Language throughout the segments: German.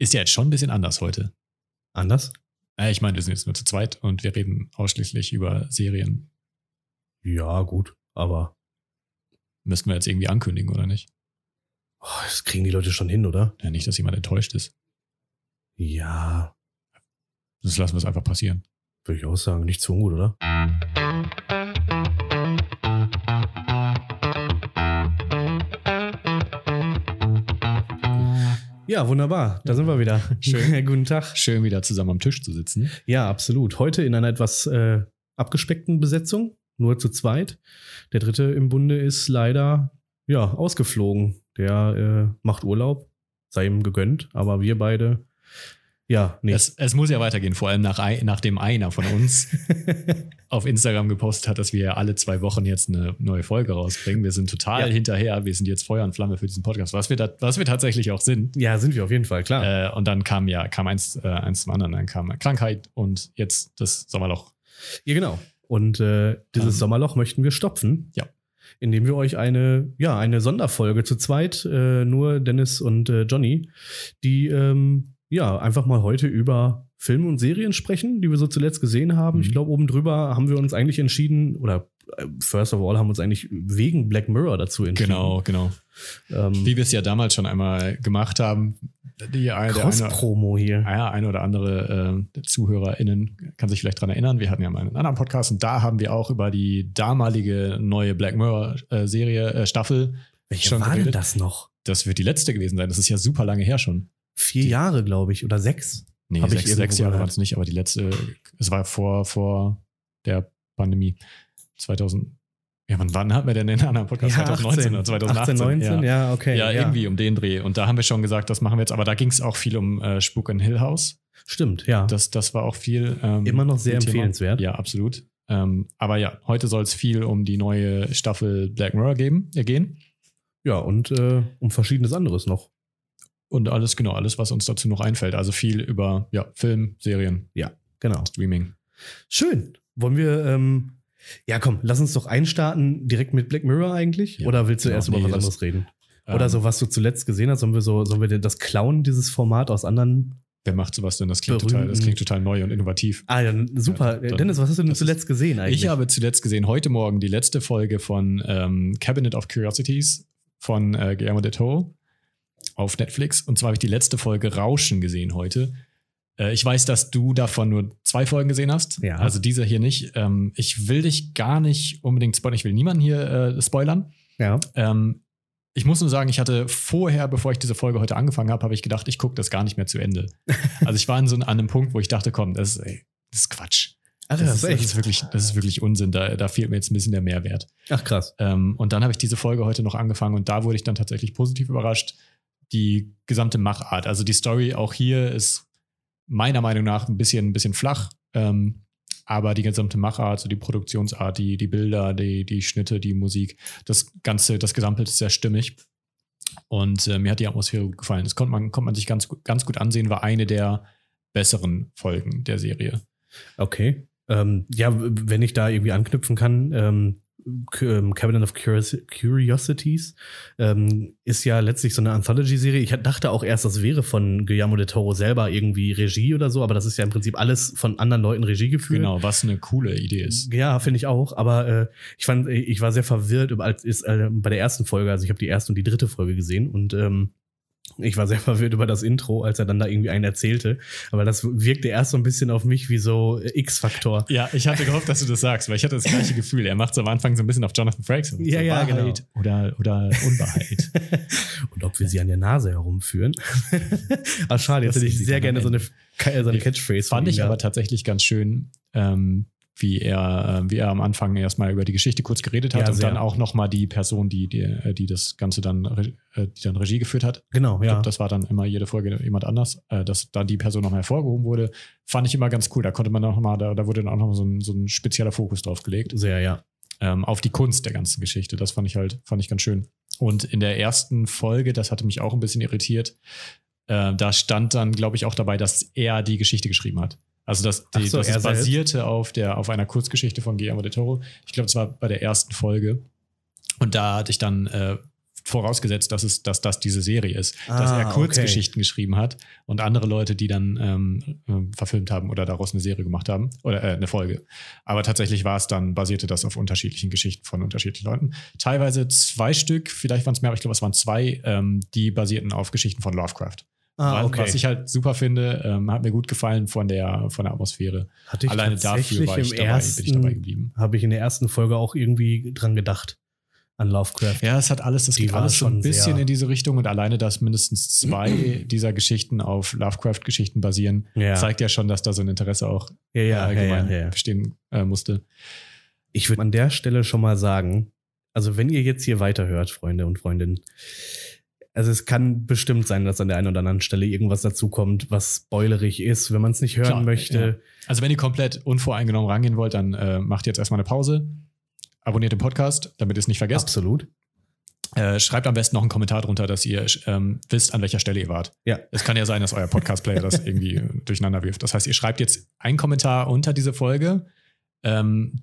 ist ja jetzt schon ein bisschen anders heute. Anders? Äh, ich meine, wir sind jetzt nur zu zweit und wir reden ausschließlich über Serien. Ja, gut, aber Müssten wir jetzt irgendwie ankündigen, oder nicht? oh, das kriegen die Leute schon hin, oder? Ja, nicht, dass jemand enttäuscht ist. Ja, Das lassen wir es einfach passieren. würde ich auch sagen. Nicht zu ungut, oder? Ja, wunderbar. Da sind wir wieder. Schön. Guten Tag. Schön wieder zusammen am Tisch zu sitzen. Ja, absolut. Heute in einer etwas äh, abgespeckten Besetzung, nur zu zweit. Der dritte im Bunde ist leider ja ausgeflogen. Der äh, macht Urlaub, sei ihm gegönnt, aber wir beide ja nicht. Es, es muss ja weitergehen, vor allem nach, nachdem einer von uns auf Instagram gepostet hat, dass wir ja alle zwei Wochen jetzt eine neue Folge rausbringen. Wir sind total Ja. hinterher. Wir sind jetzt Feuer und Flamme für diesen Podcast, was wir, da, was wir tatsächlich auch sind. ja, sind wir auf jeden Fall, klar. Äh, und dann kam ja kam eins, äh, eins zum anderen, dann kam Krankheit und jetzt das Sommerloch. Ja, genau. Und äh, dieses Ähm. Sommerloch möchten wir stopfen. Ja. Indem wir euch eine, ja, eine Sonderfolge zu zweit, äh, nur Dennis und äh, Johnny, die ähm, ja einfach mal heute über Filme und Serien sprechen, die wir so zuletzt gesehen haben. Mhm. Ich glaube, oben drüber haben wir uns eigentlich entschieden, oder äh, first of all haben wir uns eigentlich wegen Black Mirror dazu entschieden. Genau, genau. Ähm, Wie wir es ja damals schon einmal gemacht haben. Die eine, Cross-Promo hier. ja, eine oder andere äh, ZuhörerInnen kann sich vielleicht daran erinnern. Wir hatten ja mal einen anderen Podcast und da haben wir auch über die damalige neue Black Mirror-Serie, äh, Staffel. Welche schon war denn geredet. das noch? Das wird die letzte gewesen sein. Das ist ja super lange her schon. Vier Jahre, glaube ich, oder sechs. Nee, sechs, sechs Jahre waren es nicht, aber die letzte, es war vor, vor der Pandemie. 2000. Ja, wann, wann hatten wir denn den anderen Podcast? 2019 oder 2018? 18, 19, ja. ja, okay. ja, irgendwie um den Dreh. Und da haben wir schon gesagt, das machen wir jetzt. Aber da ging es auch viel um äh, Spuk in Hill House. Stimmt, ja. Das, das war auch viel. Ähm, Immer noch sehr viel Thema. empfehlenswert. Ja, absolut. Ähm, aber ja, heute soll es viel um die neue Staffel Black Mirror geben, äh, gehen. Ja, und äh, um verschiedenes anderes noch. Und alles, genau, alles, was uns dazu noch einfällt. Also viel über ja, Film, Serien, Genau. Streaming. Schön. Wollen wir, ähm, ja komm, lass uns doch einstarten direkt mit Black Mirror eigentlich? Ja, Oder willst du genau, erst über nee, was das- anderes reden? Oder Ähm, so, was du zuletzt gesehen hast, sollen wir so, sollen wir das klauen, dieses Format aus anderen? Wer macht sowas denn? Das klingt, Berühmten- total, das klingt total neu und innovativ. Ah, ja, super. Ja, Dennis, was hast du denn zuletzt gesehen eigentlich? Ich habe zuletzt gesehen, heute Morgen die letzte Folge von ähm, Cabinet of Curiosities von äh, Guillermo del Toro auf Netflix. Und zwar habe ich die letzte Folge Rauschen gesehen heute. Äh, ich weiß, dass du davon nur zwei Folgen gesehen hast. Ja. Also dieser hier nicht. Ähm, ich will dich gar nicht unbedingt spoilern. Ich will niemanden hier äh, spoilern. ja. Ähm, ich muss nur sagen, ich hatte vorher, bevor ich diese Folge heute angefangen habe, habe ich gedacht, ich gucke das gar nicht mehr zu Ende. also ich war in so an einem Punkt, wo ich dachte, komm, das ist, ey, das ist Quatsch. Ach, Das, ist, das, ist wirklich, das ist wirklich Unsinn. Da, da fehlt mir jetzt ein bisschen der Mehrwert. Ach, krass. Ähm, und dann habe ich diese Folge heute noch angefangen und da wurde ich dann tatsächlich positiv überrascht. Die gesamte Machart, also die Story auch hier ist meiner Meinung nach ein bisschen, ein bisschen flach. Ähm, aber die gesamte Machart, so die Produktionsart, die, die Bilder, die, die Schnitte, die Musik, das Ganze, das Gesamtbild ist sehr stimmig. Und äh, mir hat die Atmosphäre gefallen. Das konnte man, konnte man sich ganz, gut- ganz gut ansehen, war eine der besseren Folgen der Serie. Okay. Ähm, ja, wenn ich da irgendwie anknüpfen kann, ähm, Cabinet of Curios- Curiosities ähm, ist ja letztlich so eine Anthology-Serie. Ich dachte auch erst, das wäre von Guillermo del Toro selber irgendwie Regie oder so, aber das ist ja im Prinzip alles von anderen Leuten Regie geführt. Genau, was eine coole Idee ist. Ja, finde ich auch. Aber äh, ich fand, ich war sehr verwirrt als ist, äh, bei der ersten Folge. Also ich habe die erste und die dritte Folge gesehen und ähm, ich war sehr verwirrt über das Intro, als er dann da irgendwie einen erzählte. Aber das wirkte erst so ein bisschen auf mich wie so äh, X-Faktor. Ja, ich hatte gehofft, dass du das sagst, weil ich hatte das gleiche Gefühl. Er macht es am Anfang so ein bisschen auf Jonathan Frakes. Ja, so ja, genau. Oder, oder Unwahrheit. und ob wir sie an der Nase herumführen. ah, schade, jetzt hätte ich sehr gerne so eine, so eine Catchphrase. von Fand ich aber tatsächlich ganz schön, ähm, wie er, äh, wie er am Anfang erstmal über die Geschichte kurz geredet hat Ja, und sehr. dann auch nochmal die Person, die, die, äh, die das Ganze dann, äh, die dann Regie geführt hat. Genau, ja. glaube, das war dann immer jede Folge jemand anders, dass dann die Person nochmal hervorgehoben wurde. Fand ich immer ganz cool. Da konnte man noch mal, da, da wurde dann auch noch so ein, so ein spezieller Fokus drauf gelegt. Sehr, ja. ähm, auf die Kunst der ganzen Geschichte. Das fand ich halt, fand ich ganz schön. Und in der ersten Folge, das hatte mich auch ein bisschen irritiert, äh, da stand dann, glaube ich, auch dabei, dass er die Geschichte geschrieben hat. Also das, die, so, das er selbst? basierte auf, der, auf einer Kurzgeschichte von Guillermo del Toro. Ich glaube, es war bei der ersten Folge. Und da hatte ich dann äh, vorausgesetzt, dass, es, dass das diese Serie ist. dass Ah, er Kurzgeschichten geschrieben hat und andere Leute, die dann ähm, ähm, verfilmt haben oder daraus eine Serie gemacht haben oder äh, eine Folge. Aber tatsächlich war es dann, basierte das auf unterschiedlichen Geschichten von unterschiedlichen Leuten. Teilweise zwei Stück, vielleicht waren es mehr, aber ich glaube, es waren zwei, ähm, die basierten auf Geschichten von Lovecraft. Ah, was, okay. was ich halt super finde, ähm, hat mir gut gefallen von der, von der Atmosphäre. Hatte ich Alleine dafür tatsächlich war ich dabei, ersten, bin ich dabei geblieben. Habe ich in der ersten Folge auch irgendwie dran gedacht. An Lovecraft. Ja, es hat alles, das Die geht alles so ein schon bisschen in diese Richtung und alleine, dass mindestens zwei dieser Geschichten auf Lovecraft-Geschichten basieren, Ja. zeigt ja schon, dass da so ein Interesse auch Ja, äh, ja, ja, allgemein ja. bestehen äh, musste. Ich würde an der Stelle schon mal sagen, also wenn ihr jetzt hier weiterhört, Freunde und Freundinnen, also es kann bestimmt sein, dass an der einen oder anderen Stelle irgendwas dazukommt, was spoilerig ist, wenn man es nicht hören Klar, möchte. Also wenn ihr komplett unvoreingenommen rangehen wollt, dann äh, macht jetzt erstmal eine Pause, abonniert den Podcast, damit ihr es nicht vergesst. Absolut. Äh, schreibt am besten noch einen Kommentar drunter, dass ihr ähm, wisst, an welcher Stelle ihr wart. Ja. Es kann ja sein, dass euer Podcast-Player das irgendwie äh, durcheinander wirft. Das heißt, ihr schreibt jetzt einen Kommentar unter diese Folge ähm,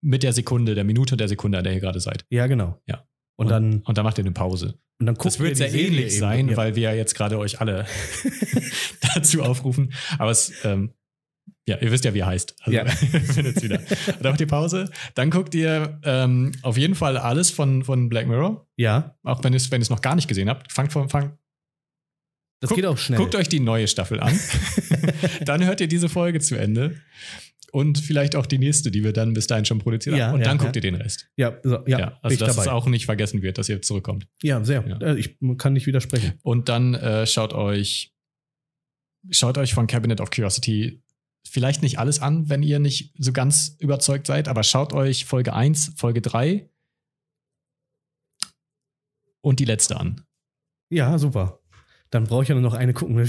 mit der Sekunde, der Minute der Sekunde, an der ihr gerade seid. Ja, genau. Ja. Und, dann, Und dann macht ihr eine Pause. und dann guckt Das wird sehr Serie ähnlich eben. sein, ja. weil wir ja jetzt gerade euch alle dazu aufrufen. Aber es, ähm, ja, ihr wisst ja, wie er heißt. Also, Ja. findet wieder. Und dann macht ihr Pause. Dann guckt ihr ähm, auf jeden Fall alles von, von Black Mirror. ja, Auch wenn ihr es wenn ihr es noch gar nicht gesehen habt. Fangt von, fangt, das Guck- geht auch schnell. guckt euch die neue Staffel an. dann hört ihr diese Folge zu Ende. Und vielleicht auch die nächste, die wir dann bis dahin schon produziert Ja, haben. Und ja, dann guckt ihr den Rest. ja, so, ja, also ich dass dabei. es auch nicht vergessen wird, dass ihr zurückkommt. ja, sehr. Äh, Ich kann nicht widersprechen. Und dann äh, schaut euch, schaut euch von Cabinet of Curiosity vielleicht nicht alles an, wenn ihr nicht so ganz überzeugt seid, aber schaut euch Folge 1, Folge 3 und die letzte an. Ja, super. Dann brauche ich ja nur noch eine gucken.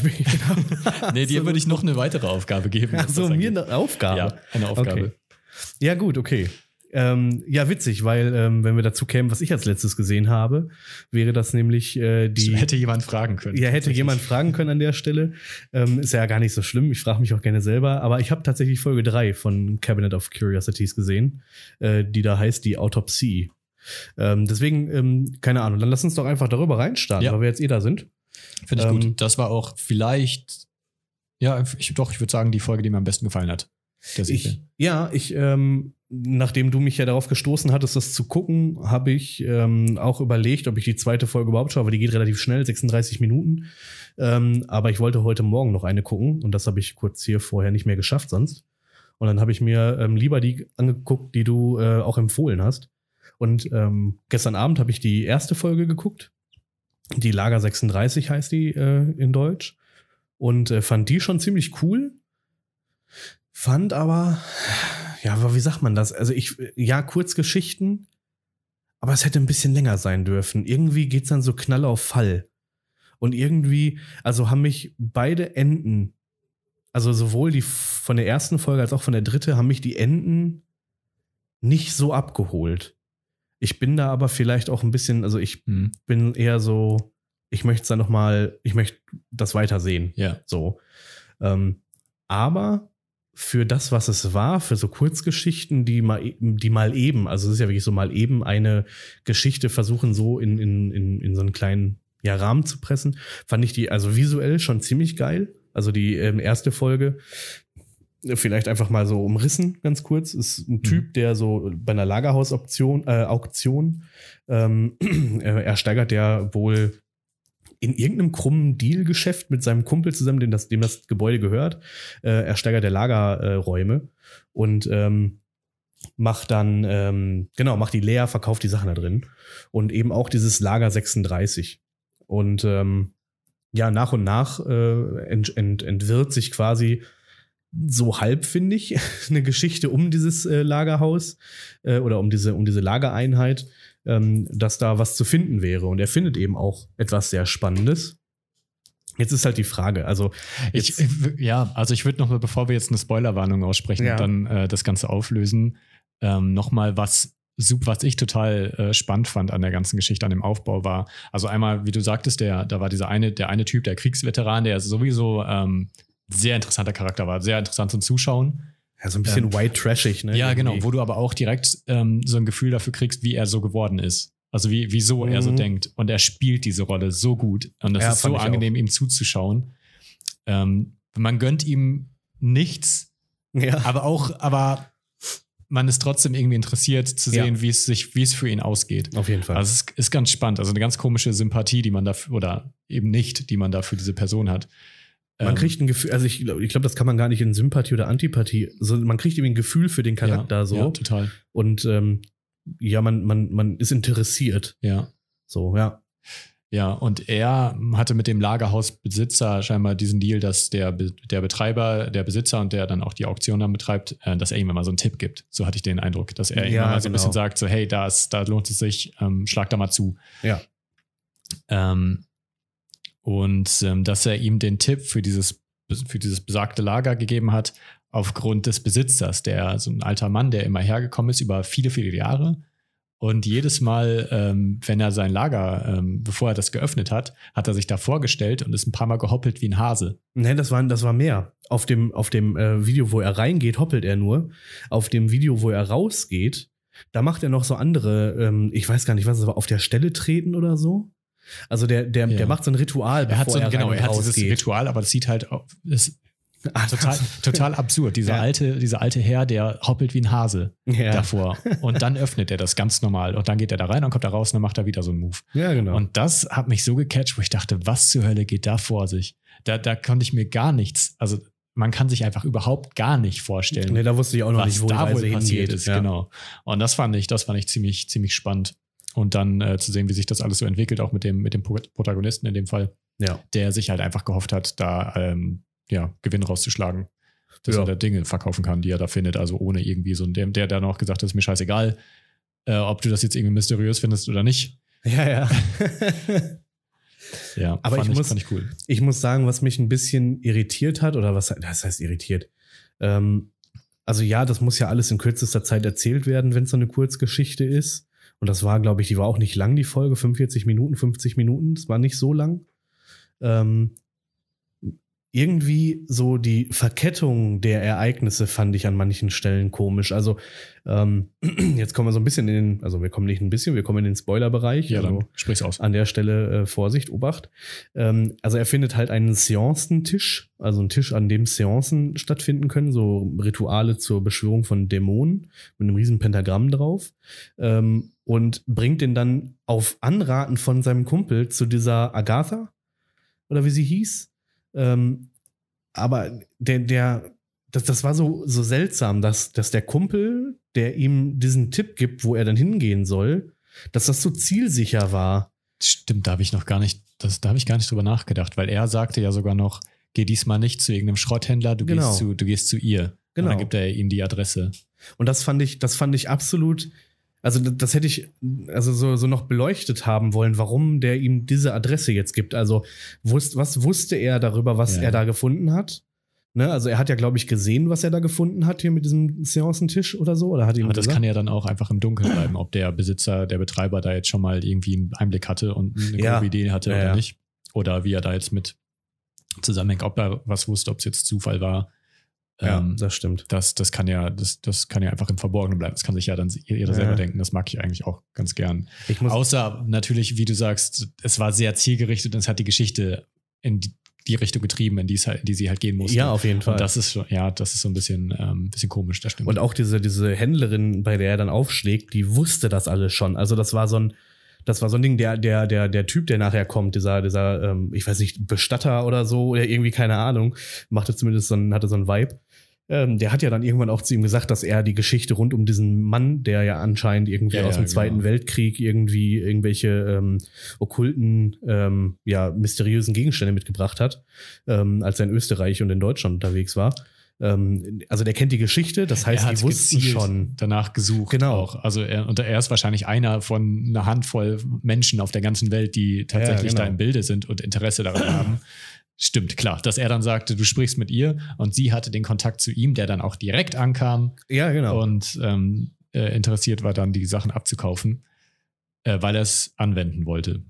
Nee, dir würde ich noch eine weitere Aufgabe geben. Achso, das mir eine Aufgabe. Ja, eine Aufgabe. Okay. Ja, gut, okay. Ähm, ja, witzig, weil ähm, wenn wir dazu kämen, was ich als letztes gesehen habe, wäre das nämlich äh, die. hätte jemand fragen können. ja, hätte jemand fragen können an der Stelle. Ähm, ist ja gar nicht so schlimm. Ich frage mich auch gerne selber. Aber ich habe tatsächlich Folge 3 von Cabinet of Curiosities gesehen, äh, die da heißt die Autopsie. Ähm, deswegen, ähm, keine Ahnung, dann lass uns doch einfach darüber reinstarten, Ja. weil wir jetzt eh da sind. Finde ich Ähm, gut. Das war auch vielleicht, ja, ich, doch, ich würde sagen, die Folge, die mir am besten gefallen hat. Der Ich, ja, ich, ähm, nachdem du mich ja darauf gestoßen hattest, das zu gucken, habe ich ähm, auch überlegt, ob ich die zweite Folge überhaupt schaue, weil die geht relativ schnell, 36 Minuten. Ähm, aber ich wollte heute Morgen noch eine gucken und das habe ich kurz hier vorher nicht mehr geschafft sonst. Und dann habe ich mir ähm, lieber die angeguckt, die du äh, auch empfohlen hast. Und ähm, gestern Abend habe ich die erste Folge geguckt. Die Lager 36 heißt die äh, in Deutsch. Und äh, fand die schon ziemlich cool. Fand aber, ja, aber wie sagt man das? Also ich, ja, Kurzgeschichten, aber es hätte ein bisschen länger sein dürfen. Irgendwie geht's dann so knall auf Fall. Und irgendwie, also haben mich beide Enden, also sowohl die von der ersten Folge als auch von der dritte, haben mich die Enden nicht so abgeholt. Ich bin da aber vielleicht auch ein bisschen, also ich Hm. bin eher so, ich möchte es dann noch mal, ich möchte das weitersehen. Ja. So. Ähm, aber für das, was es war, für so Kurzgeschichten, die mal, e- die mal eben, also es ist ja wirklich so mal eben eine Geschichte versuchen, so in, in, in, in so einen kleinen ja, Rahmen zu pressen, fand ich die also visuell schon ziemlich geil. Also die ähm, erste Folge, vielleicht einfach mal so umrissen, ganz kurz, ist ein Typ, der so bei einer Lagerhausoption, äh, Auktion, ähm, äh, ersteigert der wohl in irgendeinem krummen Dealgeschäft mit seinem Kumpel zusammen, dem das, dem das Gebäude gehört, äh, ersteigert der Lagerräume Räume und ähm, macht dann, ähm, genau, macht die leer, verkauft die Sachen da drin. Und eben auch dieses Lager 36. Und ähm, ja, nach und nach äh, ent, ent, entwirrt sich quasi so halb, finde ich, eine Geschichte um dieses äh, Lagerhaus äh, oder um diese, um diese Lagereinheit, ähm, dass da was zu finden wäre. Und er findet eben auch etwas sehr Spannendes. Jetzt ist halt die Frage, also Ich, ich- ja, also ich würde noch mal, bevor wir jetzt eine Spoilerwarnung aussprechen Ja. und dann äh, das Ganze auflösen, ähm, noch mal was was ich total äh, spannend fand an der ganzen Geschichte, an dem Aufbau war. Also einmal, wie du sagtest, der, da war dieser eine, der eine Typ, der Kriegsveteran, der sowieso ähm, sehr interessanter Charakter war, sehr interessant zum Zuschauen. ja, so ein bisschen ähm, white trashig, ne? ja, genau, irgendwie. wo du aber auch direkt ähm, so ein Gefühl dafür kriegst, wie er so geworden ist. Also wie, wieso er so Mhm. denkt. Und er spielt diese Rolle so gut. Und es Ja, ist so angenehm, ihm zuzuschauen. Ähm, man gönnt ihm nichts, Ja. aber auch, aber man ist trotzdem irgendwie interessiert zu Ja. sehen, wie es sich, wie es für ihn ausgeht. Auf jeden Fall. Also es ist, ist ganz spannend. Also eine ganz komische Sympathie, die man dafür, oder eben nicht, die man da für diese Person hat. Man Ähm, kriegt ein Gefühl, also ich glaube, ich glaub, das kann man gar nicht in Sympathie oder Antipathie, so, man kriegt irgendwie ein Gefühl für den Charakter ja, so. Ja, total. Und ähm, ja, man, man, man ist interessiert. Ja. So, ja. Ja, und er hatte mit dem Lagerhausbesitzer scheinbar diesen Deal, dass der, der Betreiber, der Besitzer und der dann auch die Auktion dann betreibt, äh, dass er ihm immer so einen Tipp gibt. So hatte ich den Eindruck, dass er ihm Ja, immer so ein genau. bisschen sagt, so hey, da, ist, da lohnt es sich, ähm, schlag da mal zu. Ja. Ähm, und ähm, dass er ihm den Tipp für dieses, für dieses besagte Lager gegeben hat, aufgrund des Besitzers, der so ein alter Mann, der immer hergekommen ist über viele, viele Jahre. Und jedes Mal, ähm, wenn er sein Lager, ähm, bevor er das geöffnet hat, hat er sich da vorgestellt und ist ein paar Mal gehoppelt wie ein Hase. Nee, das war, das war mehr. Auf dem, auf dem äh, Video, wo er reingeht, hoppelt er nur. Auf dem Video, wo er rausgeht, da macht er noch so andere, ähm, ich weiß gar nicht, was es war, auf der Stelle treten oder so. Also der, der, Ja. der macht so ein Ritual, Er hat so er genau, er hat dieses rausgeht. Ritual, aber das sieht halt ist Ah, total, total absurd. Dieser Ja. alte, dieser alte Herr, der hoppelt wie ein Hase ja. davor. Und dann öffnet er das ganz normal. Und dann geht er da rein und kommt da raus und dann macht er wieder so einen Move. ja, genau. Und das hat mich so gecatcht, wo ich dachte, was zur Hölle geht da vor sich? Da, da konnte ich mir gar nichts, also man kann sich einfach überhaupt gar nicht vorstellen, nee, da wusste ich auch noch nicht, wo da wohl passiert ist. Genau. Und das fand ich, das fand ich ziemlich, ziemlich spannend. Und dann äh, zu sehen, wie sich das alles so entwickelt, auch mit dem, mit dem Pro- Protagonisten in dem Fall, Ja. der sich halt einfach gehofft hat, da ähm, ja, Gewinn rauszuschlagen. Dass Ja. er da Dinge verkaufen kann, die er da findet. Also ohne irgendwie so ein, der, der dann auch gesagt hat, ist mir scheißegal, äh, ob du das jetzt irgendwie mysteriös findest oder nicht. Ja, ja. Ja, Aber fand ich muss- ich cool. ich muss sagen, was mich ein bisschen irritiert hat, oder was das heißt irritiert? Ähm, also ja, das muss ja alles in kürzester Zeit erzählt werden, wenn es so eine Kurzgeschichte ist. Und das war, glaube ich, die war auch nicht lang, die Folge, 45 Minuten, 50 Minuten, das war nicht so lang. Ähm, irgendwie so die Verkettung der Ereignisse fand ich an manchen Stellen komisch. Also ähm, jetzt kommen wir so ein bisschen in den, also wir kommen nicht ein bisschen, wir kommen in den Spoiler-Bereich. Ja, also, dann sprich's aus. an der Stelle äh, Vorsicht, Obacht. Ähm, also er findet halt einen Seancentisch, also einen Tisch, an dem Seancen stattfinden können, so Rituale zur Beschwörung von Dämonen mit einem riesen Pentagramm drauf. Ähm, und bringt den dann auf Anraten von seinem Kumpel zu dieser Agatha, oder wie sie hieß. Ähm, aber der, der, das, das war so, so seltsam, dass, dass der Kumpel, der ihm diesen Tipp gibt, wo er dann hingehen soll, dass das so zielsicher war. Stimmt, da habe ich noch gar nicht, das, da habe ich gar nicht drüber nachgedacht, weil er sagte ja sogar noch, geh diesmal nicht zu irgendeinem Schrotthändler, du, Genau. gehst, zu, du gehst zu ihr. Genau. Und dann gibt er ihm die Adresse. Und das fand ich, das fand ich absolut, also das, hätte ich also so, so noch beleuchtet haben wollen, warum der ihm diese Adresse jetzt gibt. Also wusst, was wusste er darüber, was Ja. er da gefunden hat? Ne, also er hat ja, glaube ich, gesehen, was er da gefunden hat hier mit diesem Seancentisch oder so. Oder hat ihm Aber das gesagt? kann ja dann auch einfach im Dunkeln bleiben, ob der Besitzer, der Betreiber da jetzt schon mal irgendwie einen Einblick hatte und eine Ja. grobe Idee hatte Ja, oder nicht. Oder wie er da jetzt mit zusammenhängt, ob er was wusste, ob es jetzt Zufall war. Ja, Ähm, das stimmt. das, das kann ja, das, das kann ja einfach im Verborgenen bleiben. Das kann sich ja dann jeder selber Ja. denken. Das mag ich eigentlich auch ganz gern. Außer natürlich, wie du sagst, es war sehr zielgerichtet und es hat die Geschichte in die, die Richtung getrieben, in die, es halt, in die sie halt gehen musste. ja, auf jeden Fall. und das ist schon, ja, das ist so ein bisschen, ähm, bisschen komisch, das stimmt. Und auch diese, diese Händlerin, bei der er dann aufschlägt, die wusste das alles schon. Also das war so ein, das war so ein Ding, der, der, der, der Typ, der nachher kommt, dieser, dieser, ähm, ich weiß nicht, Bestatter oder so, oder irgendwie, keine Ahnung, machte zumindest so ein, hatte so ein Vibe. Ähm, der hat ja dann irgendwann auch zu ihm gesagt, dass er die Geschichte rund um diesen Mann, der ja anscheinend irgendwie Ja, aus ja, dem Zweiten genau. Weltkrieg irgendwie irgendwelche ähm, okkulten, ähm, ja, mysteriösen Gegenstände mitgebracht hat, ähm, als er in Österreich und in Deutschland unterwegs war. Ähm, also der kennt die Geschichte, das heißt, er hat die wussten schon. danach gesucht. Genau. Auch. Also er, und er ist wahrscheinlich einer von einer Handvoll Menschen auf der ganzen Welt, die tatsächlich genau. da im Bilde sind und Interesse daran haben. Stimmt, klar. Dass er dann sagte, du sprichst mit ihr und sie hatte den Kontakt zu ihm, der dann auch direkt ankam Ja, genau. und ähm, äh, interessiert war, dann die Sachen abzukaufen, äh, weil er es anwenden wollte.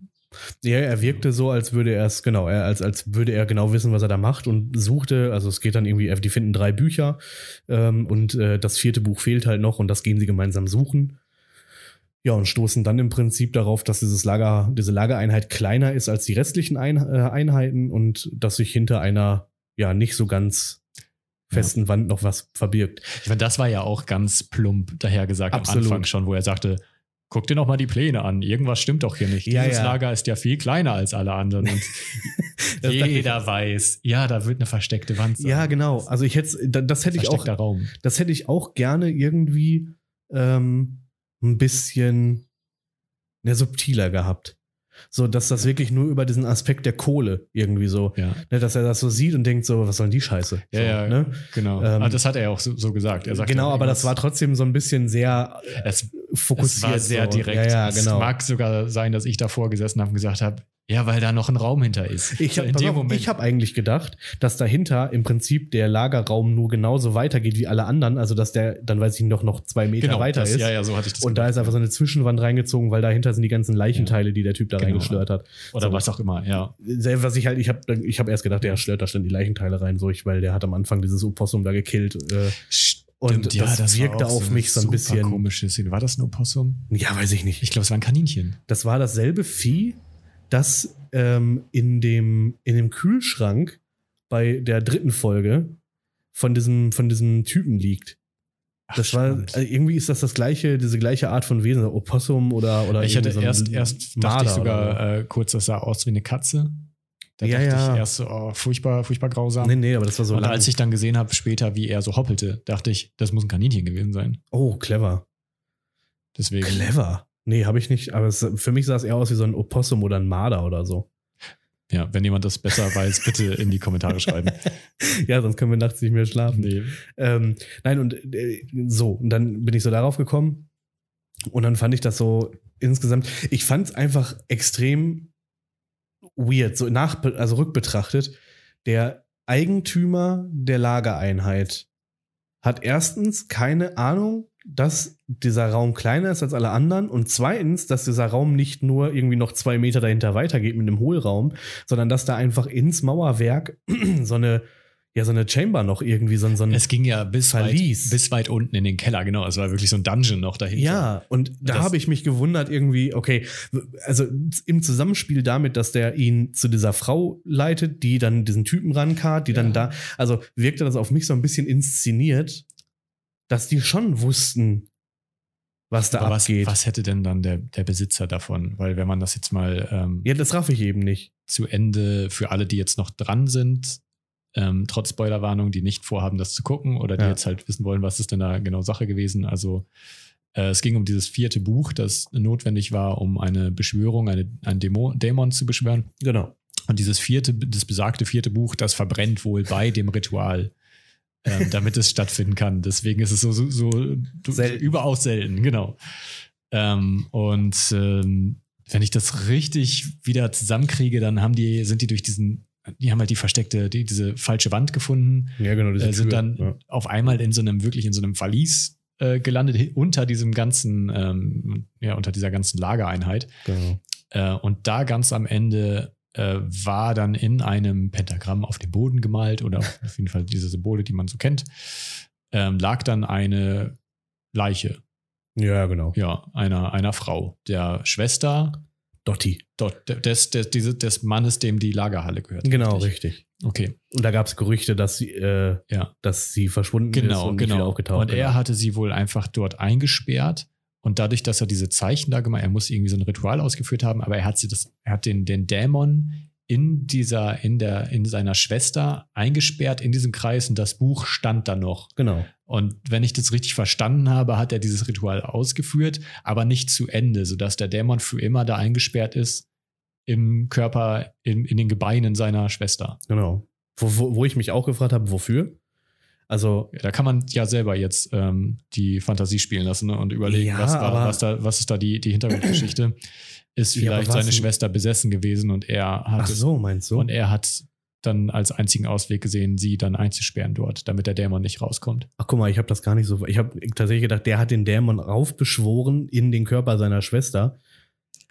Ja, er wirkte so, als würde er es, genau, er, als, als würde er genau wissen, was er da macht und suchte, also es geht dann irgendwie, die finden drei Bücher ähm, und äh, das vierte Buch fehlt halt noch und das gehen sie gemeinsam suchen. Ja, und stoßen dann im Prinzip darauf, dass dieses Lager, diese Lagereinheit kleiner ist als die restlichen Ein äh, Einheiten und dass sich hinter einer ja nicht so ganz festen ja. Wand noch was verbirgt. Ich meine, das war ja auch ganz plump dahergesagt Absolut. am Anfang schon, wo er sagte, guck dir noch mal die Pläne an. Irgendwas stimmt doch hier nicht. Ja, Dieses ja. Lager ist ja viel kleiner als alle anderen. Und jeder weiß, ja, da wird eine versteckte Wand sein. Ja, genau. Also ich hätte, das hätte ich auch, Raum. das hätte ich auch gerne irgendwie ähm, ein bisschen ja, subtiler gehabt. So, dass das wirklich nur über diesen Aspekt der Kohle irgendwie so, ja. ne, dass er das so sieht und denkt so, was soll denn die Scheiße? Ja, so, ja, ne? genau. Ähm, ah, das hat er ja auch so, so gesagt. Er sagt genau, aber das war trotzdem so ein bisschen sehr es, fokussiert. Sehr so. direkt. Ja, ja, genau. Es mag sogar sein, dass ich davor gesessen habe und gesagt habe, ja, weil da noch ein Raum hinter ist. Ich habe hab eigentlich gedacht, dass dahinter im Prinzip der Lagerraum nur genauso weitergeht wie alle anderen. Also, dass der dann, weiß ich noch, noch zwei Meter genau, weiter das, ist. Ja, ja, so hatte ich das. Und gedacht, da ist einfach so eine Zwischenwand reingezogen, weil dahinter sind die ganzen Leichenteile, die der Typ da genau. reingeschlört hat. Oder so. was auch immer, ja. Was ich halt, ich habe ich hab erst gedacht, der schlört da schon die Leichenteile rein, so ich, weil der hat am Anfang dieses Opossum da gekillt. Äh, und ja, das, das wirkte auf mich so ein bisschen. komisches. War das ein Opossum? Ja, weiß ich nicht. Ich glaube, es war ein Kaninchen. Das war dasselbe Vieh, das ähm, in, dem, in dem Kühlschrank bei der dritten Folge von diesem, von diesem Typen liegt. Ach, das war also irgendwie ist das das gleiche, diese gleiche Art von Wesen, Opossum oder oder ich hatte so erst erst dachte ich sogar äh, kurz, das sah aus wie eine Katze. Da ja, dachte ja. ich erst so, oh, furchtbar, furchtbar grausam. Nee, nee, aber das war so. Und lang. als ich dann gesehen habe, später, wie er so hoppelte, dachte ich, das muss ein Kaninchen gewesen sein. Oh, clever. Deswegen. Clever. Nee, habe ich nicht. Aber es, für mich sah es eher aus wie so ein Opossum oder ein Marder oder so. Ja, wenn jemand das besser weiß, bitte in die Kommentare schreiben. ja, sonst können wir nachts nicht mehr schlafen. Nee. Ähm, nein, und äh, so, und dann bin ich so darauf gekommen. Und dann fand ich das so insgesamt, ich fand es einfach extrem weird, so nach, also rückbetrachtet. Der Eigentümer der Lagereinheit hat erstens keine Ahnung, dass dieser Raum kleiner ist als alle anderen und zweitens, dass dieser Raum nicht nur irgendwie noch zwei Meter dahinter weitergeht mit einem Hohlraum, sondern dass da einfach ins Mauerwerk so eine ja, so eine Chamber noch irgendwie, so, so ein Es ging ja bis weit, bis weit unten in den Keller, genau. Es war wirklich so ein Dungeon noch dahinter. Ja, und da habe ich mich gewundert irgendwie, okay, also im Zusammenspiel damit, dass der ihn zu dieser Frau leitet, die dann diesen Typen rankarrt, die ja. dann da, also wirkte das auf mich so ein bisschen inszeniert, dass die schon wussten, was da Aber abgeht. Was, was, hätte denn dann der, der Besitzer davon? Weil wenn man das jetzt mal ähm, Ja, das raff ich eben nicht. Zu Ende für alle, die jetzt noch dran sind, ähm, trotz Spoilerwarnung, die nicht vorhaben, das zu gucken oder die ja. jetzt halt wissen wollen, was ist denn da genau Sache gewesen. Also äh, es ging um dieses vierte Buch, das notwendig war, um eine Beschwörung, eine, einen Dämo, Dämon zu beschwören. Genau. Und dieses vierte, das besagte vierte Buch, das verbrennt wohl bei dem Ritual ähm, damit es stattfinden kann. Deswegen ist es so, so, so, so überaus selten, genau. Ähm, und ähm, wenn ich das richtig wieder zusammenkriege, dann haben die, sind die durch diesen, die haben halt die versteckte, die, diese falsche Wand gefunden. Ja, genau. Äh, sind dann ja. auf einmal in so einem, wirklich in so einem Verlies äh, gelandet, unter diesem ganzen, ähm, ja, unter dieser ganzen Lagereinheit. Genau. Äh, und da ganz am Ende äh, war dann in einem Pentagramm auf dem Boden gemalt oder auf jeden Fall diese Symbole, die man so kennt, ähm, lag dann eine Leiche. Ja, genau. Ja, einer, einer Frau, der Schwester. Dotti. Dot, des, des, des, des Mannes, dem die Lagerhalle gehört. Genau, richtig. richtig. Okay. Und da gab es Gerüchte, dass sie, äh, ja. dass sie verschwunden genau, ist und genau. wieder aufgetaucht. Und er hatte sie wohl einfach dort eingesperrt und dadurch, dass er diese Zeichen da gemacht, er muss irgendwie so ein Ritual ausgeführt haben, aber er hat sie das, er hat den, den Dämon in dieser, in der, in seiner Schwester eingesperrt in diesem Kreis und das Buch stand da noch. Genau. Und wenn ich das richtig verstanden habe, hat er dieses Ritual ausgeführt, aber nicht zu Ende, sodass der Dämon für immer da eingesperrt ist im Körper, in, in den Gebeinen seiner Schwester. Genau. Wo, wo, wo ich mich auch gefragt habe, wofür? Also ja, da kann man ja selber jetzt ähm, die Fantasie spielen lassen ne, und überlegen, ja, was, war, was, da, was ist da die, die Hintergrundgeschichte. Ist vielleicht ja, seine Schwester besessen gewesen und er hat Ach so, meinst du? Und er hat dann als einzigen Ausweg gesehen, sie dann einzusperren dort, damit der Dämon nicht rauskommt. Ach guck mal, ich habe das gar nicht so. Ich habe tatsächlich gedacht, der hat den Dämon raufbeschworen in den Körper seiner Schwester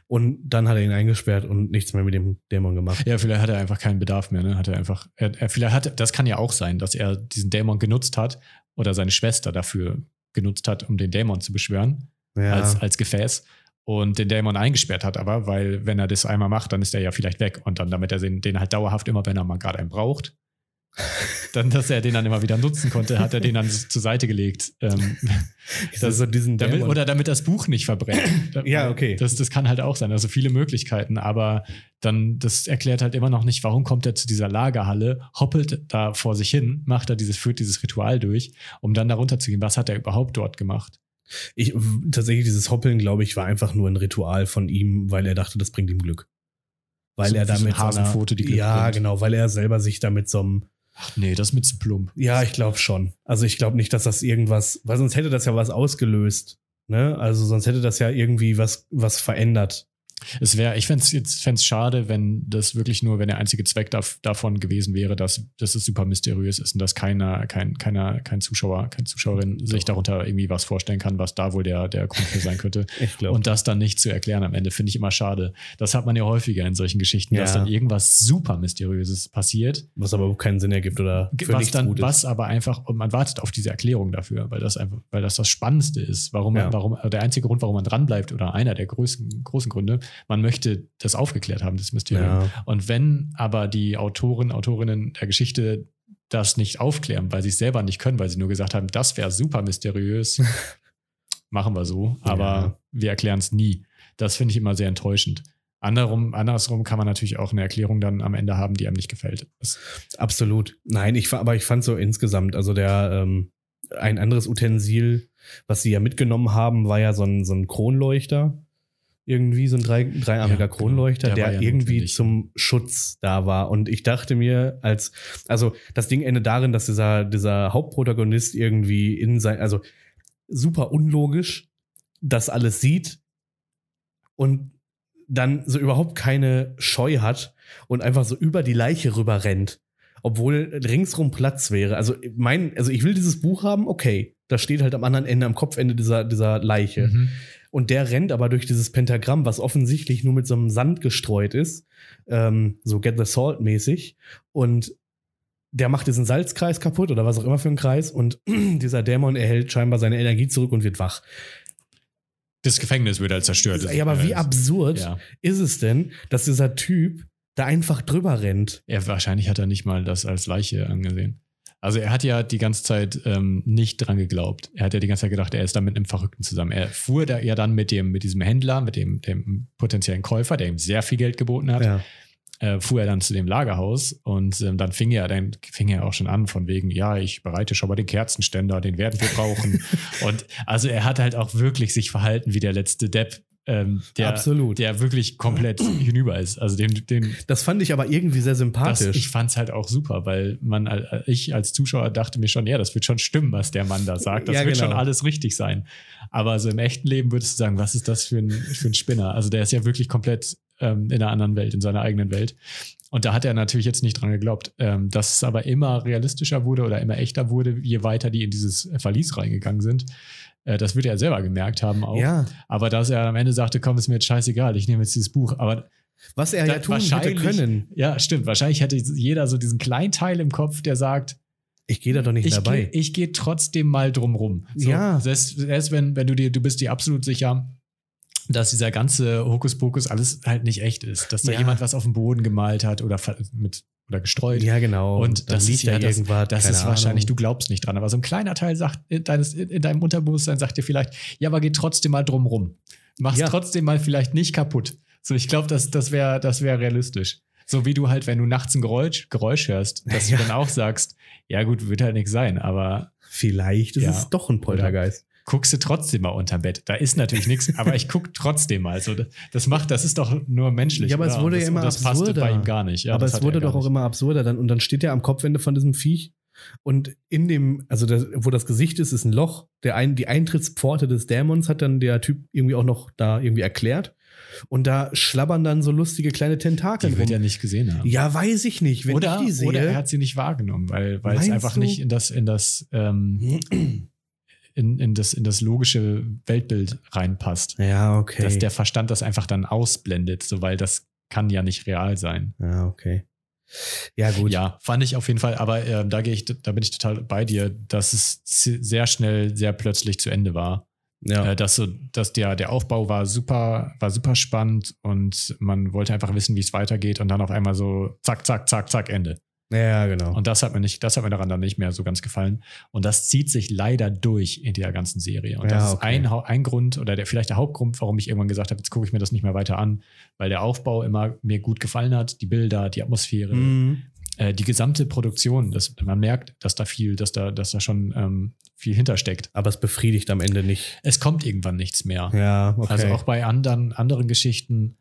und dann hat er ihn eingesperrt und nichts mehr mit dem Dämon gemacht. Ja, vielleicht hat er einfach keinen Bedarf mehr. Ne? Hat er einfach, er, er, vielleicht hat, das kann ja auch sein, dass er diesen Dämon genutzt hat oder seine Schwester dafür genutzt hat, um den Dämon zu beschwören ja. als, als Gefäß. Und den Dämon eingesperrt hat, aber weil, wenn er das einmal macht, dann ist er ja vielleicht weg. Und dann, damit er den, den halt dauerhaft immer, wenn er mal gerade einen braucht, dann, dass er den dann immer wieder nutzen konnte, hat er den dann zur Seite gelegt. Ähm, das, so diesen damit, Dämon. oder damit das Buch nicht verbrennt. Ja, okay. Das, das kann halt auch sein. Also viele Möglichkeiten, aber dann, das erklärt halt immer noch nicht, warum kommt er zu dieser Lagerhalle, hoppelt da vor sich hin, macht er dieses, führt dieses Ritual durch, um dann darunter zu gehen. Was hat er überhaupt dort gemacht? Ich, tatsächlich, dieses Hoppeln, glaube ich, war einfach nur ein Ritual von ihm, weil er dachte, das bringt ihm Glück. Weil So er damit. Hasenpfote, die Glück Ja, bringt. genau, weil er selber sich damit so einem. Ach nee, das mit zu plump. Ja, ich glaube schon. Also ich glaube nicht, dass das irgendwas, weil sonst hätte das ja was ausgelöst. Ne? Also sonst hätte das ja irgendwie was, was verändert. Es wäre, ich fände es jetzt fänd's schade, wenn das wirklich nur, wenn der einzige Zweck dav- davon gewesen wäre, dass, dass es super mysteriös ist und dass keiner, kein, keiner, kein Zuschauer, keine Zuschauerin sich darunter irgendwie was vorstellen kann, was da wohl der, der Grund für sein könnte. Und das dann nicht zu erklären am Ende, finde ich immer schade. Das hat man ja häufiger in solchen Geschichten, dass Ja. dann irgendwas super Mysteriöses passiert, Was aber keinen Sinn ergibt oder was dann, was aber einfach, und man wartet auf diese Erklärung dafür, weil das einfach, weil das das Spannendste ist, warum, Ja. man, warum, der einzige Grund, warum man dranbleibt oder einer der größten, großen Gründe, man möchte das aufgeklärt haben, das Mysterium. Ja. Und wenn aber die Autoren, Autorinnen der Geschichte das nicht aufklären, weil sie es selber nicht können, weil sie nur gesagt haben, das wäre super mysteriös, machen wir so, aber Ja. wir erklären es nie. Das finde ich immer sehr enttäuschend. Andersrum, andersrum kann man natürlich auch eine Erklärung dann am Ende haben, die einem nicht gefällt. Absolut. Nein, ich aber ich fand so insgesamt, also der ähm, ein anderes Utensil, was sie ja mitgenommen haben, war ja so ein, so ein Kronleuchter. Irgendwie so ein drei, dreiarmiger Ja, genau. Kronleuchter, Der der, war ja irgendwie notwendig. zum Schutz da war. Und ich dachte mir, als, also das Ding endet darin, dass dieser, dieser Hauptprotagonist irgendwie in sein, also super unlogisch, das alles sieht und dann so überhaupt keine Scheu hat und einfach so über die Leiche rüber rennt, obwohl ringsrum Platz wäre. Also mein, also ich will dieses Buch haben, okay, das steht halt am anderen Ende, am Kopfende dieser, dieser Leiche. Mhm. Und der rennt aber durch dieses Pentagramm, was offensichtlich nur mit so einem Sand gestreut ist, ähm, so Get the Salt mäßig. Und der macht diesen Salzkreis kaputt oder was auch immer für ein Kreis. Und dieser Dämon erhält scheinbar seine Energie zurück und wird wach. Das Gefängnis wird halt zerstört. Ja, aber wie absurd Ja. ist es denn, dass dieser Typ da einfach drüber rennt? Er, wahrscheinlich hat er nicht mal das als Leiche angesehen. Also er hat ja die ganze Zeit ähm, nicht dran geglaubt. Er hat ja die ganze Zeit gedacht, er ist da mit einem Verrückten zusammen. Er fuhr da ja dann mit dem, mit diesem Händler, mit dem, dem potenziellen Käufer, der ihm sehr viel Geld geboten hat, Ja. äh, fuhr er dann zu dem Lagerhaus und ähm, dann fing er, dann fing er auch schon an von wegen, ja, ich bereite schon mal den Kerzenständer, den werden wir brauchen. und also er hat halt auch wirklich sich verhalten wie der letzte Depp, ähm, der, Absolut. der wirklich komplett hinüber ist. Also den, den Das fand ich aber irgendwie sehr das, sympathisch. ich fand es halt auch super, weil man, äh, ich als Zuschauer dachte mir schon, ja, das wird schon stimmen, was der Mann da sagt. Das Ja, wird genau. schon alles richtig sein. Aber so im echten Leben würdest du sagen, was ist das für ein, für ein Spinner? Also der ist ja wirklich komplett ähm, in einer anderen Welt, in seiner eigenen Welt. Und da hat er natürlich jetzt nicht dran geglaubt. Ähm, dass es aber immer realistischer wurde oder immer echter wurde, je weiter die in dieses Verlies reingegangen sind. Äh, das wird er selber gemerkt haben auch. ja, Aber dass er am Ende sagte, komm, ist mir jetzt scheißegal, ich nehme jetzt dieses Buch. Aber was er ja tun hätte können. ja, stimmt. Wahrscheinlich hätte jeder so diesen kleinen Teil im Kopf, der sagt, Ich gehe da doch nicht ich dabei. gehe ich geh trotzdem mal drum rum. So, Ja. Selbst, selbst wenn, wenn du dir, du bist dir absolut sicher, dass dieser ganze Hokuspokus alles halt nicht echt ist. Dass da Ja. jemand was auf dem Boden gemalt hat oder mit oder gestreut. ja, genau. Und das liegt ist ja das- irgendwas. Das ist wahrscheinlich, Ahnung. du glaubst nicht dran, aber so ein kleiner Teil sagt in, deines, in deinem Unterbewusstsein sagt dir vielleicht, ja, aber geh trotzdem mal drum rum. Mach's Ja. trotzdem mal vielleicht nicht kaputt. So, ich glaube, das, das wäre das wär realistisch. So wie du halt, wenn du nachts ein Geräusch, Geräusch hörst, dass Ja. du dann auch sagst, ja gut, wird halt nichts sein, aber Vielleicht ist Ja. es doch ein Poltergeist. Guckst du trotzdem mal unterm Bett. Da ist natürlich nichts, aber ich guck trotzdem mal. So, das macht, das ist doch nur menschlich. Ja, aber es wurde Und ja das, immer und das passte absurder. bei ihm gar nicht. Ja, aber das es wurde doch auch nicht. immer absurder dann und dann steht er am Kopfende von diesem Viech und in dem, also das, wo das Gesicht ist, ist ein Loch. Der ein, die Eintrittspforte des Dämons hat dann der Typ irgendwie auch noch da irgendwie erklärt und da schlabbern dann so lustige kleine Tentakel Die wird rum. ja nicht gesehen haben. Ja, weiß ich nicht. Wenn oder, ich die sehe, oder er hat sie nicht wahrgenommen, weil, weil es einfach du? nicht in das, in das, ähm, in, in das, in das logische Weltbild reinpasst. ja, okay. Dass der Verstand das einfach dann ausblendet, so weil das kann ja nicht real sein. ja, okay. Ja, gut. Ja, fand ich auf jeden Fall, aber ähm, da gehe ich, da bin ich total bei dir, dass es sehr schnell, sehr plötzlich zu Ende war. Ja. Äh, dass so, dass der, der Aufbau war super, war super spannend und man wollte einfach wissen, wie es weitergeht und dann auf einmal so zack, zack, zack, zack, Ende. Ja, genau. Und das hat mir nicht, das hat mir daran dann nicht mehr so ganz gefallen. Und das zieht sich leider durch in der ganzen Serie. Und Ja, das ist okay. ein, ein Grund oder der, vielleicht der Hauptgrund, warum ich irgendwann gesagt habe, jetzt gucke ich mir das nicht mehr weiter an, weil der Aufbau immer mir gut gefallen hat, die Bilder, die Atmosphäre, Mhm. äh, die gesamte Produktion. Das, man merkt, dass da viel, dass da, dass da schon ähm, viel hintersteckt. Aber es befriedigt am Ende nicht. Es kommt irgendwann nichts mehr. Ja, okay. Also auch bei anderen, anderen Geschichten,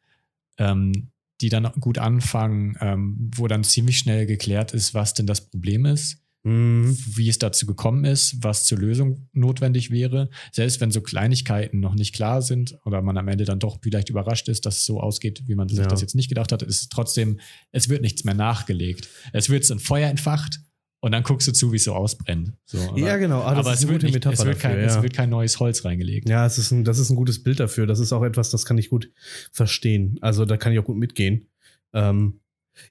ähm, die dann gut anfangen, ähm, wo dann ziemlich schnell geklärt ist, was denn das Problem ist, Mhm. wie es dazu gekommen ist, was zur Lösung notwendig wäre. Selbst wenn so Kleinigkeiten noch nicht klar sind oder man am Ende dann doch vielleicht überrascht ist, dass es so ausgeht, wie man sich Ja. das jetzt nicht gedacht hat, ist es trotzdem, es wird nichts mehr nachgelegt. Es wird ein Feuer entfacht und dann guckst du zu, wie es so ausbrennt. So, aber, Ja, genau. Ah, das aber es, wird nicht, es, wird kein, dafür, es ja. wird kein neues Holz reingelegt. Ja, es ist ein, das ist ein gutes Bild dafür. Das ist auch etwas, das kann ich gut verstehen. Also da kann ich auch gut mitgehen. Ähm,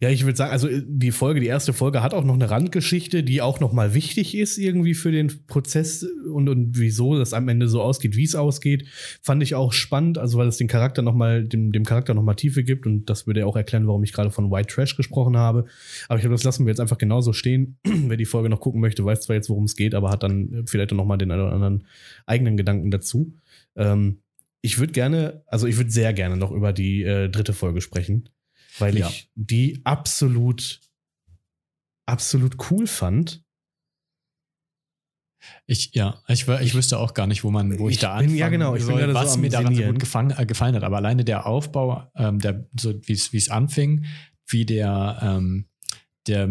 ja, ich würde sagen, also die Folge, die erste Folge hat auch noch eine Randgeschichte, die auch noch mal wichtig ist irgendwie für den Prozess und, und wieso das am Ende so ausgeht, wie es ausgeht. Fand ich auch spannend, also weil es den Charakter noch mal, dem, dem Charakter noch mal Tiefe gibt und das würde ja auch erklären, warum ich gerade von White Trash gesprochen habe. Aber ich glaube, das lassen wir jetzt einfach genauso stehen. Wer die Folge noch gucken möchte, weiß zwar jetzt, worum es geht, aber hat dann äh, vielleicht noch mal den einen oder anderen eigenen Gedanken dazu. Ähm, ich würde gerne, also ich würde sehr gerne noch über die äh, dritte Folge sprechen, weil Ja. ich die absolut, absolut cool fand. Ich, ja, ich, ich wüsste auch gar nicht, wo man, wo ich, Ich da bin- anfangen ja, genau, ich soll, so was am mir daran so gut gefallen, äh, gefallen hat. Aber alleine der Aufbau, ähm, der, so wie es wie es anfing, wie der, ähm, der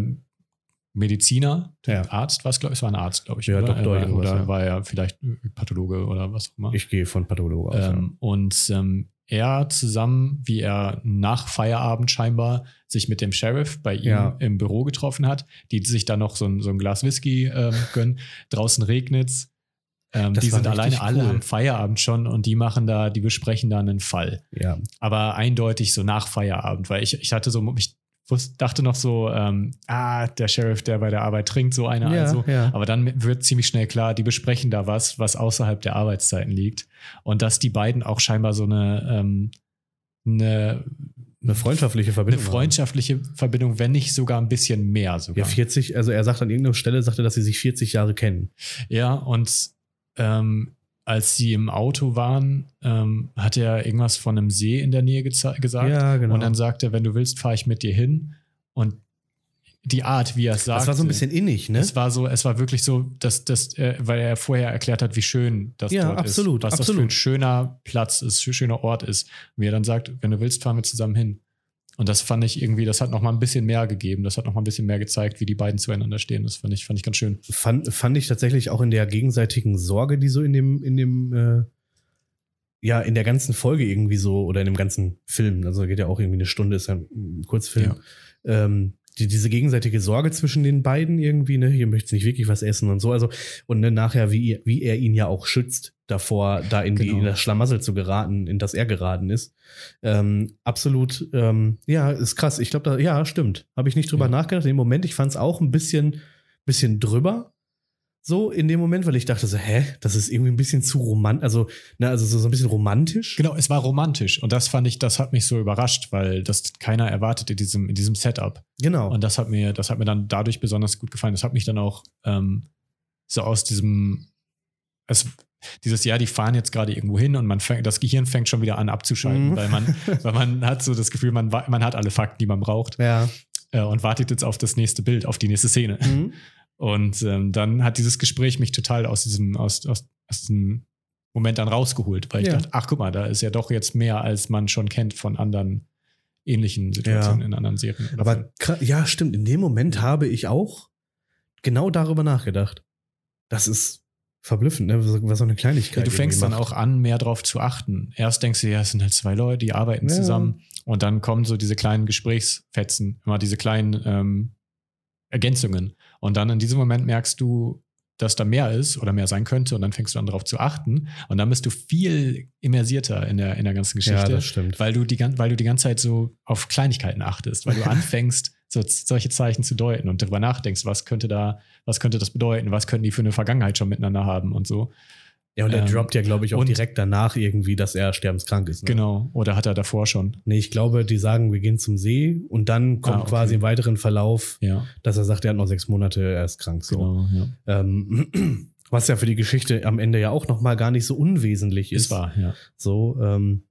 Mediziner, der Ja. Arzt, was glaube ich, es war ein Arzt, glaube ich, Ja, oder? Doktor Er war, irgendwas, oder ja. war er vielleicht Pathologe oder was auch immer. Ich gehe von Pathologe aus. Ähm, und ähm, er zusammen, wie er nach Feierabend scheinbar sich mit dem Sheriff bei ihm Ja. im Büro getroffen hat, die sich dann noch so ein, so ein Glas Whisky ähm, gönnen. Draußen regnet's. Ähm, die sind alleine alle cool. am Feierabend schon und die machen da, die besprechen da einen Fall. ja. Aber eindeutig so nach Feierabend, weil ich, ich hatte so, ich wus- dachte noch so, ähm, ah, der Sheriff, der bei der Arbeit trinkt, so einer. Ja, also. ja. Aber dann wird ziemlich schnell klar, die besprechen da was, was außerhalb der Arbeitszeiten liegt. Und dass die beiden auch scheinbar so eine, ähm, eine, Eine freundschaftliche eine Verbindung. haben. freundschaftliche Verbindung, wenn nicht sogar ein bisschen mehr sogar. Ja, 40, also er sagt an irgendeiner Stelle, sagt er, dass sie sich 40 Jahre kennen. Ja, und ähm, als sie im Auto waren, ähm, hat er irgendwas von einem See in der Nähe gesagt. Ja, genau. Und dann sagt er, wenn du willst, fahre ich mit dir hin. Und die Art, wie er es sagt. das war so ein bisschen innig, ne? Es war so, es war wirklich so, dass, dass äh, weil er vorher erklärt hat, wie schön das Ja, dort absolut, ist. Was das für ein absolut. schöner Platz ist, ein schöner Ort ist. Und wie er dann sagt, wenn du willst, fahren wir zusammen hin. Und das fand ich irgendwie, das hat noch mal ein bisschen mehr gegeben. Das hat noch mal ein bisschen mehr gezeigt, wie die beiden zueinander stehen. Das fand ich, fand ich ganz schön. fand, fand ich tatsächlich auch in der gegenseitigen Sorge, die so in dem, in dem, äh, ja, in der ganzen Folge irgendwie so, oder in dem ganzen Film, also geht ja auch irgendwie eine Stunde, ist ja ein Kurzfilm, ähm, die, diese gegenseitige Sorge zwischen den beiden irgendwie, ne, hier möchtest nicht wirklich was essen und so, also, und ne, nachher, wie, wie er ihn ja auch schützt davor, da in, die, Genau. in das Schlamassel zu geraten, in das er geraten ist. Ähm, absolut, ähm, ja, ist krass. Ich glaube, da, ja, stimmt. Habe ich nicht drüber Ja. nachgedacht. Im Moment, ich fand es auch ein bisschen, bisschen drüber. So in dem Moment, weil ich dachte so, hä, das ist irgendwie ein bisschen zu romantisch, also, ne, also so, so ein bisschen romantisch. Genau, es war romantisch. Und das fand ich, das hat mich so überrascht, weil das keiner erwartet in diesem, in diesem Setup. Genau. Und das hat mir, das hat mir dann dadurch besonders gut gefallen. Das hat mich dann auch ähm, so aus diesem, es, dieses Jahr, die fahren jetzt gerade irgendwo hin und man fängt, das Gehirn fängt schon wieder an abzuschalten, Mhm. weil man, weil man hat so das Gefühl, man, man hat alle Fakten, die man braucht ja. äh, und wartet jetzt auf das nächste Bild, auf die nächste Szene. Mhm. Und ähm, dann hat dieses Gespräch mich total aus diesem, aus, aus, aus diesem Moment dann rausgeholt, weil ich Ja. dachte, ach guck mal, da ist ja doch jetzt mehr, als man schon kennt von anderen ähnlichen Situationen Ja. in anderen Serien. Aber ja, stimmt. In dem Moment habe ich auch genau darüber nachgedacht. Das ist verblüffend, ne? was so eine Kleinigkeit. Ja, du fängst dann auch an, mehr drauf zu achten. Erst denkst du, ja, es sind halt zwei Leute, die arbeiten Ja. zusammen. Und dann kommen so diese kleinen Gesprächsfetzen, immer diese kleinen ähm, Ergänzungen. Und dann in diesem Moment merkst du, dass da mehr ist oder mehr sein könnte. Und dann fängst du an, darauf zu achten. Und dann bist du viel immersierter in der, in der ganzen Ja, Geschichte. das stimmt. weil du, die, weil du die ganze Zeit so auf Kleinigkeiten achtest, weil du anfängst, so, solche Zeichen zu deuten und darüber nachdenkst, was könnte da, was könnte das bedeuten, was könnten die für eine Vergangenheit schon miteinander haben und so. Ja, und er Ähm, droppt ja, glaube ich, auch und- direkt danach irgendwie, dass er sterbenskrank ist. Ne? Genau. Oder hat er davor schon? Nee, ich glaube, die sagen, wir gehen zum See und dann kommt Ah, okay. quasi im weiteren Verlauf, Ja, dass er sagt, er hat noch sechs Monate, er ist krank. So. genau. Ja. Ähm, was ja für die Geschichte am Ende ja auch nochmal gar nicht so unwesentlich ist. Ist wahr, ja. So, ähm,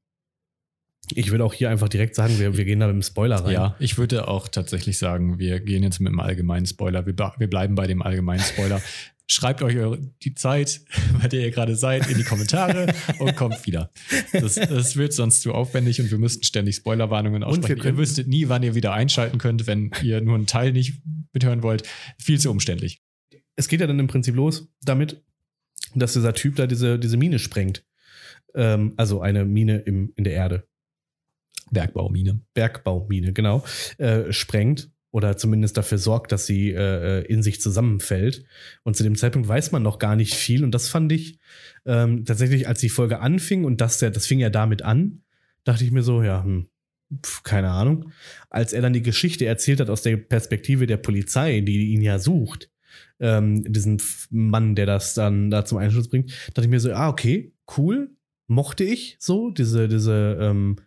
ich würde auch hier einfach direkt sagen, wir, wir gehen da mit dem Spoiler rein. Ja, ich würde auch tatsächlich sagen, wir gehen jetzt mit dem allgemeinen Spoiler. Wir, wir bleiben bei dem allgemeinen Spoiler. Schreibt euch eure, die Zeit, bei der ihr gerade seid, in die Kommentare und kommt wieder. Das, das wird sonst zu aufwendig und wir müssten ständig Spoilerwarnungen aussprechen. Ihr könnten- wüsstet nie, wann ihr wieder einschalten könnt, wenn ihr nur einen Teil nicht mithören wollt. Viel zu umständlich. Es geht ja dann im Prinzip los damit, dass dieser Typ da diese, diese Mine sprengt. Ähm, also eine Mine im, in der Erde. Bergbaumine. Bergbaumine, genau, äh, sprengt oder zumindest dafür sorgt, dass sie äh, in sich zusammenfällt. Und zu dem Zeitpunkt weiß man noch gar nicht viel. Und das fand ich ähm, tatsächlich, als die Folge anfing und das, das fing ja damit an, dachte ich mir so, ja, hm, pf, keine Ahnung. Als er dann die Geschichte erzählt hat aus der Perspektive der Polizei, die ihn ja sucht, ähm, diesen Mann, der das dann da zum Einschuss bringt, dachte ich mir so, ah, okay, cool, mochte ich so, diese, diese, ähm,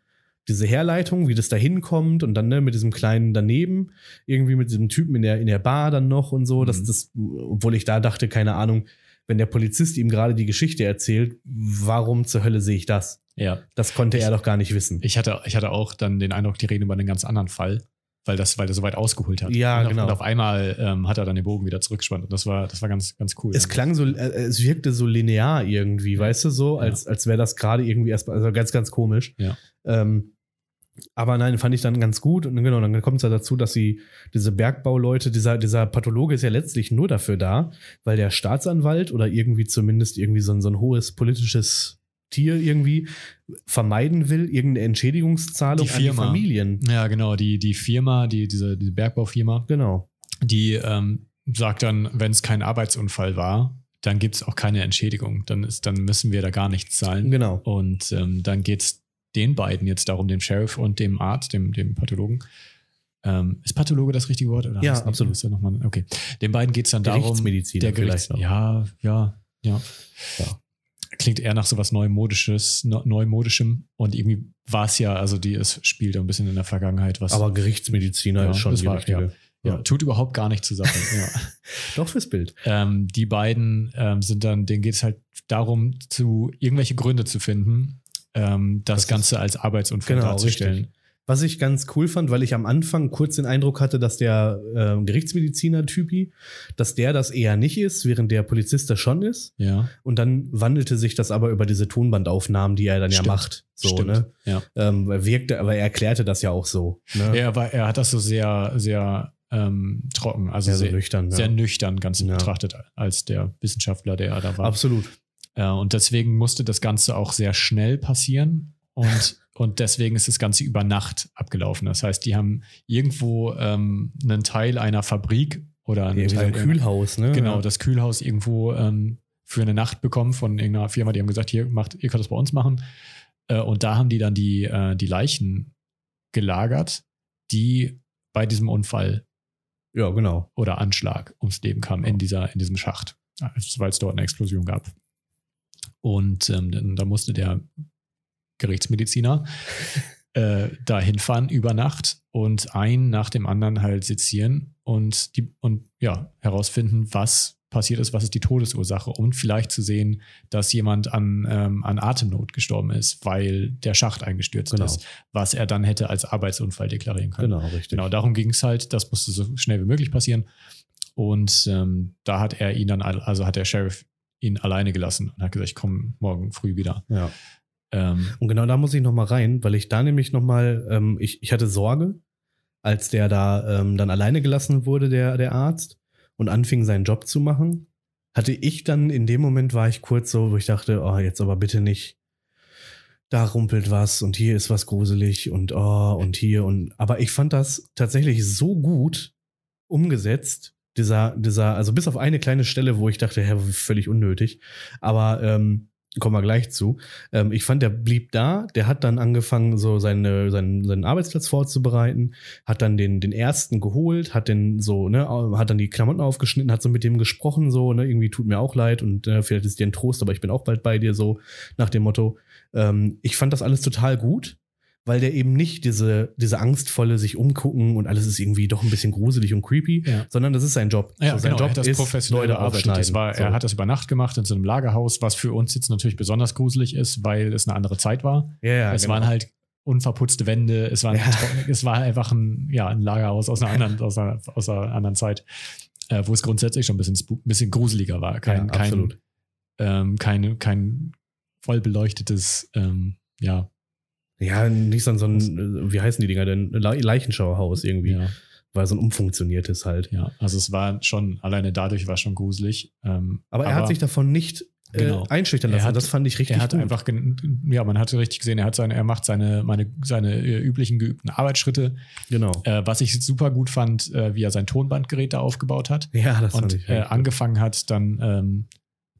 diese Herleitung, wie das da hinkommt und dann ne, mit diesem kleinen daneben, irgendwie mit diesem Typen in der, in der Bar dann noch und so, dass Mhm. das, obwohl ich da dachte, keine Ahnung, wenn der Polizist ihm gerade die Geschichte erzählt, warum zur Hölle sehe ich das? Ja. Das konnte Ich- er doch gar nicht wissen. Ich hatte, ich hatte auch dann den Eindruck, die reden über einen ganz anderen Fall, weil das, weil er so weit ausgeholt hat. Ja, und auf, genau. Und auf einmal ähm, hat er dann den Bogen wieder zurückgespannt. Und das war, das war ganz, ganz cool. es klang so, äh, es wirkte so linear irgendwie, weißt du, so, als, als wäre das gerade irgendwie erst, also ganz, ganz komisch. Ja. Ähm, aber nein, fand ich dann ganz gut. Und genau, dann kommt es ja dazu, dass sie, diese Bergbauleute, dieser, dieser Pathologe ist ja letztlich nur dafür da, weil der Staatsanwalt oder irgendwie zumindest irgendwie so ein, so ein hohes politisches Tier irgendwie vermeiden will, irgendeine Entschädigungszahlung Die an die Firma. Familien. Ja, genau. Die, die Firma, die, diese, diese Bergbaufirma, Genau. die ähm, sagt dann, wenn es kein Arbeitsunfall war, dann gibt es auch keine Entschädigung. Dann, ist, dann müssen wir da gar nichts zahlen. Genau. Und ähm, dann geht es den beiden jetzt darum, dem Sheriff und dem Arzt, dem, dem Pathologen. Ähm, ist Pathologe das richtige Wort? Oder Ja, absolut. Ist ja noch mal, okay. Den beiden geht es dann darum. Gerichtsmediziner Der Gerichts vielleicht auch. ja, ja, ja, Ja. Klingt eher nach sowas Neumodisches, ne- Neumodischem. Und irgendwie war es ja, also die, es spielt ein bisschen in der Vergangenheit was. Aber Gerichtsmediziner Ja, ist schon das die war- richtige. ja, tut überhaupt gar nicht zur Sache. ja. Doch fürs Bild. ähm, die beiden ähm, sind dann, denen geht es halt darum, zu irgendwelche Gründe zu finden, ähm, das, Das Ganze als Arbeitsunfall Genau, darzustellen. richtig. Was ich ganz cool fand, weil ich am Anfang kurz den Eindruck hatte, dass der äh, Gerichtsmediziner-Typi, dass der das eher nicht ist, während der Polizist das schon ist. Ja, Und dann wandelte sich das aber über diese Tonbandaufnahmen, die er dann Stimmt. ja macht. So, Stimmt. ne? ja. Ähm, er wirkte, aber er erklärte das ja auch so. Ne? Er, war, er hat das so sehr, sehr ähm, trocken, also Sehr so nüchtern. sehr ja. nüchtern ganz Ja. betrachtet als der Wissenschaftler, der er da war. Absolut. Äh, und deswegen musste das Ganze auch sehr schnell passieren. Und, und deswegen ist das Ganze über Nacht abgelaufen. Das heißt, die haben irgendwo ähm, einen Teil einer Fabrik oder so Teil ein Kühlhaus, ne? Genau, das Kühlhaus irgendwo ähm, für eine Nacht bekommen von irgendeiner Firma, die haben gesagt, hier macht, ihr könnt das bei uns machen. Äh, und da haben die dann die, äh, die Leichen gelagert, die bei diesem Unfall ja, genau. oder Anschlag ums Leben kamen in, dieser, in diesem Schacht, weil es dort eine Explosion gab. Und ähm, da musste der Gerichtsmediziner äh, da hinfahren über Nacht und einen nach dem anderen halt sezieren und, die, und ja, herausfinden, was passiert ist, was ist die Todesursache und vielleicht zu sehen, dass jemand an, ähm, an Atemnot gestorben ist, weil der Schacht eingestürzt Genau. ist, was er dann hätte als Arbeitsunfall deklarieren können. Genau, richtig. Genau, darum ging es halt. Das musste so schnell wie möglich passieren. Und ähm, da hat er ihn dann, al- also hat der Sheriff ihn alleine gelassen und hat gesagt, ich komme morgen früh wieder. Ja. Ähm, Und genau da muss ich noch mal rein, weil ich da nämlich noch mal, ähm, ich, ich hatte Sorge, als der da ähm, dann alleine gelassen wurde, der, der Arzt, und anfing seinen Job zu machen, hatte ich dann in dem Moment war ich kurz so, wo ich dachte, oh, jetzt aber bitte nicht. Da rumpelt was und hier ist was gruselig und oh und hier und aber ich fand das tatsächlich so gut umgesetzt, dieser dieser also bis auf eine kleine Stelle, wo ich dachte, hä, völlig unnötig, aber ähm, kommen wir gleich zu. Ähm, ich fand, der blieb da, der hat dann angefangen, so seine, seinen, seinen Arbeitsplatz vorzubereiten, hat dann den, den ersten geholt, hat den so, ne, hat dann die Klamotten aufgeschnitten, hat so mit dem gesprochen, so, ne, irgendwie tut mir auch leid und äh, vielleicht ist dir ein Trost, aber ich bin auch bald bei dir, so, nach dem Motto. Ähm, ich fand das alles total gut weil der eben nicht diese, diese angstvolle sich umgucken und alles ist irgendwie doch ein bisschen gruselig und creepy, ja. sondern das ist sein Job. Ja, so, sein genau, Job das ist professionell Leute. Das war, so. Er hat das über Nacht gemacht in so einem Lagerhaus, was für uns jetzt natürlich besonders gruselig ist, weil es eine andere Zeit war. Ja, ja, es genau. waren halt unverputzte Wände, es war, Ja. es war einfach ein, ja, ein Lagerhaus aus einer anderen, aus einer, aus einer anderen Zeit, äh, wo es grundsätzlich schon ein bisschen, bisschen gruseliger war. Kein, kein, ähm, kein, kein voll beleuchtetes, ähm, ja, Ja, nicht so, so ein, äh, wie heißen die Dinger denn? Le Leichenschauhaus irgendwie. ja. War so ein umfunktioniertes halt. Ja, also es war schon, alleine dadurch war schon gruselig. Ähm, Aber er hat sich davon nicht äh, Genau. einschüchtern Er lassen. hat- das fand ich richtig er hat gut. einfach, ja, man hatte richtig gesehen, er hat seine, er macht seine, meine, seine äh, üblichen geübten Arbeitsschritte. genau. Äh, was ich super gut fand, äh, wie er sein Tonbandgerät da aufgebaut hat ja, das fand und ich äh, angefangen hat, dann ähm,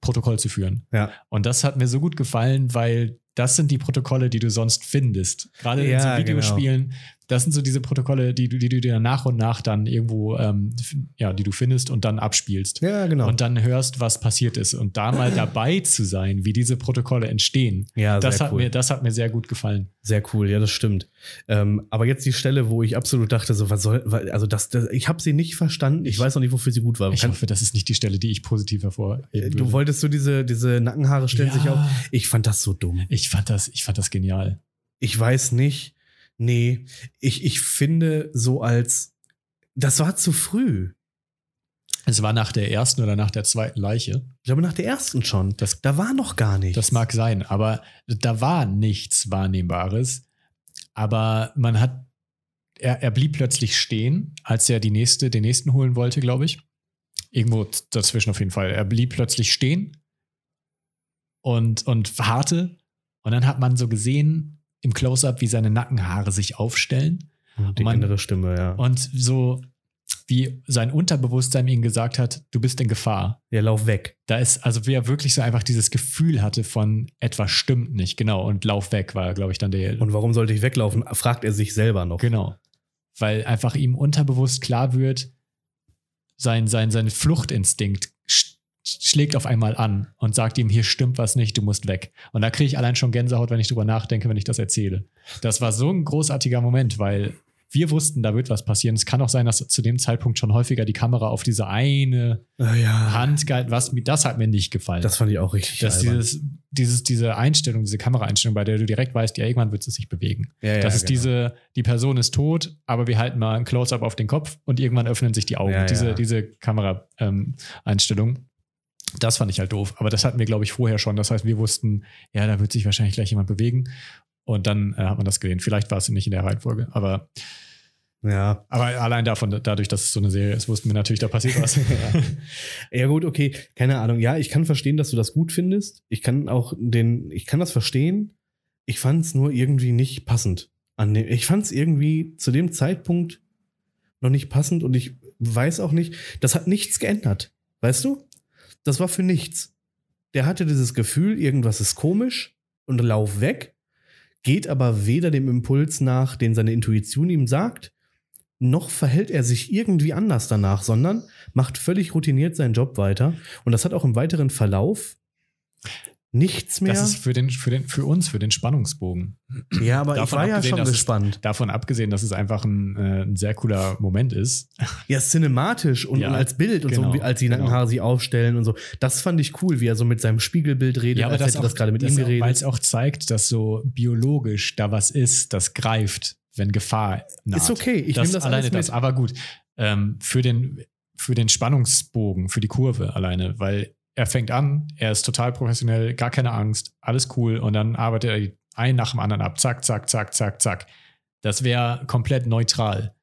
Protokoll zu führen. Ja. Und das hat mir so gut gefallen, weil das sind die Protokolle, die du sonst findest. Gerade in Ja, so genau. Das sind so diese Protokolle, die du, die du dir nach und nach dann irgendwo, ähm, ja, die du findest und dann abspielst. Ja, genau. Und dann hörst, was passiert ist. Und da mal dabei zu sein, wie diese Protokolle entstehen, ja, das hat, cool. mir, das hat mir sehr gut gefallen. Sehr cool, ja, das stimmt. Ähm, aber jetzt die Stelle, wo ich absolut dachte, so, was soll, also das, das ich habe sie nicht verstanden. Ich, Ich- weiß noch nicht, wofür sie gut war. Ich Kann, hoffe, das ist nicht die Stelle, die ich positiv hervorheben äh, du wolltest so diese, diese Nackenhaare stellen sich auf. Ich fand das so dumm. Ich fand das, ich fand das genial. Ich weiß nicht. Nee, ich, ich finde so als, das war zu früh. Es war nach der ersten oder nach der zweiten Leiche. Ich glaube, nach der ersten schon. Das, Da war noch gar nichts. das mag sein, aber da war nichts Wahrnehmbares. Aber man hat, er, er blieb plötzlich stehen, als er die nächste, den nächsten holen wollte, glaube ich. Irgendwo dazwischen auf jeden Fall. Er blieb plötzlich stehen und, und harrte. Und dann hat man so gesehen im Close-up, wie seine Nackenhaare sich aufstellen. Und die man- innere Stimme, ja. Und so wie sein Unterbewusstsein ihm gesagt hat, du bist in Gefahr. Ja, lauf weg. Da ist, also wie er wirklich so einfach dieses Gefühl hatte von etwas stimmt nicht, genau, und lauf weg war, glaube ich, dann der. Und warum sollte ich weglaufen? Fragt er sich selber noch. genau. Weil einfach ihm unterbewusst klar wird, sein, sein, sein Fluchtinstinkt schlägt auf einmal an und sagt ihm, hier stimmt was nicht, du musst weg. Und da kriege ich allein schon Gänsehaut, wenn ich drüber nachdenke, wenn ich das erzähle. Das war so ein großartiger Moment, weil wir wussten, da wird was passieren. Es kann auch sein, dass zu dem Zeitpunkt schon häufiger die Kamera auf diese eine Ah, ja. Hand gehalten, was mir, das hat mir nicht gefallen. Das fand ich auch richtig dass albern. dieses, dieses, diese Einstellung, diese Kameraeinstellung, bei der du direkt weißt, ja, irgendwann wird es sich bewegen. ja, ja, das ist genau. diese, die Person ist tot, aber wir halten mal ein Close-up auf den Kopf und irgendwann öffnen sich die Augen. Diese diese Kameraeinstellung. Das fand ich halt doof. Aber das hatten wir, glaube ich, vorher schon. Das heißt, wir wussten, ja, da wird sich wahrscheinlich gleich jemand bewegen. Und dann äh, hat man das gesehen. Vielleicht war es nicht in der Reihenfolge, aber, Ja. aber allein davon, dadurch, dass es so eine Serie ist, wussten wir natürlich, da passiert was. Ja, gut, okay. Keine Ahnung. Ja, ich kann verstehen, dass du das gut findest. Ich kann auch den, ich kann das verstehen. Ich fand es nur irgendwie nicht passend. An dem, ich fand es irgendwie zu dem Zeitpunkt noch nicht passend und ich weiß auch nicht, das hat nichts geändert. Weißt du? Das war für nichts. Der hatte dieses Gefühl, irgendwas ist komisch und lauf weg, geht aber weder dem Impuls nach, den seine Intuition ihm sagt, noch verhält er sich irgendwie anders danach, sondern macht völlig routiniert seinen Job weiter. Und das hat auch im weiteren Verlauf nichts mehr. Das ist für, den, für, den, für uns, für den Spannungsbogen. ja, aber ich davon war ja schon dass es- gespannt. Davon abgesehen, dass es einfach ein, äh, ein sehr cooler Moment ist. Ja, cinematisch und, Ja, und als Bild und genau, so, als die genau. Nackenhaare sich aufstellen und so. Das fand ich cool, wie er so mit seinem Spiegelbild redet, als hätte das gerade mit ihm Weil geredet. es auch zeigt, dass so biologisch da was ist, das greift, wenn Gefahr naht. Ist okay, ich das, nehme das alleine alles das, aber gut. Ähm, für, den, für den Spannungsbogen, für die Kurve alleine, weil er fängt an, er ist total professionell, gar keine Angst, alles cool und dann arbeitet er ein nach dem anderen ab. Zack, zack, zack, zack, zack. Das wäre komplett neutral.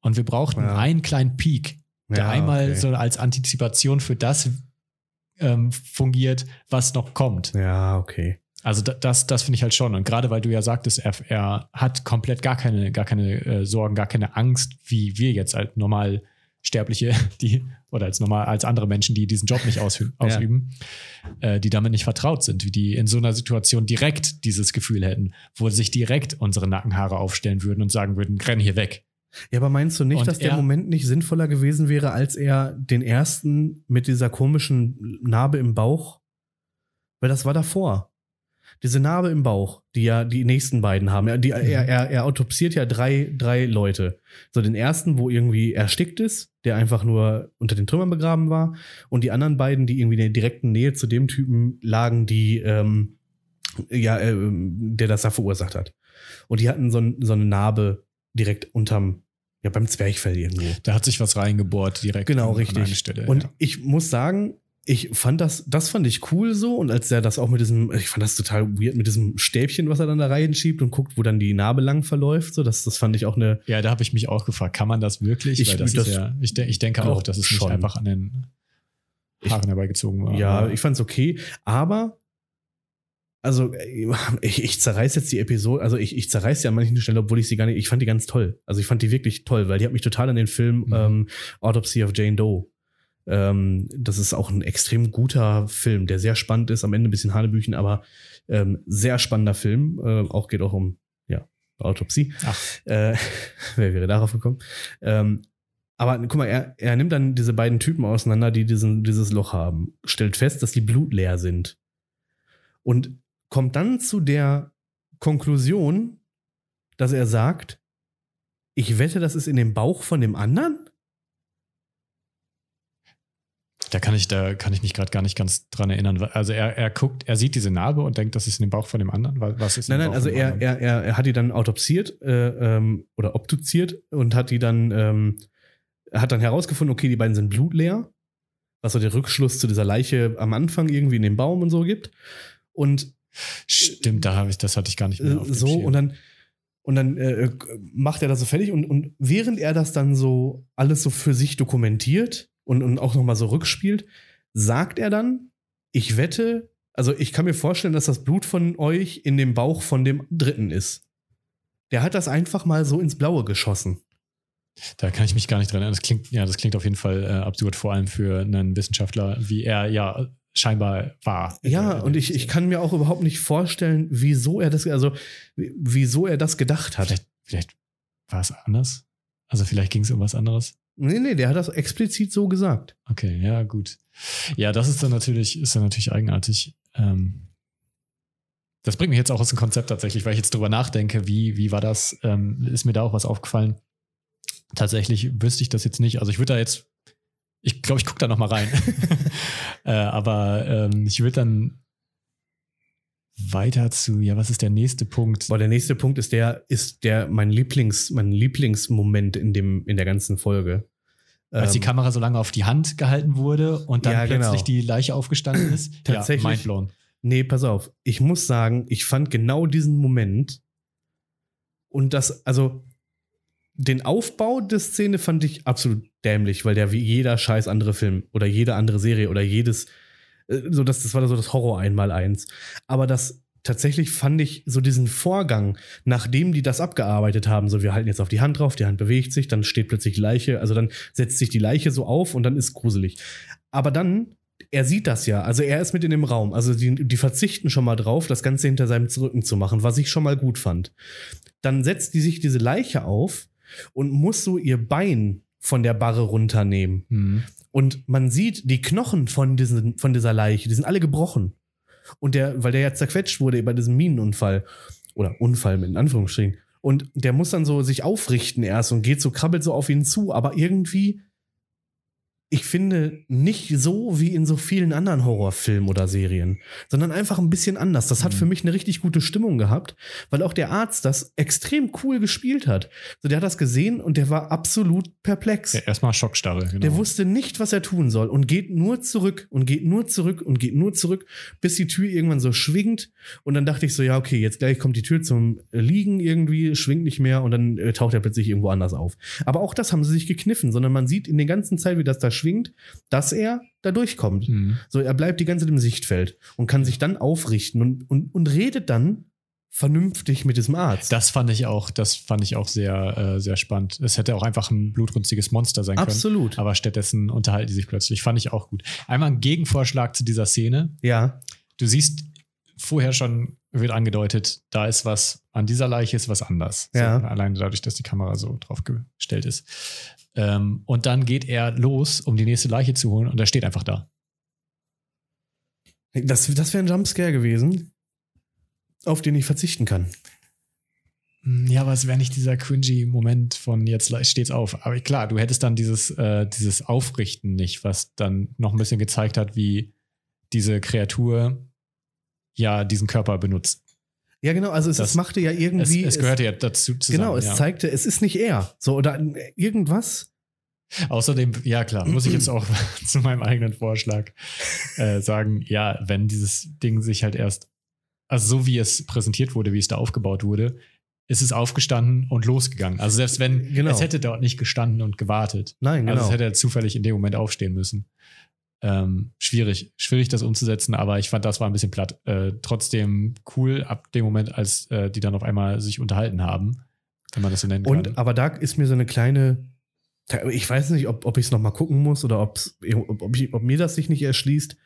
Und wir brauchten Ja. einen kleinen Peak, der Ja, einmal okay. so als Antizipation für das ähm, fungiert, was noch kommt. Ja, okay. Also da, das, das finde ich halt schon. Und gerade weil du ja sagtest, er, er hat komplett gar keine, gar keine äh, Sorgen, gar keine Angst, wie wir jetzt als Normalsterbliche, die oder als normal als andere Menschen, die diesen Job nicht ausü ausüben, äh, die damit nicht vertraut sind, wie die in so einer Situation direkt dieses Gefühl hätten, wo sich direkt unsere Nackenhaare aufstellen würden und sagen würden, renn hier weg. Ja, aber meinst du nicht, Und dass der er- Moment nicht sinnvoller gewesen wäre, als er den ersten mit dieser komischen Narbe im Bauch? Weil das war davor. Diese Narbe im Bauch, die ja die nächsten beiden haben. Er, die, er, er, er autopsiert ja drei, drei Leute. So den ersten, wo irgendwie erstickt ist, der einfach nur unter den Trümmern begraben war. Und die anderen beiden, die irgendwie in der direkten Nähe zu dem Typen lagen, die, ähm, ja, ähm, der das da verursacht hat. Und die hatten so, so eine Narbe direkt unterm, ja, beim Zwerchfell irgendwo. Da hat sich was reingebohrt direkt Genau, an, richtig. an Stelle. Und ja. ich muss sagen, ich fand das, das fand ich cool so. Und als er das auch mit diesem, ich fand das total weird, mit diesem Stäbchen, was er dann da reinschiebt und guckt, wo dann die Narbe lang verläuft, so, das, das fand ich auch eine, Ja, da habe ich mich auch gefragt, kann man das wirklich? Ich- das, das ja, ich, de ich denke auch, dass es schon. nicht einfach an den Haaren herbeigezogen war. ja, ich fand's okay. Aber, also, ich, ich zerreiß jetzt die Episode, also ich, ich zerreiß sie an manchen Stellen, obwohl ich sie gar nicht, ich fand die ganz toll. Also ich fand die wirklich toll, weil die hat mich total an den Film Mhm. ähm, Autopsy of Jane Doe. Ähm, das ist auch ein extrem guter Film, der sehr spannend ist, am Ende ein bisschen Hanebüchen, aber ähm, sehr spannender Film. Äh, auch geht auch um, ja, Autopsie. Ach. Äh, wer wäre darauf gekommen? Ähm, aber guck mal, er, er nimmt dann diese beiden Typen auseinander, die diesen, dieses Loch haben, stellt fest, dass die blutleer sind und kommt dann zu der Konklusion, dass er sagt, ich wette, das ist in dem Bauch von dem anderen? Da kann ich, da kann ich mich gerade gar nicht ganz dran erinnern. Also er, er guckt, er sieht diese Narbe und denkt, das ist in dem Bauch von dem anderen. Was ist Nein, nein, also er, er, er, er hat die dann autopsiert äh, ähm, oder obduziert und hat die dann, ähm, hat dann herausgefunden, okay, die beiden sind blutleer, was so der Rückschluss zu dieser Leiche am Anfang irgendwie in dem Baum und so gibt. Und Stimmt, da habe ich, das hatte ich gar nicht mehr äh, auf so und dann und dann äh, macht er das so fertig und, und während er das dann so alles so für sich dokumentiert und, und auch nochmal so rückspielt, sagt er dann, ich wette, also ich kann mir vorstellen, dass das Blut von euch in dem Bauch von dem Dritten ist. Der hat das einfach mal so ins Blaue geschossen. Da kann ich mich gar nicht dran erinnern. Das klingt, ja, das klingt auf jeden Fall äh, absurd, vor allem für einen Wissenschaftler, wie er ja scheinbar war. Ja, Äh, und ich, ich kann mir auch überhaupt nicht vorstellen, wieso er das, also wie- wieso er das gedacht hat. Vielleicht, vielleicht war es anders. Also vielleicht ging es um was anderes. Nee, nee, der hat das explizit so gesagt. Okay, ja, gut. Ja, das ist dann natürlich, ist dann natürlich eigenartig. Ähm, das bringt mich jetzt auch aus dem Konzept tatsächlich, weil ich jetzt drüber nachdenke, wie, wie war das? Ähm, ist mir da auch was aufgefallen? Tatsächlich wüsste ich das jetzt nicht. Also ich würde da jetzt, ich glaube, ich gucke da noch mal rein. äh, aber ähm, ich würde dann weiter zu, ja, was ist der nächste Punkt? Boah, der nächste Punkt ist der, ist der mein Lieblings, mein Lieblingsmoment in dem, in der ganzen Folge. Als die Ähm, Kamera so lange auf die Hand gehalten wurde und dann Ja, genau. plötzlich die Leiche aufgestanden ist. Tatsächlich. Ja, mindblown. Nee, pass auf. Ich muss sagen, ich fand genau diesen Moment und das, also den Aufbau der Szene fand ich absolut dämlich, weil der wie jeder scheiß andere Film oder jede andere Serie oder jedes, so das, das war so das Horror einmal eins. Aber das tatsächlich fand ich so diesen Vorgang, nachdem die das abgearbeitet haben, so wir halten jetzt auf die Hand drauf, die Hand bewegt sich, dann steht plötzlich Leiche, also dann setzt sich die Leiche so auf und dann ist gruselig. Aber dann er sieht das ja, also er ist mit in dem Raum. Also die, die verzichten schon mal drauf, das Ganze hinter seinem Rücken zu machen, was ich schon mal gut fand. Dann setzt die sich diese Leiche auf und muss so ihr Bein von der Barre runternehmen. Mhm. Und man sieht die Knochen von, diesen, von dieser Leiche, die sind alle gebrochen. Und der, weil der ja zerquetscht wurde bei diesem Minenunfall. Oder Unfall mit in Anführungsstrichen. Und der muss dann so sich aufrichten erst und geht so, krabbelt so auf ihn zu, aber irgendwie, ich finde, nicht so wie in so vielen anderen Horrorfilmen oder Serien, sondern einfach ein bisschen anders. Das hat Mhm. für mich eine richtig gute Stimmung gehabt, weil auch der Arzt das extrem cool gespielt hat. So, der hat das gesehen und der war absolut perplex. Ja, erstmal Schockstarre, genau. Der wusste nicht, was er tun soll und geht nur zurück und geht nur zurück und geht nur zurück, bis die Tür irgendwann so schwingt. Und dann dachte ich so, ja, okay, jetzt gleich kommt die Tür zum Liegen irgendwie, schwingt nicht mehr und dann äh, taucht er plötzlich irgendwo anders auf. Aber auch das haben sie sich gekniffen, sondern man sieht in der ganzen Zeit, wie das da schwingt, dass er da durchkommt. Mhm. So, er bleibt die ganze Zeit im Sichtfeld und kann sich dann aufrichten und, und, und redet dann vernünftig mit diesem Arzt. Das fand ich auch, das fand ich auch sehr, äh, sehr spannend. Es hätte auch einfach ein blutrünstiges Monster sein können. Absolut. Aber stattdessen unterhalten die sich plötzlich. Fand ich auch gut. Einmal ein Gegenvorschlag zu dieser Szene. Ja. Du siehst vorher schon, wird angedeutet, da ist was, an dieser Leiche ist was anders. Ja. So, allein dadurch, dass die Kamera so drauf gestellt ist. Ähm, und dann geht er los, um die nächste Leiche zu holen und er steht einfach da. Das, das wäre ein Jumpscare gewesen, auf den ich verzichten kann. Hm, Ja, aber es wäre nicht dieser cringy Moment von jetzt steht's auf. Aber klar, du hättest dann dieses, äh, dieses Aufrichten nicht, was dann noch ein bisschen gezeigt hat, wie diese Kreatur ja diesen Körper benutzt. Ja, genau, also es, Das- es machte ja Es, irgendwie. es gehörte ja dazu zusammen. Genau, es ja. zeigte, es ist nicht er. So, oder irgendwas. Außerdem, ja klar, muss ich jetzt auch zu meinem eigenen Vorschlag äh, sagen, ja, wenn dieses Ding sich halt erst, also so wie es präsentiert wurde, wie es da aufgebaut wurde, ist es aufgestanden und losgegangen. Also selbst wenn, Genau. es hätte dort nicht gestanden und gewartet. Nein, genau. Also es hätte er zufällig in dem Moment aufstehen müssen. Ähm, schwierig, schwierig das umzusetzen, aber ich fand, das war ein bisschen platt. Äh, trotzdem cool ab dem Moment, als äh, die dann auf einmal sich unterhalten haben, wenn man das so nennen kann. Und aber da ist mir so eine kleine. Ich weiß nicht, ob, ob ich es nochmal gucken muss oder ob, ich, ob mir das sich nicht erschließt.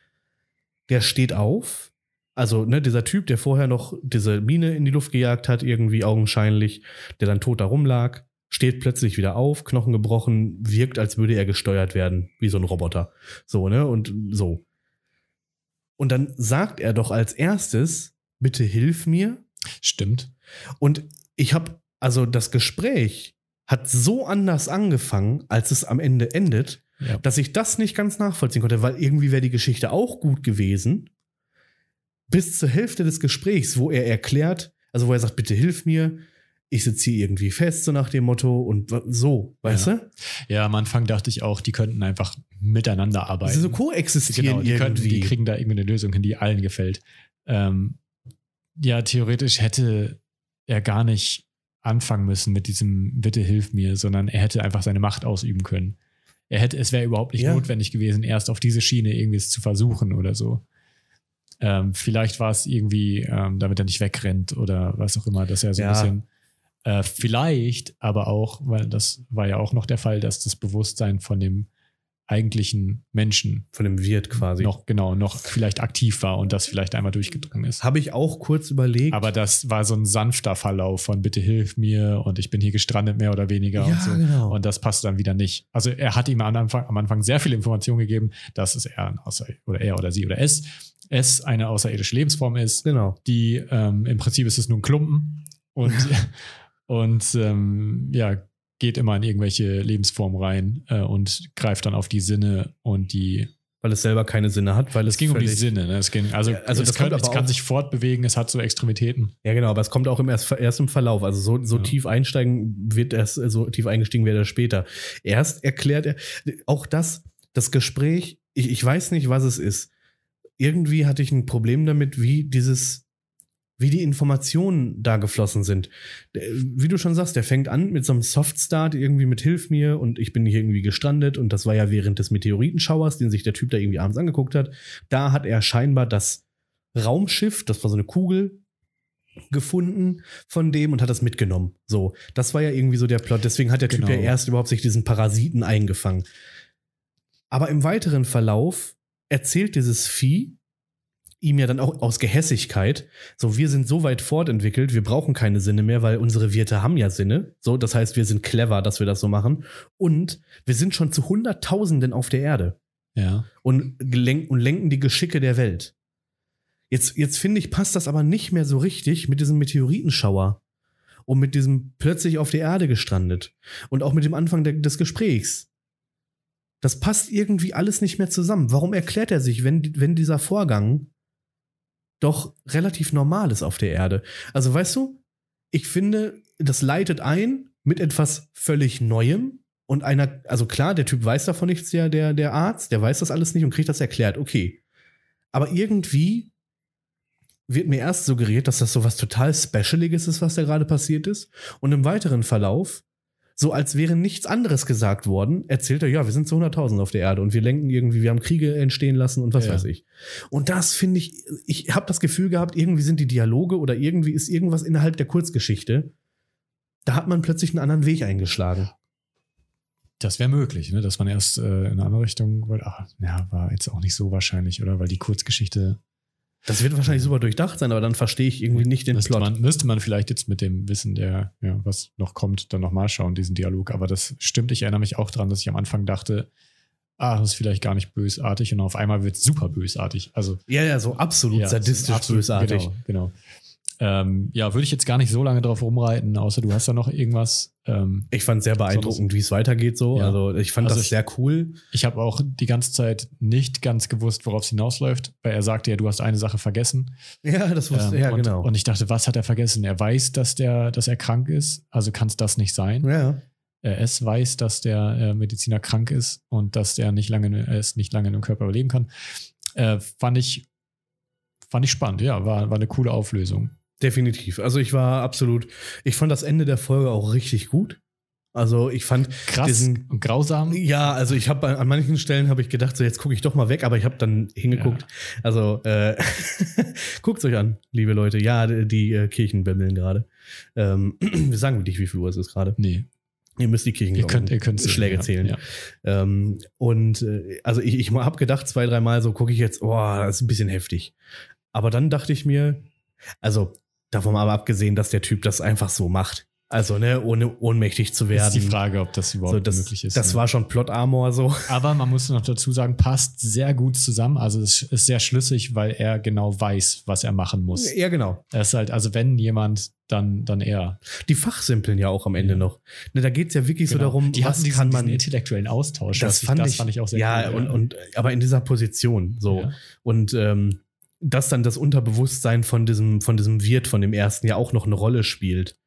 Der steht auf. Also, ne, dieser Typ, der vorher noch diese Mine in die Luft gejagt hat, irgendwie augenscheinlich, der dann tot da rumlag, steht plötzlich wieder auf, Knochen gebrochen, wirkt, als würde er gesteuert werden, wie so ein Roboter. So, ne, und so. Und dann sagt er doch als erstes, bitte hilf mir, Stimmt. und ich habe, also das Gespräch hat so anders angefangen, als es am Ende endet, Ja. dass ich das nicht ganz nachvollziehen konnte, weil irgendwie wäre die Geschichte auch gut gewesen. Bis zur Hälfte des Gesprächs, wo er erklärt, also wo er sagt, bitte hilf mir, ich sitze hier irgendwie fest, so nach dem Motto und so, weißt Ja. du? Ja, am Anfang dachte ich auch, die könnten einfach miteinander arbeiten. Also so koexistieren genau, die, könnten, irgendwie. die kriegen da irgendwie eine Lösung hin, die allen gefällt. Ähm, ja, theoretisch hätte er gar nicht anfangen müssen mit diesem Bitte hilf mir, sondern er hätte einfach seine Macht ausüben können. Er hätte, es wäre überhaupt nicht Ja. notwendig gewesen, erst auf diese Schiene irgendwie es zu versuchen oder so. Ähm, vielleicht war es irgendwie, ähm, damit er nicht wegrennt oder was auch immer, dass er so Ja. ein bisschen äh, vielleicht, aber auch, weil das war ja auch noch der Fall, dass das Bewusstsein von dem eigentlichen Menschen Von dem Wirt quasi. noch genau noch vielleicht aktiv war und das vielleicht einmal durchgedrungen ist. Habe ich auch kurz überlegt. Aber das war so ein sanfter Verlauf von bitte hilf mir und ich bin hier gestrandet mehr oder weniger Ja, und so. genau. Und das passt dann wieder nicht. Also er hat ihm am Anfang, am Anfang sehr viele Informationen gegeben, dass es er ein Außer oder er oder sie oder es es eine außerirdische Lebensform ist, genau. die ähm, im Prinzip ist es nur ein Klumpen und und ähm, ja geht immer in irgendwelche Lebensformen rein äh, und greift dann auf die Sinne und die Weil es selber keine Sinne hat, weil es es ging um die Sinne, ne? Es ging, also, Ja, also es, das kann, es kann sich fortbewegen, es hat so Extremitäten. Ja, genau, aber es kommt auch im erst, erst im Verlauf. Also so, so Ja. tief einsteigen wird erst, so tief eingestiegen wird er später. Erst erklärt er, auch das, das Gespräch, ich, ich weiß nicht, was es ist. Irgendwie hatte ich ein Problem damit, wie dieses, wie die Informationen da geflossen sind. Wie du schon sagst, der fängt an mit so einem Softstart, irgendwie mit Hilf mir und ich bin hier irgendwie gestrandet und das war ja während des Meteoritenschauers, den sich der Typ da irgendwie abends angeguckt hat. Da hat er scheinbar das Raumschiff, das war so eine Kugel, gefunden von dem und hat das mitgenommen. So, das war ja irgendwie so der Plot. Deswegen hat der Typ Genau. ja erst überhaupt sich diesen Parasiten eingefangen. Aber im weiteren Verlauf erzählt dieses Vieh ihm ja dann auch aus Gehässigkeit, so wir sind so weit fortentwickelt, wir brauchen keine Sinne mehr, weil unsere Wirte haben ja Sinne. So, das heißt, wir sind clever, dass wir das so machen. Und wir sind schon zu Hunderttausenden auf der Erde Ja. und, gelenk und lenken die Geschicke der Welt. Jetzt, jetzt finde ich, passt das aber nicht mehr so richtig mit diesem Meteoritenschauer und mit diesem plötzlich auf der Erde gestrandet und auch mit dem Anfang der, des Gesprächs. Das passt irgendwie alles nicht mehr zusammen. Warum erklärt er sich, wenn, wenn dieser Vorgang doch relativ normal ist auf der Erde? Also weißt du, ich finde, das leitet ein mit etwas völlig Neuem und einer, also klar, der Typ weiß davon nichts, der, der, der Arzt, der weiß das alles nicht und kriegt das erklärt, okay. Aber irgendwie wird mir erst suggeriert, dass das so was total Specialiges ist, was da gerade passiert ist. Und im weiteren Verlauf so als wäre nichts anderes gesagt worden, erzählt er, ja, wir sind zu 100.000 auf der Erde und wir lenken irgendwie, wir haben Kriege entstehen lassen und was Ja. weiß ich. Und das finde ich, ich habe das Gefühl gehabt, irgendwie sind die Dialoge oder irgendwie ist irgendwas innerhalb der Kurzgeschichte, da hat man plötzlich einen anderen Weg eingeschlagen. Das wäre möglich, ne? dass man erst äh, in eine andere Richtung wollte. Ach, ja, war jetzt auch nicht so wahrscheinlich, oder? Weil die Kurzgeschichte Das wird wahrscheinlich super durchdacht sein, aber dann verstehe ich irgendwie nicht den müsste Plot. man, müsste man vielleicht jetzt mit dem Wissen, der, ja, was noch kommt, dann nochmal schauen, diesen Dialog. Aber das stimmt, ich erinnere mich auch dran, dass ich am Anfang dachte, ah, das ist vielleicht gar nicht bösartig und auf einmal wird es super bösartig. Also Ja, ja, so absolut ja, sadistisch absolut, bösartig. Genau, genau. Ähm, ja, würde ich jetzt gar nicht so lange drauf rumreiten, außer du hast da noch irgendwas. Ähm, Ich fand sehr beeindruckend, wie es weitergeht so. Ja. Also ich fand Also das ich- sehr cool. ich habe auch die ganze Zeit nicht ganz gewusst, worauf es hinausläuft, weil er sagte ja, du hast eine Sache vergessen. Ja, das wusste Ähm, ja und, genau. Und ich dachte, was hat er vergessen? Er weiß, dass der, dass er krank ist, also kann es das nicht sein. ja. Äh, es weiß, dass der äh, Mediziner krank ist und dass der nicht lange, er es nicht lange in dem Körper überleben kann. Äh, fand ich, fand ich spannend, ja, war, war eine coole Auflösung. Definitiv. Also ich war absolut, ich fand das Ende der Folge auch richtig gut. Also ich fand, Krass Diesen- und grausam. ja, also ich habe an manchen Stellen habe ich gedacht, so jetzt gucke ich doch mal weg, aber ich habe dann hingeguckt. Also äh, guckt euch an, liebe Leute. Ja, die, die äh, Kirchen bimmeln gerade. Ähm, wir sagen nicht, wie viel Uhr es ist gerade. Nee, Ihr müsst die Kirchen ihr könnt, ihr könnt Schläge ja, zählen. Ja. Ähm, und äh, also ich, ich habe gedacht, zwei, dreimal so gucke ich jetzt, boah, das ist ein bisschen heftig. Aber dann dachte ich mir, also davon mal abgesehen, dass der Typ das einfach so macht. Also, ne, ohne ohnmächtig zu Ist werden. die Frage, ob das überhaupt so, das, möglich ist. das ne? war schon Plot-Armor so. Aber man muss noch dazu sagen, passt sehr gut zusammen. Also es ist sehr schlüssig, weil er genau weiß, was er machen muss. Ja, genau. Er ist halt, also wenn jemand, dann, dann er. Die fachsimpeln ja auch am Ende Ja. noch. Ne, da geht's ja wirklich so Genau. darum, die was diesen, kann man. diesen intellektuellen Austausch. das, was ich, fand das ich, fand ich auch sehr ja, cool. und, und aber in dieser Position so. Ja. Und ähm, dass dann das Unterbewusstsein von diesem, von diesem Wirt, von dem ersten ja auch noch eine Rolle spielt.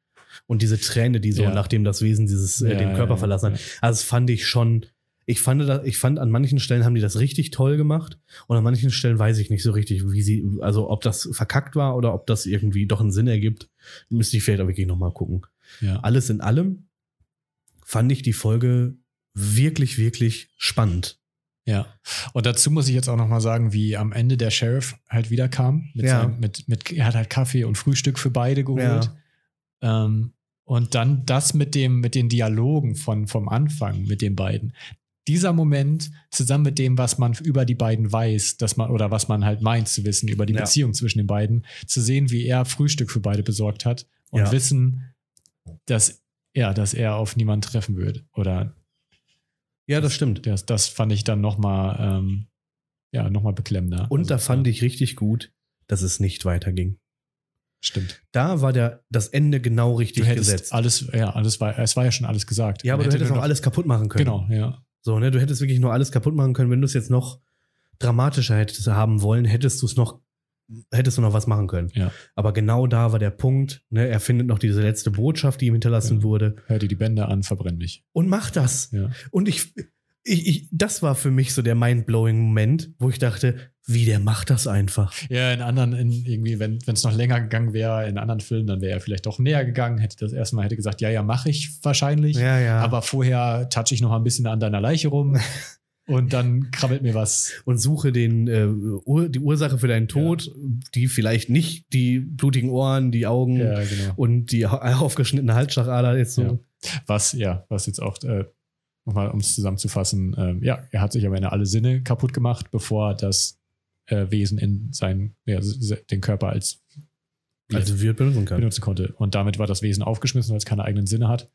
Und diese Träne, die so, Ja. nachdem das Wesen dieses, äh, Ja, den Körper ja, verlassen hat. Also das fand ich schon, ich fand, ich fand an manchen Stellen haben die das richtig toll gemacht und an manchen Stellen weiß ich nicht so richtig, wie sie, also ob das verkackt war oder ob das irgendwie doch einen Sinn ergibt. Müsste ich vielleicht auch wirklich nochmal gucken. Ja. Alles in allem fand ich die Folge wirklich, wirklich spannend. Ja. Und dazu muss ich jetzt auch noch mal sagen, wie am Ende der Sheriff halt wiederkam. Mit Ja. seinem, mit, mit, er hat halt Kaffee und Frühstück für beide geholt. Ähm, und dann das mit dem, mit den Dialogen von, vom Anfang mit den beiden. Dieser Moment zusammen mit dem, was man über die beiden weiß, dass man, oder was man halt meint zu wissen über die Ja. Beziehung zwischen den beiden, zu sehen, wie er Frühstück für beide besorgt hat und Ja. wissen, dass, ja, dass er auf niemanden treffen wird. Oder Ja, das stimmt. das, das fand ich dann nochmal, ähm, ja, noch mal beklemmender. Und da Also, fand ja, ich richtig gut, dass es nicht weiterging. Stimmt. Da war der, das Ende genau richtig gesetzt. alles, ja, alles war, es war ja schon alles gesagt. Ja, aber du hätte hättest noch alles kaputt machen können. Genau, ja. So, ne, du hättest wirklich nur alles kaputt machen können. Wenn du es jetzt noch dramatischer hättest haben wollen, hättest du es noch, hättest du noch was machen können. Ja. Aber genau da war der Punkt, ne, er findet noch diese letzte Botschaft, die ihm hinterlassen Ja. wurde Hör dir die Bänder an, verbrenn mich. und macht das. Ja. Und ich, ich, ich, das war für mich so der mindblowing Moment, wo ich dachte, wie der macht das einfach. Ja, in anderen, in irgendwie, wenn es noch länger gegangen wäre, in anderen Filmen, dann wäre er vielleicht doch näher gegangen, hätte das erstmal hätte gesagt, ja, ja, mache ich wahrscheinlich. Ja, ja. Aber vorher touch ich noch ein bisschen an deiner Leiche rum und dann krabbelt mir was. und suche den, äh, Ur, die Ursache für deinen Tod, die vielleicht nicht die blutigen Ohren, die Augen Ja, genau. und die au- aufgeschnittene Halsschlagader jetzt so. Ja. Was, ja, was jetzt auch, äh, nochmal, um es zusammenzufassen, ähm, ja, er hat sich am Ende alle Sinne kaputt gemacht, bevor das äh, Wesen in sein, ja, den Körper als Also wird benutzen kann. benutzen konnte. Und damit war das Wesen aufgeschmissen, weil es keine eigenen Sinne hat.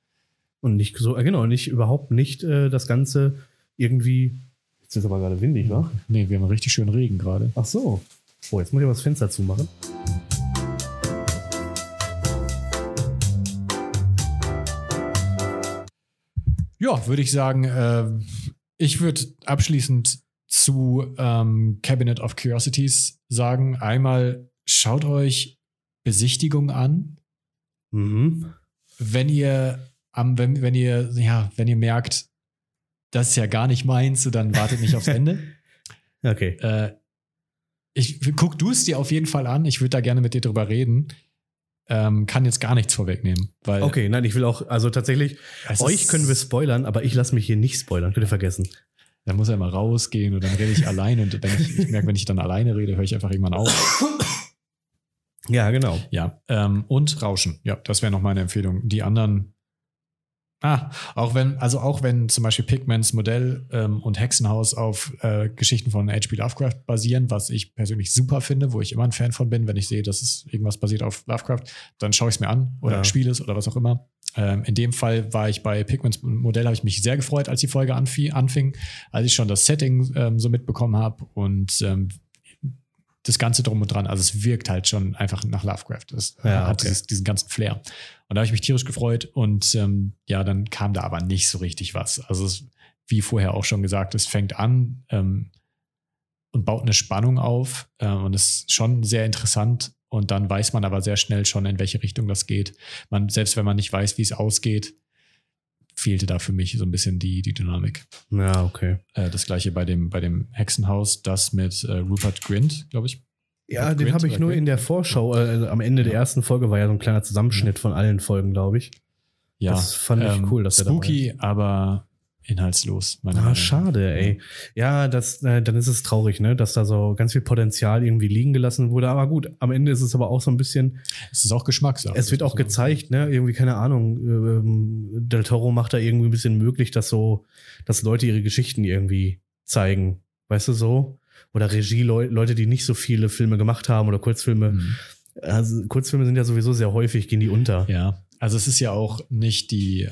Und nicht so, äh, genau, nicht überhaupt nicht äh, das Ganze irgendwie. Jetzt ist aber gerade windig, wa? Nee, wir haben richtig schönen Regen gerade. Ach so. Oh, jetzt muss ich mal das Fenster zumachen. Ja, würde ich sagen, äh, ich würde abschließend zu ähm, Cabinet of Curiosities sagen, einmal schaut euch Besichtigung an. Mhm. wenn ihr am, wenn, wenn ihr, ja, wenn ihr merkt, das ist ja gar nicht meins, so dann wartet nicht aufs Ende. Okay. Äh, ich guck du es dir auf jeden Fall an. Ich würde da gerne mit dir drüber reden. ähm, kann jetzt gar nichts vorwegnehmen. Weil Okay, nein, ich will auch, also tatsächlich, euch können wir spoilern, aber ich lasse mich hier nicht spoilern, könnt ihr vergessen. Dann muss er immer rausgehen und dann rede ich alleine. Und wenn ich, ich merke, wenn ich dann alleine rede, höre ich einfach irgendwann auf. Ja, genau. Ja, ähm, und Rauschen. Ja, das wäre noch meine Empfehlung. Die anderen, ah, auch wenn, also auch wenn zum Beispiel Pigments Modell ähm, und Hexenhaus auf äh, Geschichten von H.P. Lovecraft basieren, was ich persönlich super finde, wo ich immer ein Fan von bin, wenn ich sehe, dass es irgendwas basiert auf Lovecraft, dann schaue ich es mir an oder Ja. spiele es oder was auch immer. Ähm, in dem Fall war ich bei Pigments Modell, habe ich mich sehr gefreut, als die Folge anfing, als ich schon das Setting ähm, so mitbekommen habe und ähm, das Ganze drum und dran. Also es wirkt halt schon einfach nach Lovecraft. Es Ja, hat okay. dieses, diesen ganzen Flair. Und da habe ich mich tierisch gefreut und ähm, ja, dann kam da aber nicht so richtig was. Also es, wie vorher auch schon gesagt, es fängt an ähm, und baut eine Spannung auf äh, und ist schon sehr interessant. Und dann weiß man aber sehr schnell schon, in welche Richtung das geht. Man, selbst wenn man nicht weiß, wie es ausgeht, fehlte da für mich so ein bisschen die, die Dynamik. Ja, okay. Äh, das gleiche bei dem, bei dem Hexenhaus, das mit äh, Rupert Grint, glaube ich. Ja, Hat den habe ich nur Grint? in der Vorschau, äh, am Ende der Ja. ersten Folge war ja so ein kleiner Zusammenschnitt von allen Folgen, glaube ich. Ja, Das fand ich cool, dass er dabei Spooky, aber inhaltslos. meiner Ah, Meinung schade, ey. Ja, das, äh, dann ist es traurig, ne, dass da so ganz viel Potenzial irgendwie liegen gelassen wurde. Aber gut, am Ende ist es aber auch so ein bisschen, Es ist auch Geschmackssache. es wird auch gezeigt, ne, irgendwie, keine Ahnung, ähm, Del Toro macht da irgendwie ein bisschen möglich, dass so, dass Leute ihre Geschichten irgendwie zeigen. Weißt du so? Oder Regie-Leute, die nicht so viele Filme gemacht haben oder Kurzfilme. Mhm. Also Kurzfilme sind ja sowieso sehr häufig, gehen die unter. Ja, also es ist ja auch nicht die,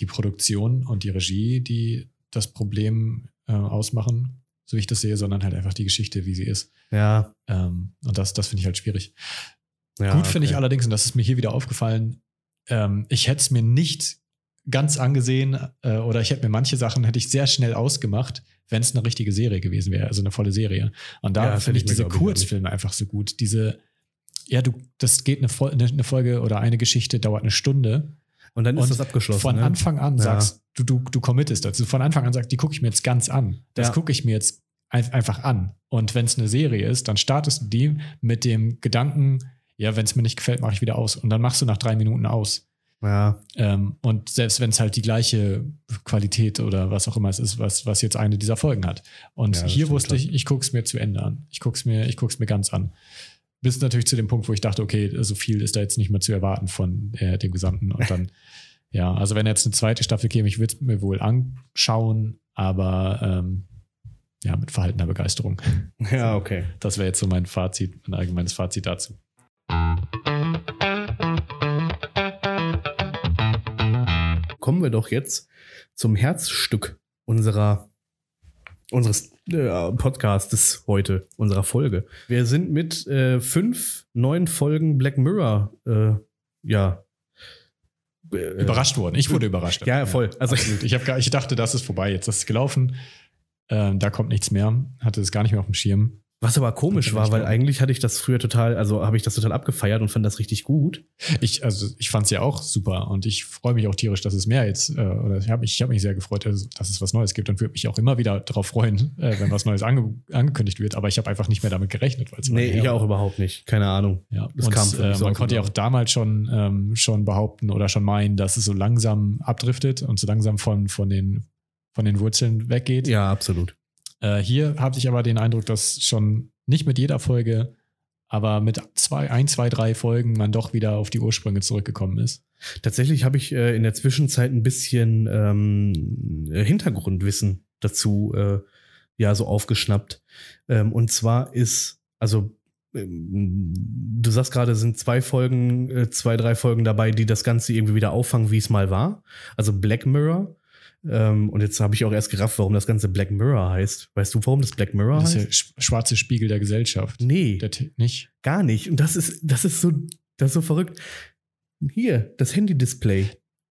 die Produktion und die Regie, die das Problem äh, ausmachen, so wie ich das sehe, sondern halt einfach die Geschichte, wie sie ist. Ja. Ähm, und das, das finde ich halt schwierig. ja Gut finde ich allerdings, und das ist mir hier wieder aufgefallen, ähm, ich hätte es mir nicht ganz angesehen äh, oder ich hätte mir manche Sachen hätte ich sehr schnell ausgemacht, wenn es eine richtige Serie gewesen wäre, also eine volle Serie. Und da Ja, finde ich diese ich, Kurzfilme einfach so gut. Diese, ja, du, das geht eine, eine Folge oder eine Geschichte dauert eine Stunde. Und dann ist Und das abgeschlossen. Von ne? Anfang an Ja. sagst du, du, du committest dazu. Von Anfang an sagst, die gucke ich mir jetzt ganz an. Das Ja. gucke ich mir jetzt ein, einfach an. Und wenn es eine Serie ist, dann startest du die mit dem Gedanken, ja, wenn es mir nicht gefällt, mache ich wieder aus. Und dann machst du nach drei Minuten aus. Ja, Ähm, und selbst wenn es halt die gleiche Qualität oder was auch immer es ist, was, was jetzt eine dieser Folgen hat. Und Ja, hier wusste ich, ich gucke es mir zu Ende an. Ich gucke es mir, ich guck's mir ganz an. Bis natürlich zu dem Punkt, wo ich dachte, okay, so viel ist da jetzt nicht mehr zu erwarten von äh, dem Gesamten. Und dann, ja, also wenn jetzt eine zweite Staffel käme, ich würde es mir wohl anschauen, aber ähm, ja, mit verhaltener Begeisterung. ja, okay. Das wäre jetzt so mein Fazit, mein allgemeines Fazit dazu. Kommen wir doch jetzt zum Herzstück unserer unseres äh, Podcastes heute, unserer Folge. Wir sind mit äh, fünf neuen Folgen Black Mirror, äh, ja. äh, Überrascht worden. Ich wurde überrascht. Ja, voll. Also- Absolut. Ich, hab gar, ich dachte, das ist vorbei. Jetzt ist es gelaufen. Ähm, da kommt nichts mehr. Hatte es gar nicht mehr auf dem Schirm. Was aber komisch war, weil eigentlich hatte ich das früher total, also habe ich das total abgefeiert und fand das richtig gut. Ich, also ich fand es ja auch super und ich freue mich auch tierisch, dass es mehr jetzt, äh, oder ich habe mich, ich hab mich sehr gefreut, dass, dass es was Neues gibt und würde mich auch immer wieder darauf freuen, äh, wenn was Neues ange angekündigt wird. Aber ich habe einfach nicht mehr damit gerechnet. weil's Nee, ich auch war. überhaupt nicht. Keine Ahnung. Ja, Das und kam für mich äh, so man konnte ja auch damals schon, ähm, schon behaupten oder schon meinen, dass es so langsam abdriftet und so langsam von, von, den, von den Wurzeln weggeht. Ja, absolut. Äh, hier habe ich aber den Eindruck, dass schon nicht mit jeder Folge, aber mit zwei, ein, zwei, drei Folgen man doch wieder auf die Ursprünge zurückgekommen ist. Tatsächlich habe ich äh, in der Zwischenzeit ein bisschen ähm, äh, Hintergrundwissen dazu äh, ja so aufgeschnappt. Ähm, und zwar ist, also ähm, du sagst gerade, sind zwei Folgen, äh, zwei, drei Folgen dabei, die das Ganze irgendwie wieder auffangen, wie es mal war. Also Black Mirror. Ähm, und jetzt habe ich auch erst gerafft, warum das Ganze Black Mirror heißt. Weißt du, warum das Black Mirror Das ist heißt? der sch- schwarze Spiegel der Gesellschaft. Nee. Der nicht? Gar nicht. Und das ist, das ist so, das ist so verrückt. Hier, das Handy-Display.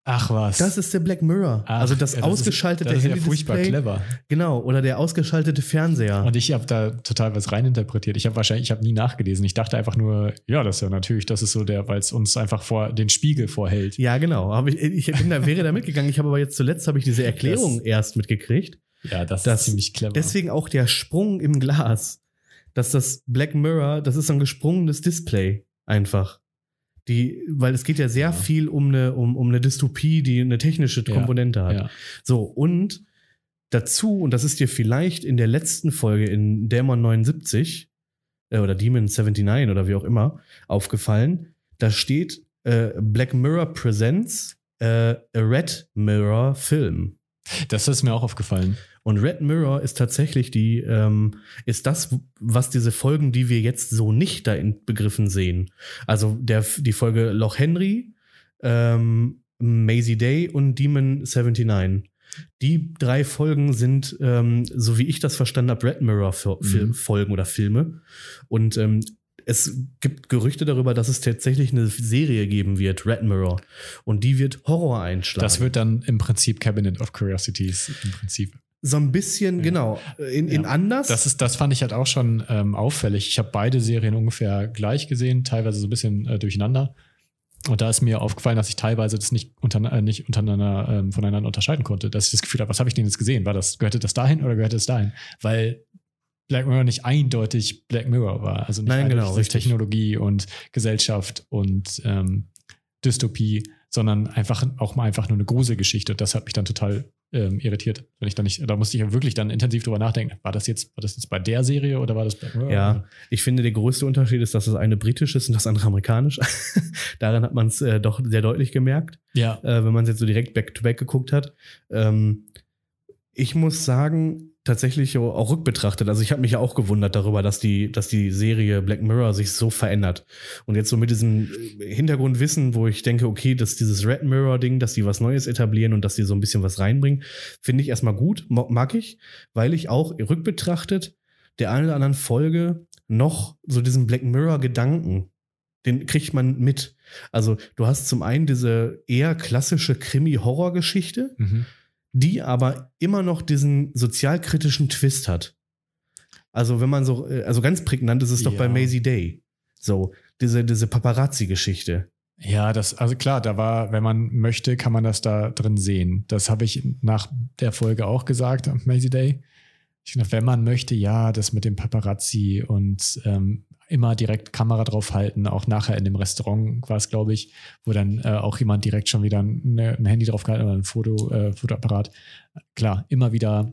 Ach was. Das ist der Black Mirror. Ach, also das ja, ausgeschaltete ist, das ist ja furchtbar clever. Genau, oder der ausgeschaltete Fernseher. Und ich habe da total was reininterpretiert. Ich habe wahrscheinlich, ich habe nie nachgelesen. Ich dachte einfach nur, ja, das ist ja natürlich, das ist so der, weil es uns einfach vor den Spiegel vorhält. ja, genau. Aber ich, ich bin da, wäre da mitgegangen. Ich habe aber jetzt zuletzt habe ich diese Erklärung Das- erst mitgekriegt. Ja, das, Das- ist ziemlich clever. Deswegen auch der Sprung im Glas. Dass das Black Mirror, das ist so ein gesprungenes Display. Einfach. Die, weil es geht ja sehr Ja. viel um eine, um, um eine Dystopie, die eine technische Ja, Komponente hat. Ja. So, und dazu, und das ist dir vielleicht in der letzten Folge in Dämon 79 äh, oder Demon 79 oder wie auch immer aufgefallen, da steht äh, Black Mirror Presents äh, a Red Mirror Film. Das ist mir auch aufgefallen. Und Red Mirror ist tatsächlich die, ähm, ist das, was diese Folgen, die wir jetzt so nicht da in begriffen sehen. Also der, die Folge Loch Henry, ähm, Maisie Day und Demon 79. Die drei Folgen sind, ähm, so wie ich das verstanden habe, Red Mirror Mhm. Folgen oder Filme. Und ähm, es gibt Gerüchte darüber, dass es tatsächlich eine Serie geben wird, Red Mirror. Und die wird Horror einschlagen. Das wird dann im Prinzip Cabinet of Curiosities im Prinzip. So ein bisschen, Ja. genau, in, in Ja. anders. Das, ist, das fand ich halt auch schon ähm, auffällig. Ich habe beide Serien ungefähr gleich gesehen, teilweise so ein bisschen äh, durcheinander. Und da ist mir aufgefallen, dass ich teilweise das nicht, unter, äh, nicht untereinander ähm, voneinander unterscheiden konnte. Dass ich das Gefühl habe, was habe ich denn jetzt gesehen? War das, gehörte das dahin oder gehörte das dahin? Weil Black Mirror nicht eindeutig Black Mirror war. Also nicht Nein, eindeutig genau. Technologie und Gesellschaft und ähm, Dystopie, sondern einfach auch mal einfach nur eine Gruselgeschichte. Und das hat mich dann total ähm, irritiert. Wenn ich dann nicht, da musste ich ja wirklich dann intensiv drüber nachdenken. War das jetzt, war das jetzt bei der Serie oder war das Black Mirror? Ja, ich finde, der größte Unterschied ist, dass das eine britisch ist und das andere amerikanisch. Daran hat man es äh, doch sehr deutlich gemerkt, Ja. äh, wenn man es jetzt so direkt back-to-back geguckt hat. Ähm, ich muss sagen, tatsächlich auch rückbetrachtet, also ich habe mich ja auch gewundert darüber, dass die, dass die Serie Black Mirror sich so verändert. Und jetzt so mit diesem äh, Hintergrundwissen, wo ich denke, okay, dass dieses Red Mirror-Ding, dass die was Neues etablieren und dass die so ein bisschen was reinbringen, finde ich erstmal gut, mag ich, weil ich auch rückbetrachtet der einen oder anderen Folge noch so diesen Black Mirror-Gedanken, den kriegt man mit. Also du hast zum einen diese eher klassische Krimi-Horror-Geschichte, Mhm. Die aber immer noch diesen sozialkritischen Twist hat. Also wenn man so, äh, also ganz prägnant ist es doch Ja. bei Maisie Day. So, diese, diese Paparazzi-Geschichte. Ja, das, also klar, da war, wenn man möchte, kann man das da drin sehen. Das habe ich nach der Folge auch gesagt, am Maisie Day. Ich finde, wenn man möchte, ja, das mit dem Paparazzi und ähm, immer direkt Kamera drauf halten, auch nachher in dem Restaurant war es, glaube ich, wo dann äh, auch jemand direkt schon wieder ein, ein Handy drauf gehalten oder ein Foto, äh, Fotoapparat. Klar, immer wieder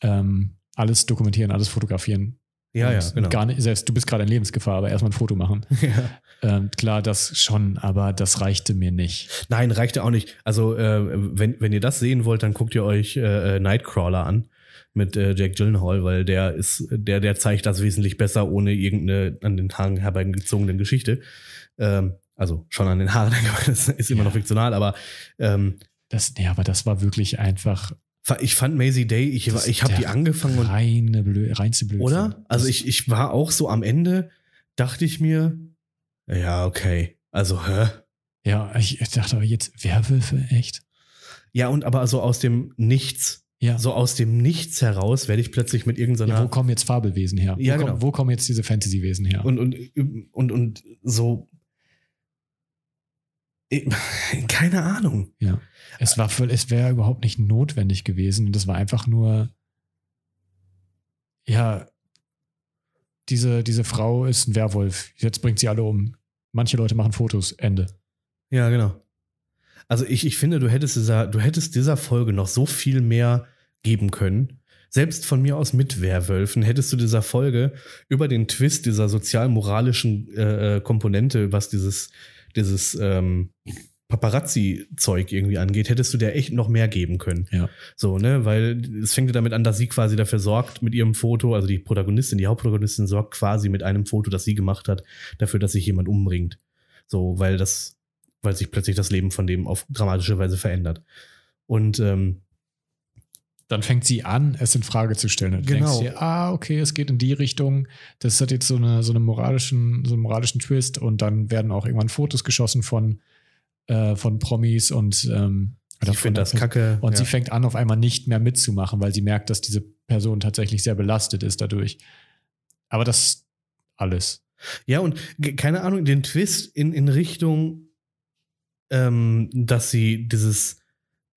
ähm, alles dokumentieren, alles fotografieren. Ja, ja, genau. Gar nicht, selbst du bist gerade in Lebensgefahr, aber erstmal ein Foto machen. ja. Ähm, klar, das schon, aber das reichte mir nicht. Nein, reicht ja auch nicht. Also, äh, wenn, wenn ihr das sehen wollt, dann guckt ihr euch äh, äh, Nightcrawler an mit äh, Jack Gyllenhaal, weil der ist, der, der zeigt das wesentlich besser, ohne irgendeine an den Haaren herbeigezogene Geschichte. Ähm, also schon an den Haaren, das ist immer Ja. noch fiktional, aber ähm, Das, nee, aber das war wirklich einfach ich fand Maisie Day, ich, Das ich habe die angefangen und reine Blö reinste Blödsinn. Oder? Also ich, ich war auch so am Ende, dachte ich mir, ja, okay. Also, hä? Ja, ich, ich dachte aber jetzt Werwölfe, echt? Ja, und aber so aus dem Nichts, Ja. so aus dem Nichts heraus werde ich plötzlich mit irgendeiner. ja, wo kommen jetzt Fabelwesen her? Ja, wo, genau. kommen, wo kommen jetzt diese Fantasy-Wesen her? und, und, und, und so. Keine Ahnung. ja. Es war es wäre überhaupt nicht notwendig gewesen. Und das war einfach nur, ja, diese, diese Frau ist ein Werwolf. Jetzt bringt sie alle um. Manche Leute machen Fotos. Ende. Ja, genau. Also ich, ich finde, du hättest dieser, du hättest dieser Folge noch so viel mehr geben können. Selbst von mir aus mit Werwölfen hättest du dieser Folge über den Twist dieser sozial-moralischen äh, äh, Komponente, was dieses, dieses ähm, Paparazzi-Zeug irgendwie angeht, hättest du der echt noch mehr geben können. Ja. So, ne, weil es fängt ja damit an, dass sie quasi dafür sorgt mit ihrem Foto, also die Protagonistin, die Hauptprotagonistin sorgt quasi mit einem Foto, das sie gemacht hat, dafür, dass sich jemand umbringt. So, weil das, weil sich plötzlich das Leben von dem auf dramatische Weise verändert. Und ähm, Dann fängt sie an, es in Frage zu stellen. Und du Genau. denkst dir, ah, okay, es geht in die Richtung. Das hat jetzt so, eine, so, eine moralischen, so einen moralischen Twist. Und dann werden auch irgendwann Fotos geschossen von, äh, von Promis und ähm, ich finde das kacke. Und ja. sie fängt an, auf einmal nicht mehr mitzumachen, weil sie merkt, dass diese Person tatsächlich sehr belastet ist dadurch. Aber das alles. Ja, und keine Ahnung, den Twist in, in Richtung, ähm, dass sie dieses,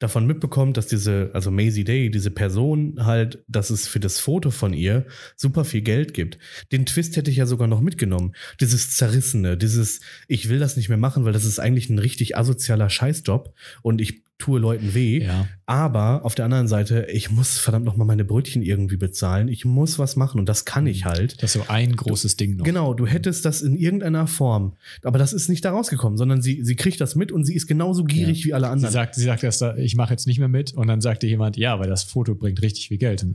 davon mitbekommt, dass diese, also Maisie Day, diese Person halt, dass es für das Foto von ihr super viel Geld gibt. Den Twist hätte ich ja sogar noch mitgenommen. Dieses Zerrissene, dieses, ich will das nicht mehr machen, weil das ist eigentlich ein richtig asozialer Scheißjob und ich tue Leuten weh. Ja. Aber auf der anderen Seite, ich muss verdammt noch mal meine Brötchen irgendwie bezahlen. Ich muss was machen und das kann ich halt. Das ist so ein großes Ding noch. Genau, du hättest das in irgendeiner Form. Aber das ist nicht da rausgekommen, sondern sie, sie kriegt das mit und sie ist genauso gierig Ja. wie alle Sie anderen. sagt, sie sagt erst, da, ich mache jetzt nicht mehr mit. Und dann sagte jemand, ja, weil das Foto bringt richtig viel Geld.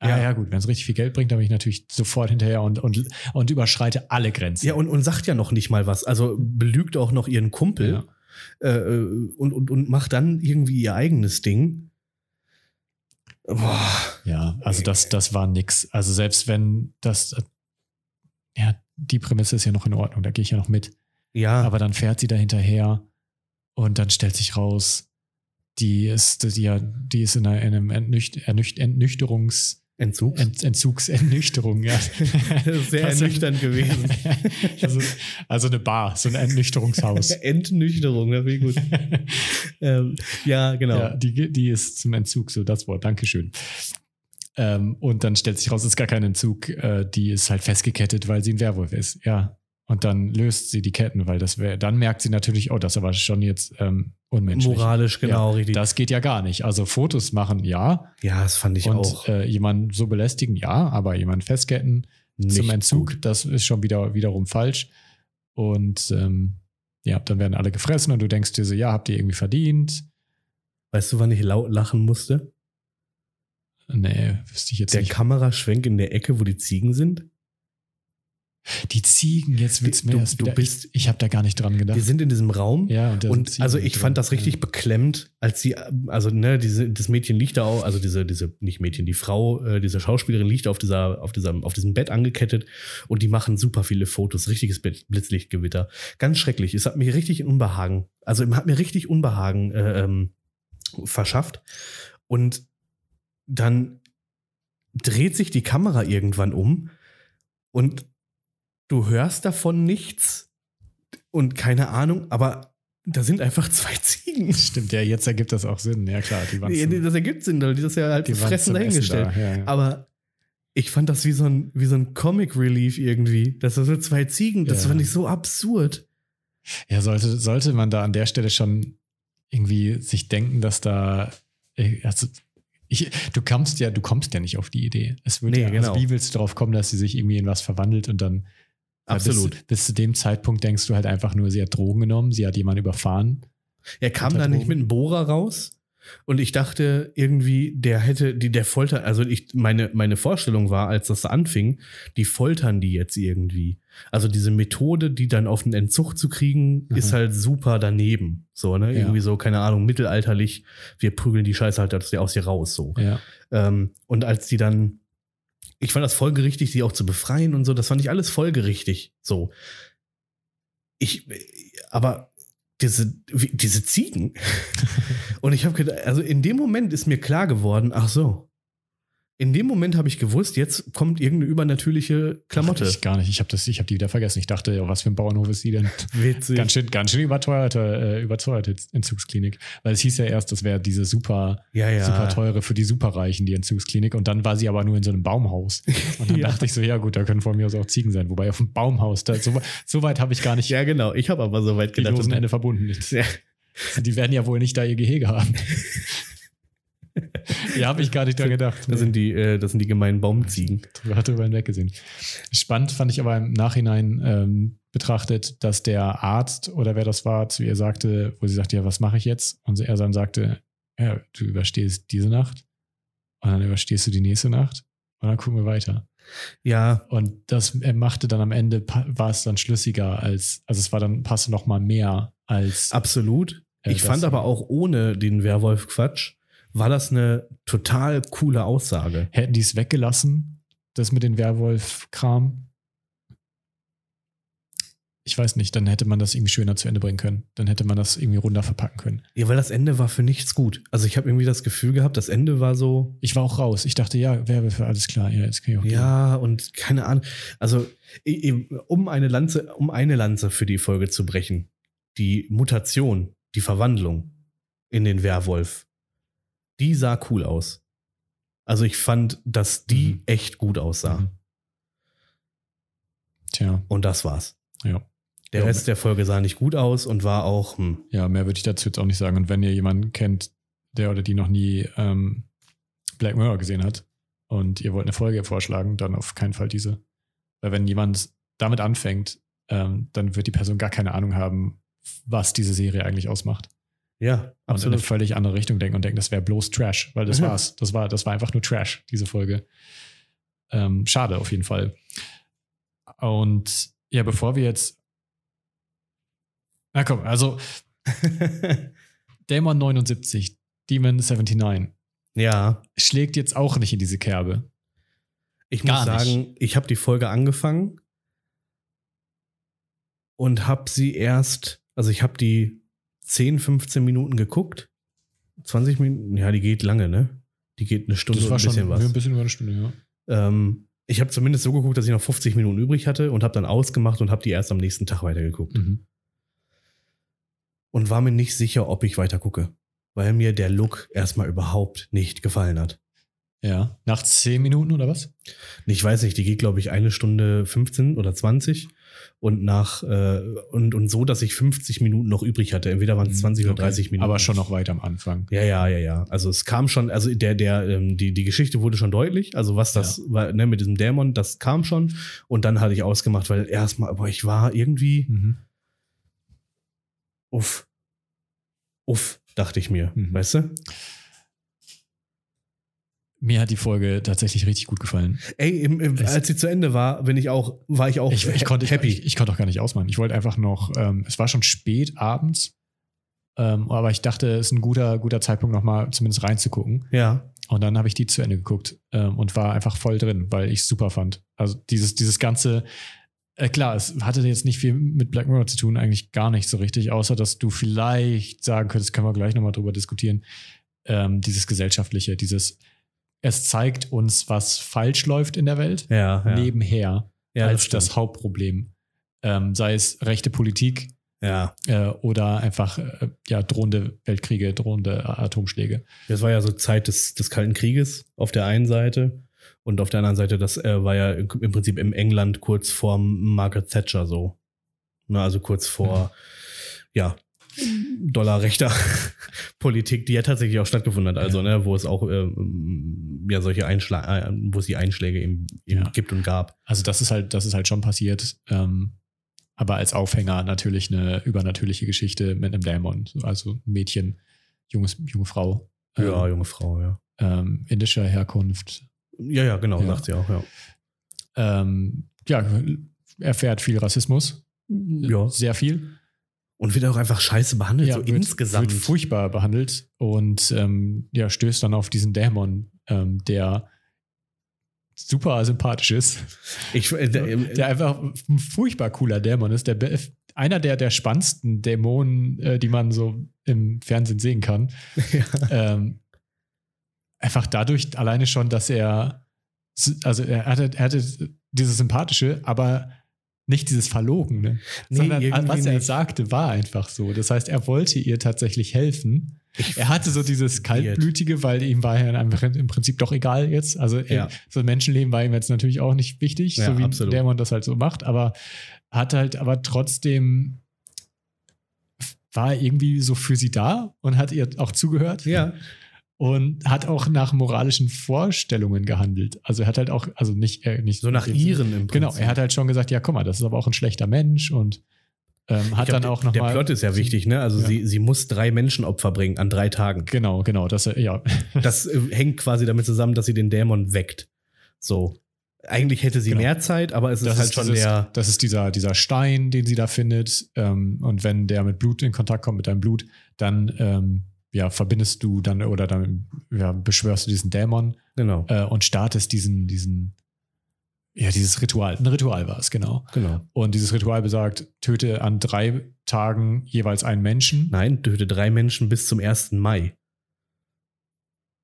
Ah, Ja. ja, gut, wenn es richtig viel Geld bringt, dann bin ich natürlich sofort hinterher und, und, und überschreite alle Grenzen. ja, und, und sagt ja noch nicht mal was. Also belügt auch noch ihren Kumpel Ja. Äh, und, und, und macht dann irgendwie ihr eigenes Ding. Boah. Ja, also das, das war nix. Also selbst wenn das, äh, ja, die Prämisse ist ja noch in Ordnung, da gehe ich ja noch mit. Ja, Aber dann fährt sie da hinterher und dann stellt sich raus, die ist, die, ja, die ist in, einer, in einem Entnücht, Ernücht, Entnüchterungs, Entzug. Ent, Entzugsentnüchterung, ja. Sehr Das- ernüchternd gewesen. also, also eine Bar, so ein Entnüchterungshaus. Entnüchterung, das wäre gut. ähm, ja, genau. Ja, die, die ist zum Entzug, so das Wort. Dankeschön. Ähm, und dann stellt sich raus, es ist gar kein Entzug, äh, die ist halt festgekettet, weil sie ein Werwolf ist. Ja. Und dann löst sie die Ketten, weil das wäre, dann merkt sie natürlich, oh, das ist aber schon jetzt ähm, unmenschlich. Moralisch, genau, ja, richtig. Das geht ja gar nicht. Also Fotos machen, ja. ja, das fand ich und auch. Äh, jemanden so belästigen, ja. Aber jemanden festketten zum nicht Entzug, gut. das ist schon wieder wiederum falsch. Und ähm, ja, dann werden alle gefressen und du denkst dir so, ja, habt ihr irgendwie verdient? Weißt du, wann ich laut lachen musste? Nee, wüsste ich jetzt Der nicht. Kameraschwenk in der Ecke, wo die Ziegen sind. Die Ziegen, jetzt wird's mir du- du bist- ich, ich habe da gar nicht dran gedacht. Die sind in diesem Raum. ja, und, Und also ich drin. fand das richtig Ja. beklemmt, als sie, also ne, diese, das Mädchen liegt da auch, also diese, diese, nicht Mädchen, die Frau, äh, diese Schauspielerin liegt auf dieser, auf dieser, auf diesem Bett angekettet und die machen super viele Fotos, richtiges Blitz- Blitzlichtgewitter. Ganz schrecklich. Es hat mir richtig Unbehagen, also hat mir richtig Unbehagen äh, ähm, verschafft. Und dann dreht sich die Kamera irgendwann um und du hörst davon nichts und keine Ahnung, aber da sind einfach zwei Ziegen. Stimmt, ja, jetzt ergibt das auch Sinn. Ja, klar, die waren zum, das ergibt Sinn, weil die das ja halt die fressen dahingestellt. da. Ja, ja. Aber ich fand das wie so ein, wie so ein Comic Relief irgendwie. Das sind so zwei Ziegen, das Ja. fand ich so absurd. ja, sollte, sollte man da an der Stelle schon irgendwie sich denken, dass da, äh, also, ich, du kommst ja, du kommst ja nicht auf die Idee. Es würde Nee, ja, genau. also wie willst du darauf kommen, dass sie sich irgendwie in was verwandelt und dann Absolut. Bis, bis zu dem Zeitpunkt denkst du halt einfach nur, sie hat Drogen genommen, sie hat jemanden überfahren. Er kam Unter da nicht mit einem Bohrer raus. Und ich dachte irgendwie, der hätte, die, der Folter, also ich, meine, meine Vorstellung war, als das anfing, die foltern die jetzt irgendwie. Also diese Methode, die dann auf den Entzug zu kriegen, Mhm. ist halt super daneben. So, ne? Ja. Irgendwie so, keine Ahnung, mittelalterlich, wir prügeln die Scheiße halt aus dir raus, so. Ja. Ähm, und als die dann, ich fand das folgerichtig, sie auch zu befreien und so, das fand ich alles folgerichtig. So. Ich, aber diese, diese Ziegen. und ich habe gedacht, also in dem Moment ist mir klar geworden, ach so. In dem Moment habe ich gewusst, jetzt kommt irgendeine übernatürliche Klamotte. Ach, ich gar nicht. Ich habe ich habe die wieder vergessen. Ich dachte, was für ein Bauernhof ist die denn? Witzig. Ganz schön, ganz schön überteuerte, äh, überteuerte Entzugsklinik. Weil es hieß ja erst, das wäre diese super, ja, ja. super teure für die Superreichen, die Entzugsklinik. Und dann war sie aber nur in so einem Baumhaus. Und dann Ja. dachte ich so, ja gut, da können von mir aus auch Ziegen sein. Wobei auf dem Baumhaus, da, so, so weit habe ich gar nicht Ja, genau. Ich habe aber so weit die gedacht. losen Ende verbunden. Ja. Die werden ja wohl nicht da ihr Gehege haben. ja, habe ich gar nicht dran gedacht. Das sind die, äh, das sind die gemeinen Baumziegen. drüber, drüber hinweggesehen. Spannend fand ich aber im Nachhinein ähm, betrachtet, dass der Arzt oder wer das war, zu ihr sagte, wo sie sagte, ja, was mache ich jetzt? Und er dann sagte, ja, du überstehst diese Nacht und dann überstehst du die nächste Nacht und dann gucken wir weiter. Ja, Und das er machte dann am Ende, war es dann schlüssiger als, also es war dann, passte noch mal mehr als absolut. Äh, Ich fand aber auch ohne den Werwolf-Quatsch, war das eine total coole Aussage. Hätten die es weggelassen, das mit den Werwolf-Kram? Ich weiß nicht, dann hätte man das irgendwie schöner zu Ende bringen können. Dann hätte man das irgendwie runder verpacken können. Ja, weil das Ende war für nichts gut. Also ich habe irgendwie das Gefühl gehabt, das Ende war so, Ich war auch raus. Ich dachte, ja, Werwölfe, alles klar. Ja, jetzt kann ich auch gehen. ja, und keine Ahnung. Also, um eine Lanze, um eine Lanze für die Folge zu brechen, die Mutation, die Verwandlung in den Werwolf die sah cool aus. Also ich fand, dass die Mhm. echt gut aussah. Mhm. Tja, Und das war's. ja. Der Ja, Rest der Folge sah nicht gut aus und war auch, hm, Ja, mehr würde ich dazu jetzt auch nicht sagen. Und wenn ihr jemanden kennt, der oder die noch nie ähm, Black Mirror gesehen hat und ihr wollt eine Folge vorschlagen, dann auf keinen Fall diese. Weil wenn jemand damit anfängt, ähm, dann wird die Person gar keine Ahnung haben, was diese Serie eigentlich ausmacht. Ja, Und in eine absolut. völlig andere Richtung denken und denken, das wäre bloß Trash. Weil das Mhm. war's. Das war, das war einfach nur Trash, diese Folge. Ähm, schade auf jeden Fall. Und ja, bevor wir jetzt. Na komm, also Demon 79, Demon 79, ja, schlägt jetzt auch nicht in diese Kerbe. ich muss Gar nicht. sagen, ich habe die Folge angefangen und habe sie erst, also ich habe die 10, 15 Minuten geguckt. 20 Minuten, ja, die geht lange, ne? Die geht eine Stunde Das war ein bisschen schon was. ein bisschen über eine Stunde, ja. Ähm, ich habe zumindest so geguckt, dass ich noch 50 Minuten übrig hatte und habe dann ausgemacht und habe die erst am nächsten Tag weitergeguckt. Mhm. Und war mir nicht sicher, ob ich weitergucke, weil mir der Look erstmal überhaupt nicht gefallen hat. Ja. Nach 10 Minuten oder was? Ich weiß nicht, die geht, glaube ich, eine Stunde 15 oder 20 und nach äh, und, und so, dass ich 50 Minuten noch übrig hatte. Entweder waren es 20 oder Mhm. Okay. 30 Minuten. Aber schon noch weit am Anfang. Ja, ja, ja, ja. Also es kam schon, also der, der, ähm, die, die Geschichte wurde schon deutlich. Also was das war, ne, mit diesem Dämon, das kam schon. Und dann hatte ich ausgemacht, weil erstmal, aber ich war irgendwie, Mhm. uff, uff, dachte ich mir, Mhm. weißt du? Mir hat die Folge tatsächlich richtig gut gefallen. Ey, im, im, als sie zu Ende war, bin ich auch, war ich auch Ich, ich, konnte, happy. Ich, ich konnte auch gar nicht ausmachen. Ich wollte einfach noch, ähm, es war schon spät abends, ähm, aber ich dachte, es ist ein guter, guter Zeitpunkt, nochmal zumindest reinzugucken. ja, Und dann habe ich die zu Ende geguckt ähm, und war einfach voll drin, weil ich es super fand. Also dieses, dieses ganze, äh, klar, es hatte jetzt nicht viel mit Black Mirror zu tun, eigentlich gar nicht so richtig, außer dass du vielleicht sagen könntest, können wir gleich nochmal drüber diskutieren, ähm, dieses gesellschaftliche, dieses, es zeigt uns, was falsch läuft in der Welt, ja, ja. nebenher ja, als stimmt. das, Hauptproblem. Ähm, sei es rechte Politik Ja, äh, oder einfach äh, ja, drohende Weltkriege, drohende Atomschläge. das war ja so Zeit des, des Kalten Krieges auf der einen Seite. Und auf der anderen Seite, das äh, war ja im Prinzip im England kurz vor Margaret Thatcher so. Na, also kurz vor, ja, dollarrechter Politik, die ja tatsächlich auch stattgefunden hat. Also, Ja. ne, wo es auch ähm, ja solche Einschläge, äh, wo es die Einschläge eben, eben Ja. gibt und gab. Also das ist halt, das ist halt schon passiert. Ähm, aber als Aufhänger natürlich eine übernatürliche Geschichte mit einem Dämon. Also ein Mädchen, junges, junge Frau. ähm, Ja, junge Frau, ja. ähm, indischer Herkunft. Ja, ja, genau, Ja. sagt sie auch, ja. Ähm, ja, erfährt viel Rassismus. Ja. Sehr viel. Und wird auch einfach scheiße behandelt, so wird, insgesamt. Wird furchtbar behandelt und ähm, ja, stößt dann auf diesen Dämon, ähm, der super sympathisch ist. ich, äh, der, ähm, der einfach ein furchtbar cooler Dämon ist. Der, einer der, der spannendsten Dämonen, äh, die man so im Fernsehen sehen kann. ja. Ähm, einfach dadurch alleine schon, dass er, also er hatte, er hatte dieses Sympathische, aber nicht dieses Verlogene, Nee, sondern was er nicht. sagte, war einfach so. Das heißt, er wollte ihr tatsächlich helfen. Er hatte so dieses Kaltblütige, weil ihm war ja im Prinzip doch egal jetzt. Also Ja. so ein Menschenleben war ihm jetzt natürlich auch nicht wichtig, Ja, so wie absolut. Dämon das halt so macht, aber hat halt aber trotzdem war er irgendwie so für sie da und hat ihr auch zugehört Ja, und hat auch nach moralischen Vorstellungen gehandelt. Also er hat halt auch, also nicht, äh, nicht so nach ihren im Prinzip. Genau, er hat halt schon gesagt, ja, guck mal, das ist aber auch ein schlechter Mensch und ähm, hat glaub, dann auch der- noch Der mal, Plot ist ja wichtig, ne? Also Ja. sie, sie muss drei Menschenopfer bringen an drei Tagen. Genau, genau, das, äh, ja. Das äh, hängt quasi damit zusammen, dass sie den Dämon weckt. So. Eigentlich hätte sie Genau. mehr Zeit, aber es ist Das halt ist, schon dieses, der. das ist dieser, dieser Stein, den sie da findet. Ähm, und wenn der mit Blut in Kontakt kommt, mit deinem Blut, dann ähm, ja, verbindest du dann oder dann ja, beschwörst du diesen Dämon Genau. äh, und startest diesen, diesen, ja, dieses Ritual. Ein Ritual war es, genau. Genau. Und dieses Ritual besagt, töte an drei Tagen jeweils einen Menschen. Nein, töte drei Menschen bis zum 1. Mai.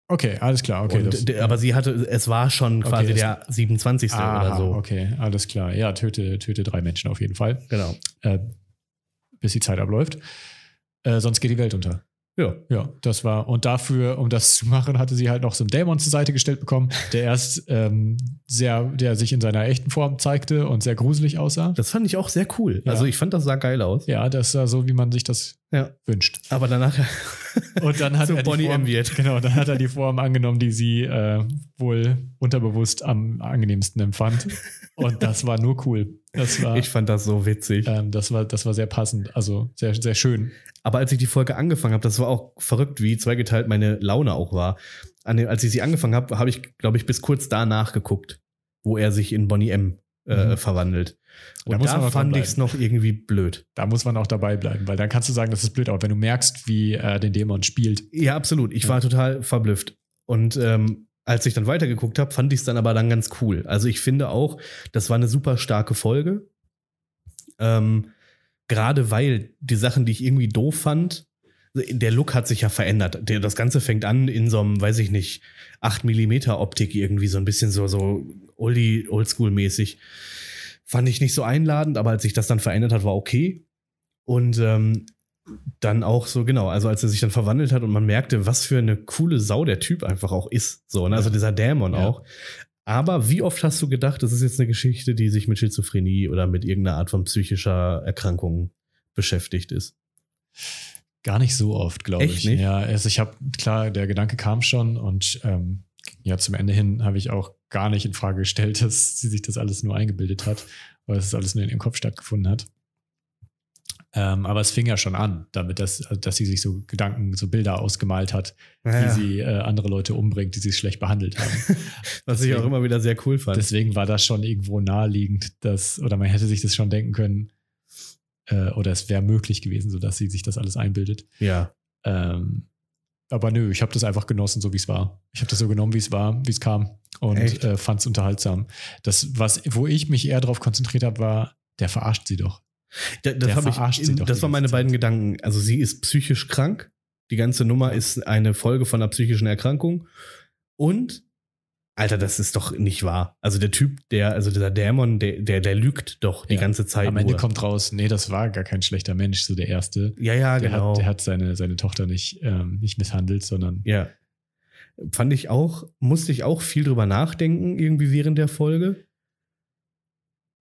Okay, alles klar. Okay, Und, das- aber sie hatte, es war schon Okay, quasi es- der 27. Aha, oder so. Okay, alles klar. Ja, töte, töte drei Menschen auf jeden Fall, Genau. äh, bis die Zeit abläuft. Äh, sonst geht die Welt unter. Ja. Ja, das war, und dafür, um das zu machen, hatte sie halt noch so einen Dämon zur Seite gestellt bekommen, der erst ähm, sehr, der sich in seiner echten Form zeigte und sehr gruselig aussah. Das fand ich auch sehr cool. Ja. Also ich fand, das sah geil aus. Ja, das sah so, wie man sich das Ja. wünscht. Aber danach Und dann hat So er die Bonnie Form, M. wird. Genau, dann hat er die Form angenommen, die sie äh, wohl unterbewusst am angenehmsten empfand. Und das war nur cool. Das war, ich fand das so witzig. ähm, das war, das war sehr passend, also sehr, sehr schön. Aber als ich die Folge angefangen habe, das war auch verrückt, wie zweigeteilt meine Laune auch war. Den, als ich sie angefangen habe, habe ich, glaube ich, bis kurz danach geguckt, wo er sich in Bonnie M. Äh, Mhm. verwandelt. Da Und muss da, man noch fand ich es noch irgendwie blöd. Da muss man auch dabei bleiben, weil dann kannst du sagen, das ist blöd, aber wenn du merkst, wie er den Dämon spielt, Ja, absolut. Ich Ja. war total verblüfft. Und ähm, als ich dann weitergeguckt habe, fand ich es dann aber dann ganz cool. Also ich finde auch, das war eine super starke Folge. Ähm, Gerade weil die Sachen, die ich irgendwie doof fand, der Look hat sich ja verändert. Der, das Ganze fängt an in so einem, weiß ich nicht, 8 mm Optik irgendwie, so ein bisschen so, so oldie, oldschool-mäßig. Fand ich nicht so einladend, aber als sich das dann verändert hat, war okay. Und ähm, dann auch so, genau, also als er sich dann verwandelt hat und man merkte, was für eine coole Sau der Typ einfach auch ist. So, ne? also dieser Dämon Ja. auch. Aber wie oft hast du gedacht, das ist jetzt eine Geschichte, die sich mit Schizophrenie oder mit irgendeiner Art von psychischer Erkrankung beschäftigt ist? gar nicht so oft, glaube ich. nicht? Ja, also ich habe, klar, der Gedanke kam schon und ähm, ja, zum Ende hin habe ich auch gar nicht in Frage gestellt, dass sie sich das alles nur eingebildet hat, weil es alles nur in ihrem Kopf stattgefunden hat. Ähm, aber es fing ja schon an, damit, dass, dass sie sich so Gedanken, so Bilder ausgemalt hat, Ja. wie sie äh, andere Leute umbringt, die sie schlecht behandelt haben. Was ich auch deswegen- immer wieder sehr cool fand. Deswegen war das schon irgendwo naheliegend, dass, oder man hätte sich das schon denken können, äh, oder es wäre möglich gewesen, sodass sie sich das alles einbildet. ja. Ähm, aber nö, ich habe das einfach genossen, so wie es war. Ich habe das so genommen, wie es war, wie es kam und äh, fand es unterhaltsam. Das, was, wo ich mich eher darauf konzentriert habe, war, der verarscht sie doch. Da, das verarscht ich, sie doch das waren meine Zeit. beiden Gedanken. Also sie ist psychisch krank. Die ganze Nummer ist eine Folge von einer psychischen Erkrankung. Und, Alter, das ist doch nicht wahr. Also der Typ, der, also dieser Dämon, der, der, der lügt doch die Ja. ganze Zeit Am Ende nur. kommt raus, nee, das war gar kein schlechter Mensch, so der Erste. ja, ja, Der, genau. hat, der hat seine, seine Tochter nicht, ähm, nicht misshandelt, sondern ja. Fand ich auch, musste ich auch viel drüber nachdenken, irgendwie während der Folge.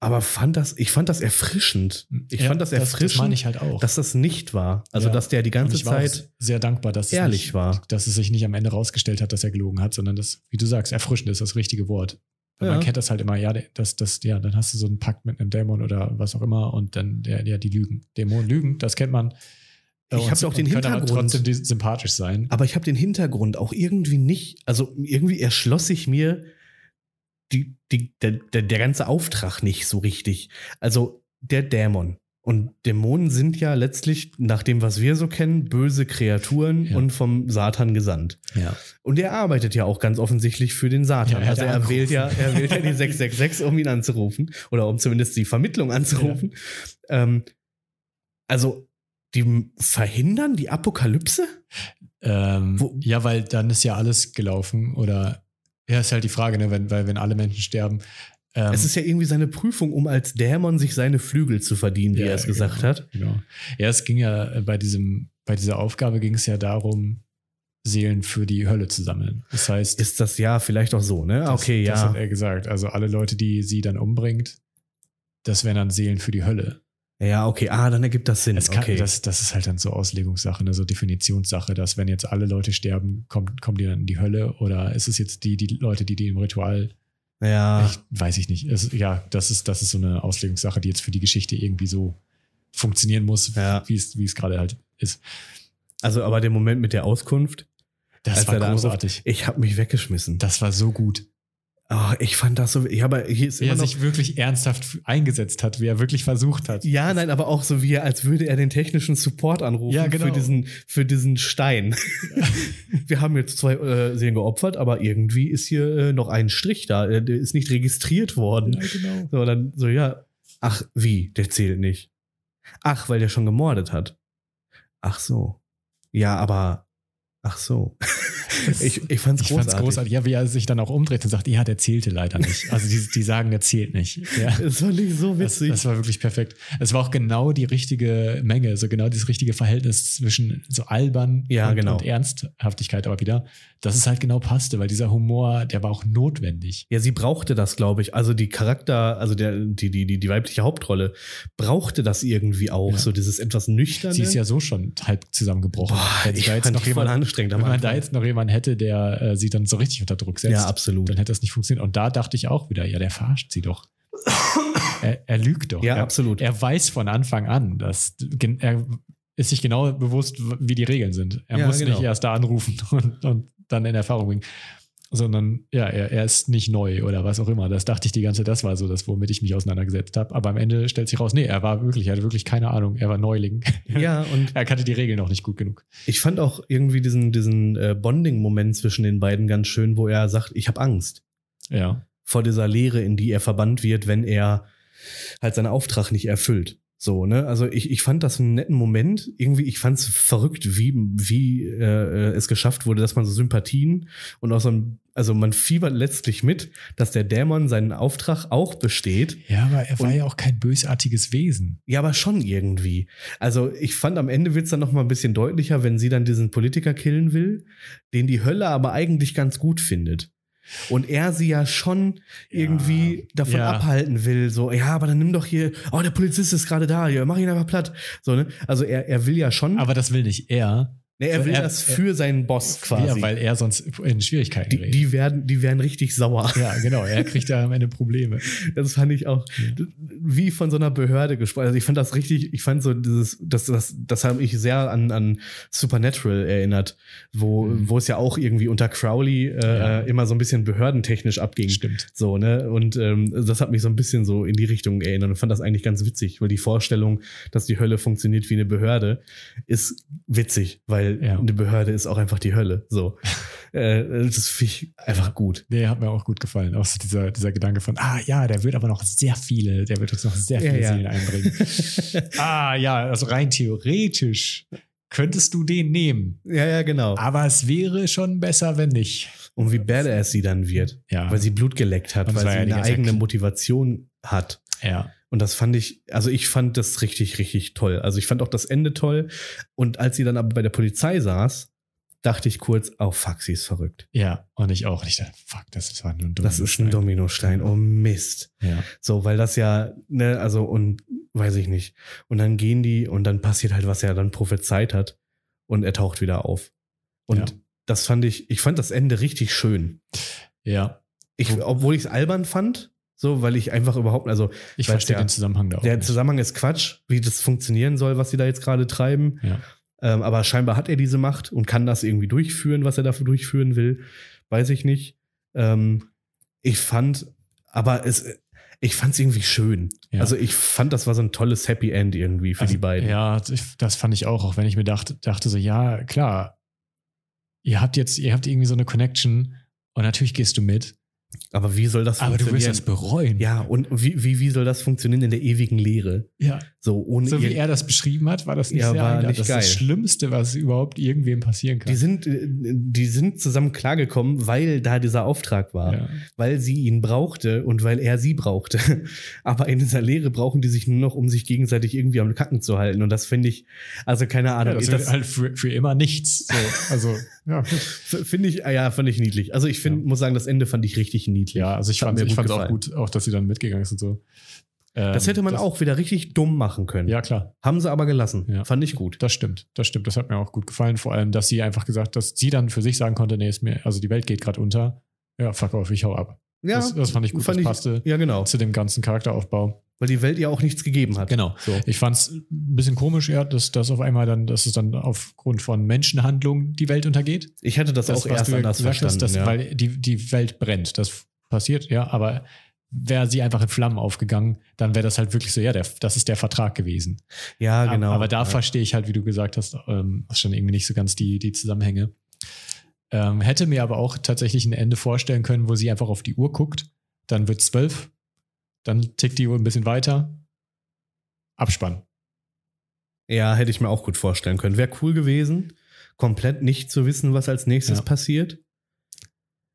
Aber fand das, ich fand das erfrischend. Ich Ja, fand das Das, das erfrischend, meine ich halt auch. dass das nicht war. Also, Ja. dass der die ganze ich war auch Zeit. sehr dankbar, dass ehrlich es nicht, war. dass es sich nicht am Ende rausgestellt hat, dass er gelogen hat, sondern dass, wie du sagst, erfrischend ist das richtige Wort. Weil Ja. Man kennt das halt immer, ja, das, das, ja, dann hast du so einen Pakt mit einem Dämon oder was auch immer und dann, der, ja, die lügen. Dämonen lügen, das kennt man. Ich und- hab ja auch den und können aber Hintergrund. trotzdem sympathisch sein. Aber ich habe den Hintergrund auch irgendwie nicht, also irgendwie erschloss sich mir die, die, der, der, der ganze Auftrag nicht so richtig. Also der Dämon. Und Dämonen sind ja letztlich, nach dem, was wir so kennen, böse Kreaturen Ja. und vom Satan gesandt. Ja. Und er arbeitet ja auch ganz offensichtlich für den Satan. Ja, er also er angerufen. wählt ja, er wählt ja die 666, um ihn anzurufen. Oder um zumindest die Vermittlung anzurufen. Ähm, also, die verhindern die Apokalypse? Ähm, ja, weil dann ist ja alles gelaufen oder ja, ist halt die Frage, ne, wenn, weil wenn alle Menschen sterben. Ähm, Es ist ja irgendwie seine Prüfung, um als Dämon sich seine Flügel zu verdienen, wie Ja, er es gesagt genau, hat. Genau. Ja, es ging ja äh, bei diesem, bei dieser Aufgabe ging es ja darum, Seelen für die Hölle zu sammeln. Das heißt, Ist das ja vielleicht auch so, ne? das, okay, das ja. hat er gesagt. Also alle Leute, die sie dann umbringt, das wären dann Seelen für die Hölle. Ja, okay. Ah, dann ergibt das Sinn. Es kann, okay. das, das ist halt dann so Auslegungssache, ne, so Definitionssache, dass wenn jetzt alle Leute sterben, kommt, kommen die dann in die Hölle oder ist es jetzt die, die Leute, die die im Ritual, ja. ich, weiß ich nicht. Es, ja, das ist, das ist so eine Auslegungssache, die jetzt für die Geschichte irgendwie so funktionieren muss, Ja. wie es, wie es gerade halt ist. Also, aber der Moment mit der Auskunft, Das war da anruft, großartig. ich habe mich weggeschmissen. Das war so gut. Oh, ich fand das so. Ja, aber hier ist Wie immer er noch. sich wirklich ernsthaft eingesetzt hat, wie er wirklich versucht hat. Ja, nein, aber auch so wie er, als würde er den technischen Support anrufen Ja, genau. für, diesen, für diesen Stein. Wir haben jetzt zwei äh, Seelen geopfert, aber irgendwie ist hier äh, noch ein Strich da. äh, Der ist nicht registriert worden. Ja, genau. So, dann so, ja. Ach, wie? Der zählt nicht. Ach, weil der schon gemordet hat. Ach so. Ja, aber Ach so. ich, ich fand's Ich großartig. fand's großartig. Ja, wie er sich dann auch umdreht und sagt, ja, der zählte leider nicht. Also die, die sagen, der zählt nicht. Ja. Das fand ich so Das, witzig. das war wirklich perfekt. Es war auch genau die richtige Menge, so genau das richtige Verhältnis zwischen so albern Ja, und, genau. und Ernsthaftigkeit aber wieder, dass es halt genau passte, weil dieser Humor, der war auch notwendig. ja, sie brauchte das, glaube ich. Also die Charakter, also der, die, die, die, die weibliche Hauptrolle brauchte das irgendwie auch. Ja. So dieses etwas nüchterne. Sie ist ja so schon halb zusammengebrochen. Boah, Wenn ich da jetzt noch jemand, anstrengend wenn man da jetzt noch jemanden hätte, der äh, sie dann so richtig unter Druck setzt, Ja, absolut. dann hätte das nicht funktioniert. Und da dachte ich auch wieder, ja, der verarscht sie doch. er, er lügt doch. Ja, er, absolut. Er weiß von Anfang an, dass er ist sich genau bewusst, wie die Regeln sind. Er Ja, muss genau. nicht erst da anrufen und, und dann in Erfahrung bringen. Sondern ja, er, er ist nicht neu oder was auch immer. Das dachte ich die ganze Zeit, das war so das, womit ich mich auseinandergesetzt habe. Aber am Ende stellt sich raus, nee, er war wirklich, er hatte wirklich keine Ahnung. Er war Neuling. ja, und er kannte die Regeln noch nicht gut genug. ich fand auch irgendwie diesen, diesen äh, Bonding-Moment zwischen den beiden ganz schön, wo er sagt, ich habe Angst Ja. vor dieser Leere, in die er verbannt wird, wenn er halt seinen Auftrag nicht erfüllt. So, ne? Also ich, ich fand das einen netten Moment. Irgendwie, ich fand es verrückt, wie, wie äh, es geschafft wurde, dass man so Sympathien und auch so ein, also man fiebert letztlich mit, dass der Dämon seinen Auftrag auch besteht. Ja, aber er war Und- ja auch kein bösartiges Wesen. Ja, aber schon irgendwie. Also ich fand am Ende wird's dann noch mal ein bisschen deutlicher, wenn sie dann diesen Politiker killen will, den die Hölle aber eigentlich ganz gut findet. Und er sie ja schon irgendwie davon Ja. abhalten will, so, ja, aber dann nimm doch hier, oh, der Polizist ist gerade da, ja, mach ihn einfach platt. So, ne? Also er, er will ja schon, Aber das will nicht er. Ne, er will er- das für seinen Boss quasi. Ja, weil er sonst in Schwierigkeiten die, gerät. die werden, die werden richtig sauer. ja, genau. Er kriegt ja am Ende Probleme. Das fand ich auch wie von so einer Behörde gesprochen. Also ich fand das richtig, ich fand so dieses, das, das, das hat mich sehr an, an Supernatural erinnert, wo, Mhm. wo es ja auch irgendwie unter Crowley äh, Ja. immer so ein bisschen behördentechnisch abging. Stimmt. So, ne? Und ähm, das hat mich so ein bisschen so in die Richtung erinnert und fand das eigentlich ganz witzig, weil die Vorstellung, dass die Hölle funktioniert wie eine Behörde, ist witzig, weil Ja. eine Behörde ist auch einfach die Hölle. So. äh, das finde ich einfach gut. Der hat mir auch gut gefallen. Auch so dieser, dieser Gedanke von, ah ja, der wird aber noch sehr viele, der wird uns noch sehr Ja, viele ja. Seelen einbringen. ah ja, also rein theoretisch könntest du den nehmen. ja, ja, genau. Aber es wäre schon besser, wenn nicht. Und wie badass sie dann wird. Ja. weil sie Blut geleckt hat, Und weil sie ja eine eigene Motivation hat. ja. Und das fand ich, also ich fand das richtig, richtig toll. Also ich fand auch das Ende toll. Und als sie dann aber bei der Polizei saß, dachte ich kurz, oh fuck, sie ist verrückt. Ja. Und ich auch. Und ich dachte, fuck, das war nur ein Das ist ein Dominostein. Oh Mist. Ja. So, weil das ja, ne, also und weiß ich nicht. Und dann gehen die und dann passiert halt, was er dann prophezeit hat. Und er taucht wieder auf. Und Ja. das fand ich, ich fand das Ende richtig schön. Ja. Ich, obwohl ich es albern fand, so, weil ich einfach überhaupt, also Ich verstehe der- den Zusammenhang da auch. Der nicht. Zusammenhang ist Quatsch, wie das funktionieren soll, was sie da jetzt gerade treiben. Ja. Ähm, aber scheinbar hat er diese Macht und kann das irgendwie durchführen, was er dafür durchführen will. Weiß ich nicht. Ähm, ich fand, aber es, ich fand es irgendwie schön. Ja. Also ich fand, das war so ein tolles Happy End irgendwie für Also, die beiden. Ja, das- das fand ich auch, auch wenn ich mir dachte, dachte so, ja, klar, ihr habt jetzt, ihr habt irgendwie so eine Connection und natürlich gehst du mit, Aber wie soll das aber du wirst funktionieren? das bereuen. ja, und wie, wie, wie soll das funktionieren in der ewigen Leere? ja. So ohne So wie er das beschrieben hat, war das nicht Ja, sehr war nicht Das ist das geil. Schlimmste, was überhaupt irgendwem passieren kann. die sind, äh, die sind zusammen klargekommen, weil da dieser Auftrag war. ja. weil sie ihn brauchte und weil er sie brauchte. Aber in dieser Lehre brauchen die sich nur noch, um sich gegenseitig irgendwie am Kacken zu halten. Und das finde ich, also keine Ja, Ahnung, das das, wird halt für, für immer nichts. So, also, ja, finde ich, ah ja, fand ich niedlich. Also ich finde, Ja. muss sagen, das Ende fand ich richtig niedlich. ja, also ich fand fand's auch gut, auch dass sie dann mitgegangen ist und so. Das Ähm, hätte man auch wieder richtig dumm machen können. Ja, klar. Haben sie aber gelassen. Ja. Fand ich gut. Das stimmt, das stimmt. Das hat mir auch gut gefallen. Vor allem, dass sie einfach gesagt, dass sie dann für sich sagen konnte, nee, ist mir, also die Welt geht gerade unter. Ja, fuck off, ich hau ab. Ja, das, das fand ich gut, fand das ich- passte ja, genau. zu dem ganzen Charakteraufbau. Weil die Welt ja auch nichts gegeben hat. Genau. So. Ich fand es ein bisschen komisch, ja, dass das auf einmal dann, dass es dann aufgrund von Menschenhandlungen die Welt untergeht. Ich hatte das, auch was erst anders gesagt verstanden. hast, dass, ja. weil die, die Welt brennt. Das passiert, ja, aber wäre sie einfach in Flammen aufgegangen, dann wäre das halt wirklich so, ja, der, das ist der Vertrag gewesen. ja, genau. Aber da ja. verstehe ich halt, wie du gesagt hast, ähm, schon irgendwie nicht so ganz die, die Zusammenhänge. Ähm, hätte mir aber auch tatsächlich ein Ende vorstellen können, wo sie einfach auf die Uhr guckt, dann wird zwölf, dann tickt die Uhr ein bisschen weiter. Abspann. Ja, hätte ich mir auch gut vorstellen können. Wäre cool gewesen. komplett nicht zu wissen, was als nächstes Ja. passiert.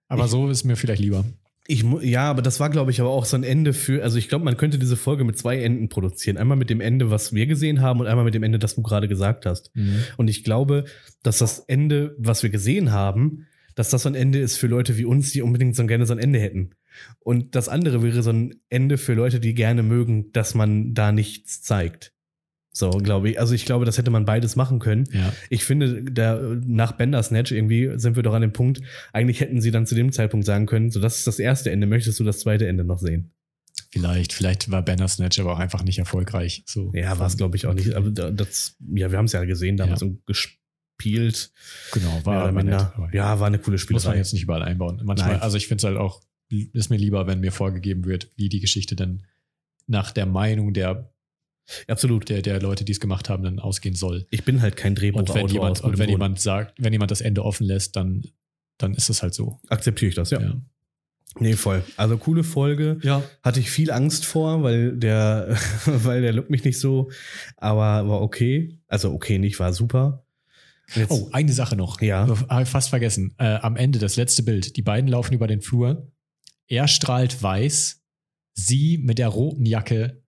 Aber Ich- so ist mir vielleicht lieber. Ich, ja, aber das war, glaube ich, aber auch so ein Ende für, also ich glaube, man könnte diese Folge mit zwei Enden produzieren. Einmal mit dem Ende, was wir gesehen haben, und einmal mit dem Ende, das du gerade gesagt hast. Und ich glaube, dass das Ende, was wir gesehen haben, dass das so ein Ende ist für Leute wie uns, die unbedingt so gerne so ein Ende hätten. Und das andere wäre so ein Ende für Leute, die gerne mögen, dass man da nichts zeigt. So, glaube ich. Also ich glaube, das hätte man beides machen können. Ja. Ich finde, da, nach Bandersnatch irgendwie sind wir doch an dem Punkt, eigentlich hätten sie dann zu dem Zeitpunkt sagen können, so das ist das erste Ende, möchtest du das zweite Ende noch sehen? Vielleicht, vielleicht war Bandersnatch aber auch einfach nicht erfolgreich. So Ja, war es glaube ich auch nicht. Aber da- das, ja, wir haben es ja gesehen, damals Ja. so gespielt. Genau, war, minder. nett, aber ja, war eine coole Muss man Spielerei. jetzt nicht überall einbauen. Manchmal, Nein. also ich finde es halt auch, ist mir lieber, wenn mir vorgegeben wird, wie die Geschichte dann nach der Meinung der, Absolut. der, der Leute, die es gemacht haben, dann ausgehen soll. Ich bin halt kein Und Drehbuchautor. wenn jemand, und wenn jemand sagt, wenn jemand das Ende offen lässt, dann, dann ist es halt so. akzeptiere ich das, ja. Ja. Nee, voll. Also coole Folge. ja. Hatte ich viel Angst vor, weil der, weil der Look mich nicht so, aber war okay. Also okay, nicht, war super. Und Jetzt, Oh, eine Sache noch. Ja. Habe ich fast vergessen. Äh, am Ende, das letzte Bild. Die beiden laufen über den Flur. Er strahlt weiß. Sie mit der roten Jacke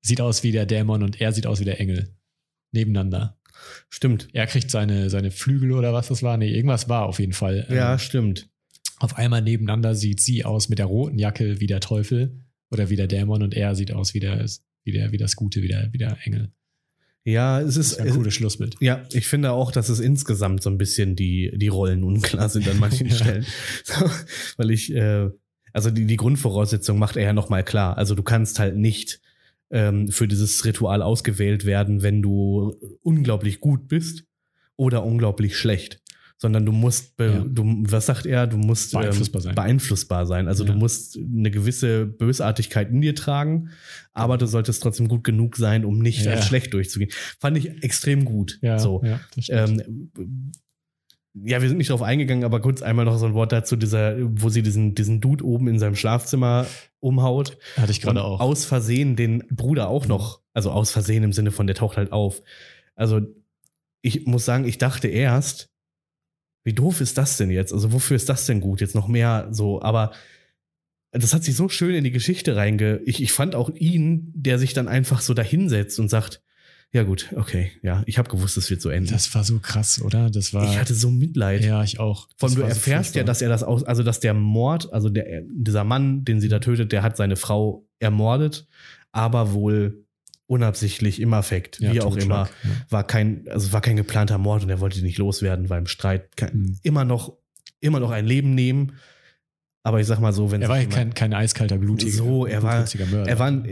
sieht aus wie der Dämon und er sieht aus wie der Engel. Nebeneinander. stimmt. Er kriegt seine, seine Flügel oder was das war. Nee, irgendwas war auf jeden Fall. Ja, Ähm, stimmt. auf einmal nebeneinander sieht sie aus mit der roten Jacke wie der Teufel oder wie der Dämon und er sieht aus wie, der, wie, der, wie das Gute, wie der, wie der Engel. Ja, es Das ist, ist ein cooles Schlussbild. Ja, ich finde auch, dass es insgesamt so ein bisschen die, die Rollen unklar sind an manchen Ja. Stellen. So, weil ich, äh, also die, die Grundvoraussetzung macht er ja nochmal klar. Also du kannst halt nicht ähm, für dieses Ritual ausgewählt werden, wenn du unglaublich gut bist oder unglaublich schlecht. Sondern du musst, Ja. du, was sagt er, du musst Beeinflussbar sein. beeinflussbar sein. Also Ja. du musst eine gewisse Bösartigkeit in dir tragen, aber du solltest trotzdem gut genug sein, um nicht Ja. als schlecht durchzugehen. Fand ich extrem gut. Ja, so. Ähm, ja, wir sind nicht drauf eingegangen, aber kurz einmal noch so ein Wort dazu, dieser, wo sie diesen, diesen Dude oben in seinem Schlafzimmer umhaut. Hatte ich gerade auch. Aus Versehen den Bruder auch noch, also aus Versehen im Sinne von, der taucht halt auf. Also, ich muss sagen, ich dachte erst, wie doof ist das denn jetzt? Also, wofür ist das denn gut? Jetzt noch mehr so, aber das hat sich so schön in die Geschichte reinge. Ich, ich fand auch ihn, der sich dann einfach so dahinsetzt und sagt, ja gut, okay, ja, ich habe gewusst, es wird so enden. Das war so krass, oder? Das war. ich hatte so Mitleid. ja, ich auch. Vor allem, Das du war so erfährst ja, dass er das aus, also dass der Mord, also der, dieser Mann, den sie da tötet, der hat seine Frau ermordet, aber wohl unabsichtlich im Affekt, Ja, wie auch immer. Ja. War kein, also war kein geplanter Mord und er wollte nicht loswerden, war im Streit kein, Mhm. immer noch, immer noch ein Leben nehmen. Aber ich sag mal so, wenn Er war ja kein, kein eiskalter, blutiger, So, er war- blutiger Mörder. er war, ein,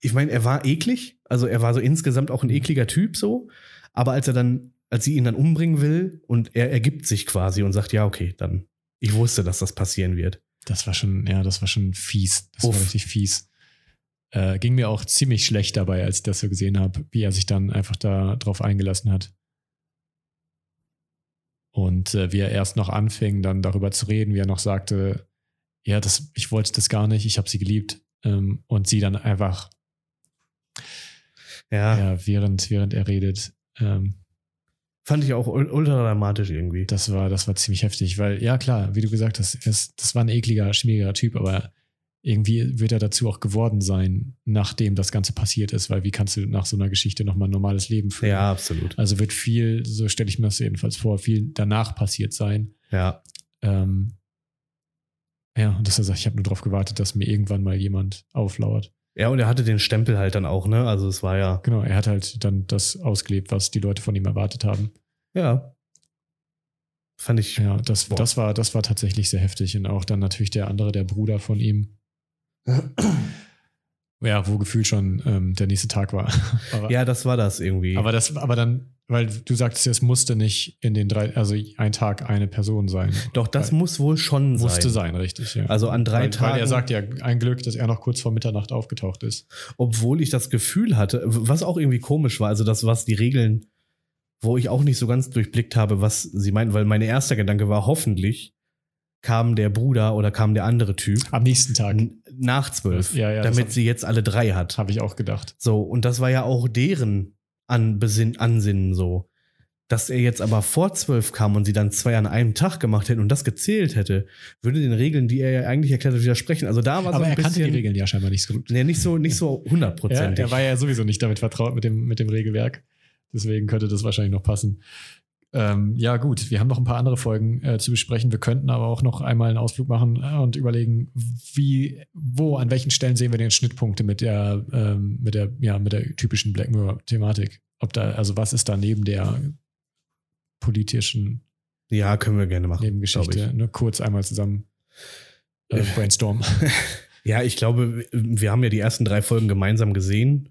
ich meine, er war eklig, also er war so insgesamt auch ein ekliger Typ so, aber als er dann, als sie ihn dann umbringen will und er ergibt sich quasi und sagt, ja, okay, dann, ich wusste, dass das passieren wird. Das war schon, ja, das war schon fies. Das Uff. war richtig fies. Äh, ging mir auch ziemlich schlecht dabei, als ich das so gesehen habe, wie er sich dann einfach da drauf eingelassen hat. Und äh, wie er erst noch anfing, dann darüber zu reden, wie er noch sagte, ja, das, ich wollte das gar nicht, ich habe sie geliebt. Ähm, und sie dann einfach, Ja, ja, während, während er redet, ähm, fand ich auch ul- ultra dramatisch irgendwie. das war, das war ziemlich heftig, weil, ja klar, wie du gesagt hast, ist, das war ein ekliger, schmieriger Typ, aber irgendwie wird er dazu auch geworden sein, nachdem das Ganze passiert ist, weil wie kannst du nach so einer Geschichte nochmal ein normales Leben führen? Ja, absolut. Also wird viel, so stelle ich mir das jedenfalls vor, viel danach passiert sein. Ja, Ähm, ja, und dass er sagt, ich habe nur darauf gewartet, dass mir irgendwann mal jemand auflauert. Ja, und er hatte den Stempel halt dann auch, ne? Also es war ja, Genau, er hat halt dann das ausgelebt, was die Leute von ihm erwartet haben. ja, fand ich, Ja, das, Boah. das, war, das war tatsächlich sehr heftig. Und auch dann natürlich der andere, der Bruder von ihm, ja, wo gefühlt schon ähm, der nächste Tag war. aber, ja, das war das irgendwie. aber das, aber dann, weil du sagtest es musste nicht in den drei, also ein Tag eine Person sein. Doch, das weil, muss wohl schon musste sein. sein, richtig. Ja. Also an drei weil, Tagen. Weil er sagt ja, ein Glück, dass er noch kurz vor Mitternacht aufgetaucht ist. obwohl ich das Gefühl hatte, was auch irgendwie komisch war, also das, was die Regeln, wo ich auch nicht so ganz durchblickt habe, was sie meinten, weil mein erster Gedanke war, hoffentlich kam der Bruder oder kam der andere Typ Am nächsten Tag nach zwölf, Ja, ja, damit sie jetzt alle drei hat. habe ich auch gedacht. So, und das war ja auch deren Anbesinn, Ansinnen so. Dass er jetzt aber vor zwölf kam und sie dann zwei an einem Tag gemacht hätten und das gezählt hätte, würde den Regeln, die er ja eigentlich erklärt hat, widersprechen. Also da war Aber so ein er bisschen, kannte die Regeln ja scheinbar nicht so gut. Nee, nicht so, nicht so Ja, hundertprozentig. er war ja sowieso nicht damit vertraut mit dem, mit dem Regelwerk. Deswegen könnte das wahrscheinlich noch passen. Ähm, ja, gut, wir haben noch ein paar andere Folgen äh, zu besprechen. Wir könnten aber auch noch einmal einen Ausflug machen äh, und überlegen, wie, wo, an welchen Stellen sehen wir denn Schnittpunkte mit der, ähm, mit der, ja, mit der typischen Black Mirror-Thematik. Ob da, also was ist da neben der politischen ja, können wir gerne machen. Nebengeschichte? Ne, kurz einmal zusammen äh, brainstormen. Ja, ich glaube, wir haben ja die ersten drei Folgen gemeinsam gesehen.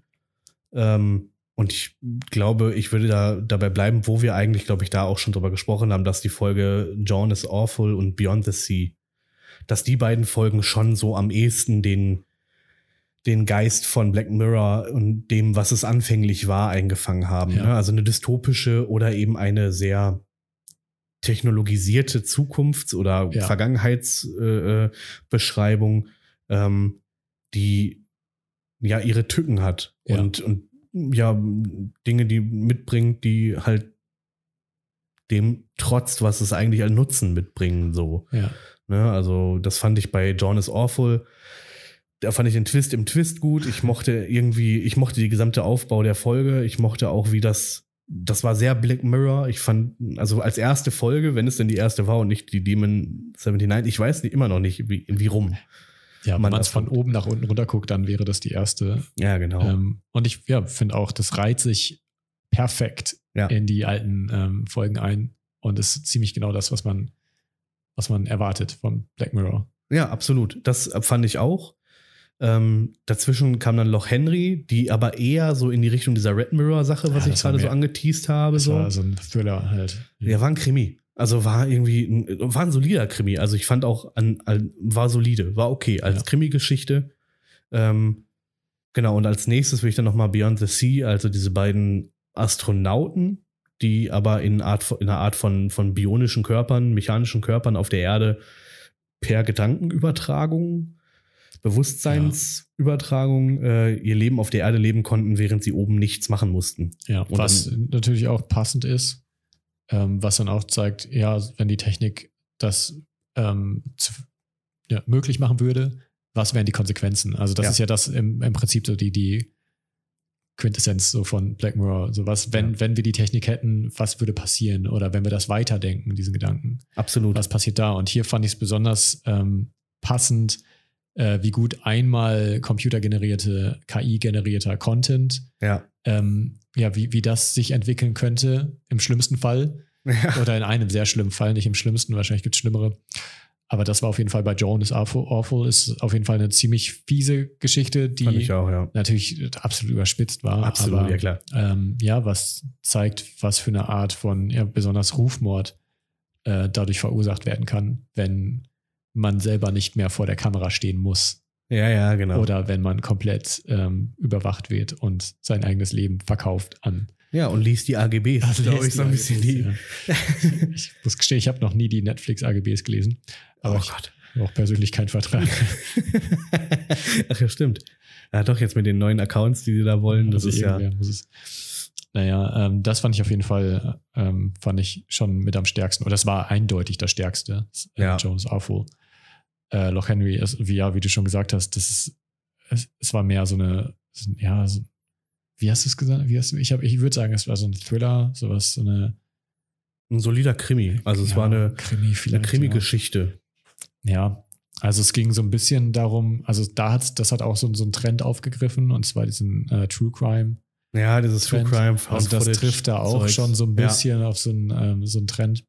Ähm, und ich glaube, ich würde da dabei bleiben, wo wir eigentlich, glaube ich, da auch schon drüber gesprochen haben, dass die Folge John is Awful und Beyond the Sea, dass die beiden Folgen schon so am ehesten den, den Geist von Black Mirror und dem, was es anfänglich war, eingefangen haben. Ja. Ne? Also eine dystopische oder eben eine sehr technologisierte Zukunfts- oder Ja. Vergangenheitsbeschreibung, äh, ähm, die ja ihre Tücken hat Ja. und, und ja, Dinge, die mitbringt, die halt dem trotzt, was es eigentlich als Nutzen mitbringen, so. ja. Ne? Also, das fand ich bei John is Awful. Da fand ich den Twist im Twist gut. Ich mochte irgendwie, ich mochte die gesamte Aufbau der Folge. Ich mochte auch, wie das, das war sehr Black Mirror. Ich fand, also als erste Folge, wenn es denn die erste war und nicht die Demon 79, ich weiß nicht, immer noch nicht, wie, wie rum. Ja, wenn Man es von oben nach unten runter guckt, dann wäre das die erste. Ja, genau. Ähm, und ich ja, finde auch, das reiht sich perfekt Ja. in die alten ähm, Folgen ein und ist ziemlich genau das, was man, was man erwartet von Black Mirror. Ja, absolut. Das fand ich auch. Ähm, dazwischen kam dann Loch Henry, die aber eher so in die Richtung dieser Red Mirror-Sache, was Ja, ich gerade so angeteased habe. Das So. war so ein Thriller halt. Ja, war ein Krimi. Also war irgendwie ein, war ein solider Krimi. Also ich fand auch an, an war solide, war okay als Ja. Krimi-Geschichte. Ähm, genau. Und als nächstes will ich dann noch mal Beyond the Sea, also diese beiden Astronauten, die aber in, Art, in einer Art von, von bionischen Körpern, mechanischen Körpern auf der Erde per Gedankenübertragung, Bewusstseinsübertragung äh, ihr Leben auf der Erde leben konnten, während sie oben nichts machen mussten. Ja, Und was natürlich auch passend ist, ähm, was dann auch zeigt, ja, wenn die Technik das ähm, zu, ja, möglich machen würde, was wären die Konsequenzen? Also das Ja. ist ja das im, im Prinzip so die, die Quintessenz so von Black Mirror. So was, wenn, Ja. wenn wir die Technik hätten, was würde passieren? Oder wenn wir das weiterdenken, diesen Gedanken, Absolut. was passiert da? Und hier fand ich es besonders ähm, passend, äh, wie gut einmal computergenerierte, KI-generierter Content Ja. ähm, ja, wie, wie das sich entwickeln könnte im schlimmsten Fall ja. oder in einem sehr schlimmen Fall, nicht im schlimmsten, wahrscheinlich gibt es schlimmere. Aber das war auf jeden Fall bei Joan is Awful, ist auf jeden Fall eine ziemlich fiese Geschichte, die auch, ja. natürlich absolut überspitzt war. Absolut, aber, ja klar. Ähm, ja, was zeigt, was für eine Art von ja, besonders Rufmord äh, dadurch verursacht werden kann, wenn man selber nicht mehr vor der Kamera stehen muss Ja, ja, genau. oder wenn man komplett ähm, überwacht wird und sein eigenes Leben verkauft an. ja, und liest die AGBs. Das glaube ich, so ein bisschen die. Ja. Ich muss gestehen, ich habe noch nie die Netflix-AGBs gelesen, aber oh ich Gott. habe auch persönlich keinen Vertrag. Ach ja, stimmt. Ja, doch, jetzt mit den neuen Accounts, die sie da wollen, das Also ist ja. muss es. Naja, ähm, das fand ich auf jeden Fall, ähm, fand ich schon mit am stärksten. Oder das war eindeutig das Stärkste. Äh, Ja. Jones Awful. Äh, Loch Henry ist, wie, ja, wie du schon gesagt hast, das ist, es, es war mehr so eine, so, ja, so, wie hast du es gesagt? Wie hast du, ich ich würde sagen, es war so ein Thriller, sowas, so eine, Ein solider Krimi. Also es ja, war eine, Krimi eine vielleicht, ja. Krimi-Geschichte. Ja, also es ging so ein bisschen darum, also da hat das hat auch so, so einen Trend aufgegriffen und zwar diesen äh, True Crime. Ja, dieses True Trend. Crime. Also das trifft da auch Zeugs. schon so ein Ja. bisschen auf so einen, ähm, so einen Trend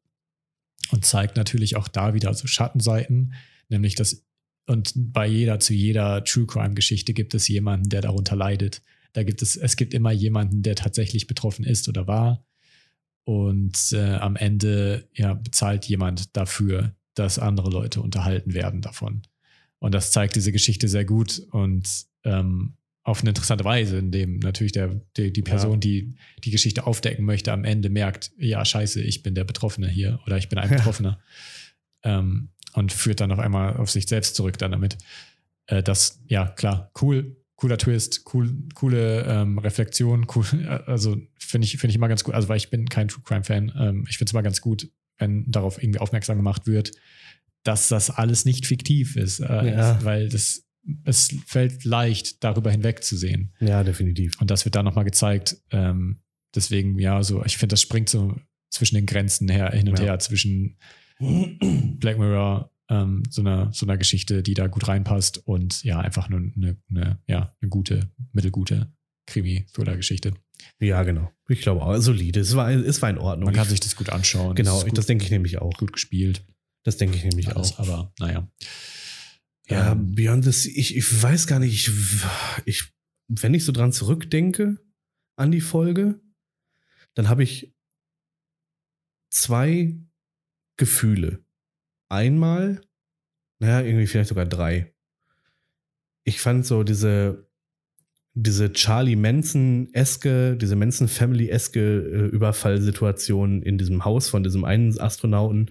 und zeigt natürlich auch da wieder so Schattenseiten, nämlich dass und bei jeder zu jeder True Crime Geschichte gibt es jemanden, der darunter leidet. Da gibt es es gibt immer jemanden, der tatsächlich betroffen ist oder war und äh, am Ende ja bezahlt jemand dafür, dass andere Leute unterhalten werden davon. Und das zeigt diese Geschichte sehr gut und ähm, auf eine interessante Weise, indem natürlich der, die, die Person, Ja. die die Geschichte aufdecken möchte, am Ende merkt, ja, scheiße, ich bin der Betroffene hier oder ich bin ein Betroffener. ähm, und führt dann auf einmal auf sich selbst zurück dann damit. Äh, das, ja, klar, cool. cooler Twist, cool, coole ähm, Reflexion, cool, also finde ich, finde ich immer ganz gut, also weil ich bin kein True Crime Fan, ähm, ich finde es immer ganz gut, wenn darauf irgendwie aufmerksam gemacht wird, dass das alles nicht fiktiv ist, äh, Ja. weil das es fällt leicht, darüber hinwegzusehen. Ja, definitiv. Und das wird da nochmal gezeigt. Ähm, deswegen, ja, so, ich finde, das springt so zwischen den Grenzen her, hin und Ja. her, zwischen Black Mirror, ähm, so einer so einer Geschichte, die da gut reinpasst und ja, einfach nur eine, eine, ja, eine gute, mittelgute Krimi-Thriller-Geschichte. Ja, genau. Ich glaube auch. Solide. Es war, es war in Ordnung. Man kann Ich- sich das gut anschauen. genau, gut, das denke ich nämlich auch. gut gespielt. Das denke ich nämlich Alles, auch. aber naja. Ja, Ähm, Beyond the Sea, ich, ich weiß gar nicht, ich, ich, wenn ich so dran zurückdenke an die Folge, dann habe ich zwei Gefühle. Einmal, naja, irgendwie vielleicht sogar drei. Ich fand so diese, diese Charlie Manson-eske, diese Manson-Family-eske äh, Überfallsituation in diesem Haus von diesem einen Astronauten.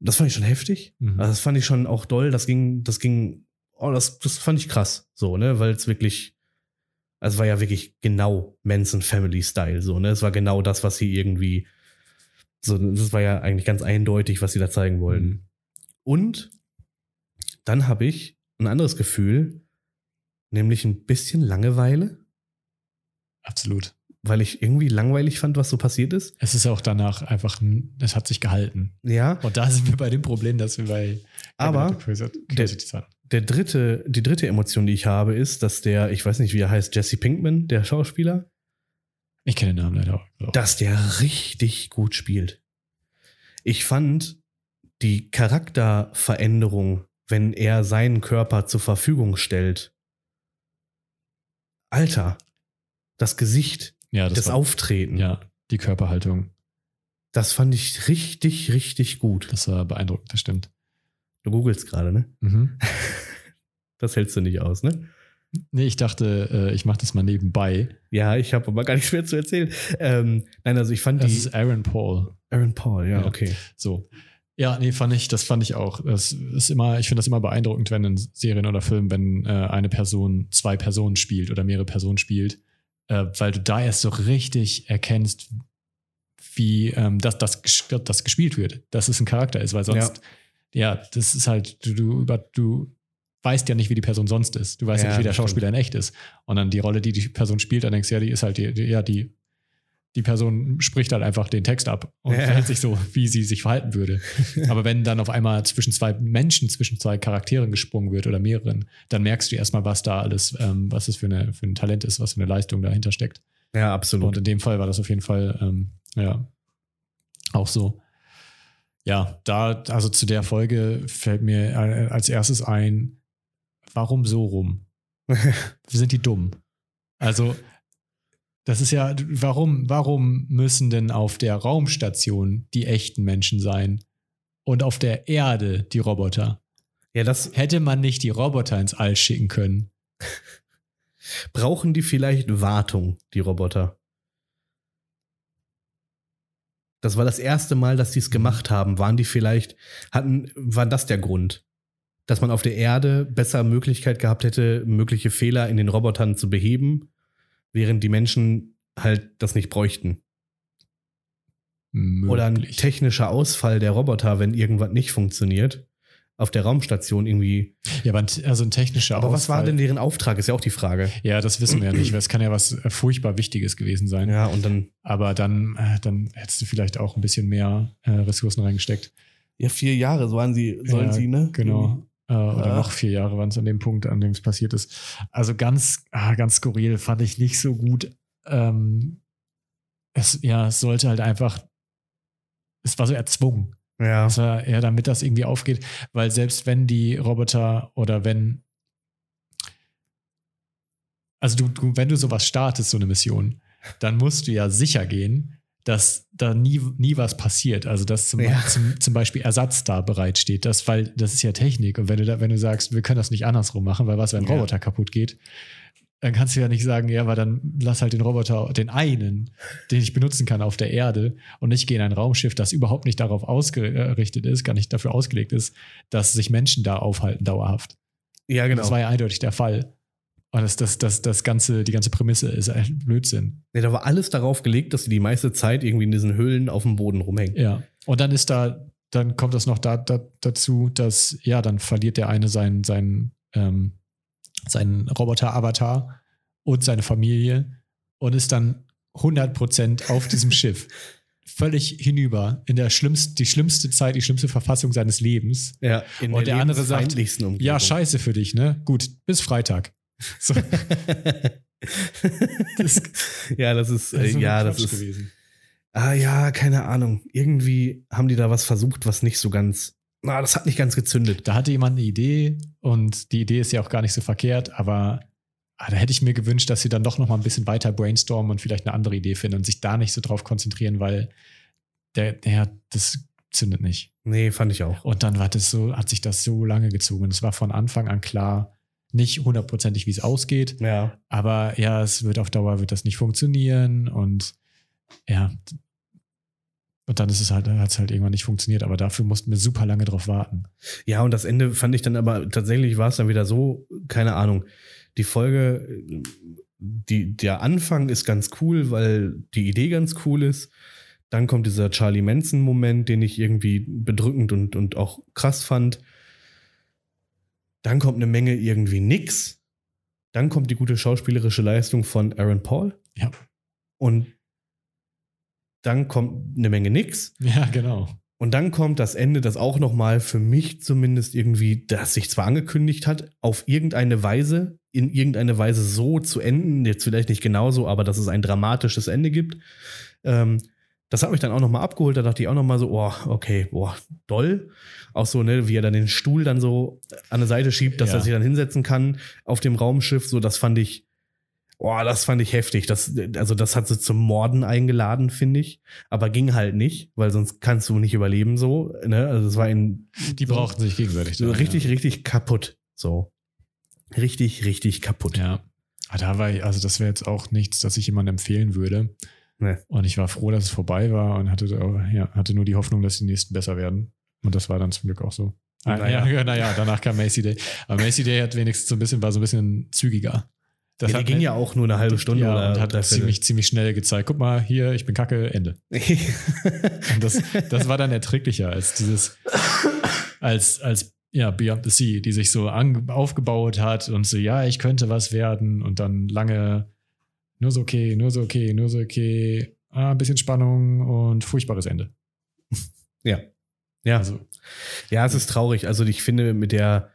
Das fand ich schon heftig. Mhm. Also das fand ich schon auch doll. Das ging, das ging, oh, das, das fand ich krass, so, ne, weil es wirklich, also es war ja wirklich genau Manson Family Style, so, ne, es war genau das, was sie irgendwie, so, das war ja eigentlich ganz eindeutig, was sie da zeigen wollten. Mhm. Und dann habe ich ein anderes Gefühl, nämlich ein bisschen Langeweile, Absolut. weil ich irgendwie langweilig fand, was so passiert ist. Es ist auch danach einfach, ein- es hat sich gehalten. Ja, Und da sind wir bei dem Problem, dass wir bei Aber hatten. der dritte, die dritte Emotion, die ich habe, ist, dass der, ich weiß nicht, wie er heißt, Jesse Pinkman, der Schauspieler, Ich kenne den Namen leider auch. dass der richtig gut spielt. Ich fand die Charakterveränderung, wenn er seinen Körper zur Verfügung stellt. Alter, das Gesicht, ja, das, das, war, Auftreten, ja, die Körperhaltung, das fand ich richtig, richtig gut. das war beeindruckend, das stimmt. Du googelst gerade, ne? Mhm. Das hältst du nicht aus, ne? Nee, ich dachte, äh, ich mache das mal nebenbei. Ja, ich habe aber gar nichts mehr zu erzählen. Ähm, nein, also ich fand Das die ist Aaron Paul. Aaron Paul, ja, Ja. okay. So. Ja, nee, fand ich, das fand ich auch. Das ist immer, ich finde das immer beeindruckend, wenn in Serien oder Filmen, wenn äh, eine Person zwei Personen spielt oder mehrere Personen spielt, äh, weil du da erst so richtig erkennst, wie ähm, das, das, das gespielt wird, dass es ein Charakter ist, weil sonst, ja, das ist halt, du, du, über, du weißt ja nicht, wie die Person sonst ist. Du weißt ja, Ja, nicht, wie der das stimmt. Schauspieler in echt ist. Und dann die Rolle, die die Person spielt, dann denkst du, ja, die ist halt die, die ja, die, die Person spricht halt einfach den Text ab und Ja. verhält sich so, wie sie sich verhalten würde. Aber wenn dann auf einmal zwischen zwei Menschen, zwischen zwei Charakteren gesprungen wird oder mehreren, dann merkst du erstmal, was da alles, ähm, was es für, eine, für ein Talent ist, was für eine Leistung dahinter steckt. Ja, Und absolut. in dem Fall war das auf jeden Fall, ähm, ja, auch so. Ja, da, also zu der Folge fällt mir äh, als erstes ein, warum so rum? Sind die dumm? Also, das ist ja, warum, warum müssen denn auf der Raumstation die echten Menschen sein und auf der Erde die Roboter? ja, das Hätte man nicht die Roboter ins All schicken können? brauchen die vielleicht Wartung, die Roboter. Das war das erste Mal, dass die es gemacht haben. Waren die vielleicht, hatten, war das der Grund? Dass man auf der Erde besser Möglichkeit gehabt hätte, mögliche Fehler in den Robotern zu beheben, während die Menschen halt das nicht bräuchten. Oder ein Möglich. technischer Ausfall der Roboter, wenn irgendwas nicht funktioniert, auf der Raumstation irgendwie. Ja, aber ein, also ein technischer Aber was war Ausfall- denn deren Auftrag, ist ja auch die Frage. Ja, das wissen wir ja nicht. weil Es kann ja was äh, furchtbar Wichtiges gewesen sein. Ja, und dann, Aber dann, äh, dann hättest du vielleicht auch ein bisschen mehr äh, Ressourcen reingesteckt. ja, vier Jahre waren sie, sollen Ja, sie, ne? Genau. Äh, oder Ah. noch vier Jahre waren es an dem Punkt, an dem es passiert ist. Also ganz, ah, ganz skurril fand ich nicht so gut. Ähm, es, ja, es sollte halt einfach, es war so erzwungen. Ja. War eher damit das irgendwie aufgeht, weil selbst wenn die Roboter oder wenn, also du, du, wenn du sowas startest, so eine Mission, dann musst du ja sicher gehen, dass da nie, nie was passiert. Also dass zum, Ja. zum, zum Beispiel Ersatz da bereitsteht. Das, weil das ist ja Technik. Und wenn du da, wenn du sagst, wir können das nicht andersrum machen, weil was, wenn ein Ja. Roboter kaputt geht, dann kannst du ja nicht sagen, ja, aber dann lass halt den Roboter, den einen, den ich benutzen kann auf der Erde und ich gehe in ein Raumschiff, das überhaupt nicht darauf ausgerichtet ist, gar nicht dafür ausgelegt ist, dass sich Menschen da aufhalten dauerhaft. Ja, genau. Das war ja eindeutig der Fall. Und das, das, das, das ganze, die ganze Prämisse ist ein Blödsinn. Ja, da war alles darauf gelegt, dass sie die meiste Zeit irgendwie in diesen Höhlen auf dem Boden rumhängen. Ja. Und dann ist da, dann kommt das noch da, da, dazu, dass, ja, dann verliert der eine seinen, seinen, ähm, seinen Roboter-Avatar und seine Familie und ist dann 100% auf diesem Schiff. Völlig hinüber in der schlimmsten, die schlimmste Zeit, die schlimmste Verfassung seines Lebens. Ja, in Und der andere sagt, Umgebung. Ja, scheiße für dich, ne? Gut, bis Freitag. So, das, ja, das ist, das äh, ist so ja, ein das Quatsch ist, gewesen. ah ja, keine Ahnung. Irgendwie haben die da was versucht, was nicht so ganz, na, das hat nicht ganz gezündet. Da hatte jemand eine Idee und die Idee ist ja auch gar nicht so verkehrt, aber ah, da hätte ich mir gewünscht, dass sie dann doch noch mal ein bisschen weiter brainstormen und vielleicht eine andere Idee finden und sich da nicht so drauf konzentrieren, weil der, der das zündet nicht. Nee, fand ich auch. Und dann war das so, hat sich das so lange gezogen. Es war von Anfang an klar, nicht hundertprozentig, wie es ausgeht, Ja. aber ja, es wird auf Dauer wird das nicht funktionieren und ja. Und dann ist es halt, hat es halt irgendwann nicht funktioniert, aber dafür mussten wir super lange drauf warten. Ja, und das Ende fand ich dann aber tatsächlich war es dann wieder so, keine Ahnung. Die Folge, die, der Anfang ist ganz cool, weil die Idee ganz cool ist. Dann kommt dieser Charlie Manson-Moment, den ich irgendwie bedrückend und, und auch krass fand. Dann kommt eine Menge irgendwie nix. Dann kommt die gute schauspielerische Leistung von Aaron Paul. Ja. Und dann kommt eine Menge nix. Ja, genau. Und dann kommt das Ende, das auch nochmal für mich zumindest irgendwie, das sich zwar angekündigt hat, auf irgendeine Weise, in irgendeine Weise so zu enden, jetzt vielleicht nicht genauso, aber dass es ein dramatisches Ende gibt. Ähm, das hat mich dann auch nochmal abgeholt, da dachte ich auch nochmal so, oh, okay, boah, doll. Auch so, ne, wie er dann den Stuhl dann so an der Seite schiebt, dass Ja. er sich dann hinsetzen kann auf dem Raumschiff, so, das fand ich, boah, das fand ich heftig. Das, also das hat sie zum Morden eingeladen, finde ich. Aber ging halt nicht, weil sonst kannst du nicht überleben so. Ne? Also es war ein Die so, brauchten sich gegenseitig. so richtig, richtig kaputt. So. Richtig, richtig kaputt. Ja. ja. Aber da war ich, also das wäre jetzt auch nichts, das ich jemandem empfehlen würde. Nee. Und ich war froh, dass es vorbei war und hatte, ja, hatte nur die Hoffnung, dass die nächsten besser werden. Und das war dann zum Glück auch so. Ah, Naja. Ja, naja, danach kam Macy Day. Aber Macy Day hat wenigstens so ein bisschen, war so ein bisschen zügiger. Das ja, die hat ging ja auch nur eine halbe Stunde ja, oder und hat ziemlich, ziemlich schnell gezeigt, guck mal, hier, ich bin kacke, Ende. Und das, das war dann erträglicher als dieses, als, als ja, Beyond the Sea, die sich so an, aufgebaut hat und so, ja, ich könnte was werden und dann lange nur so okay, nur so okay, nur so okay, ah, ein bisschen Spannung und furchtbares Ende. ja. Ja, Also, Ja, es ist traurig. Also ich finde mit der,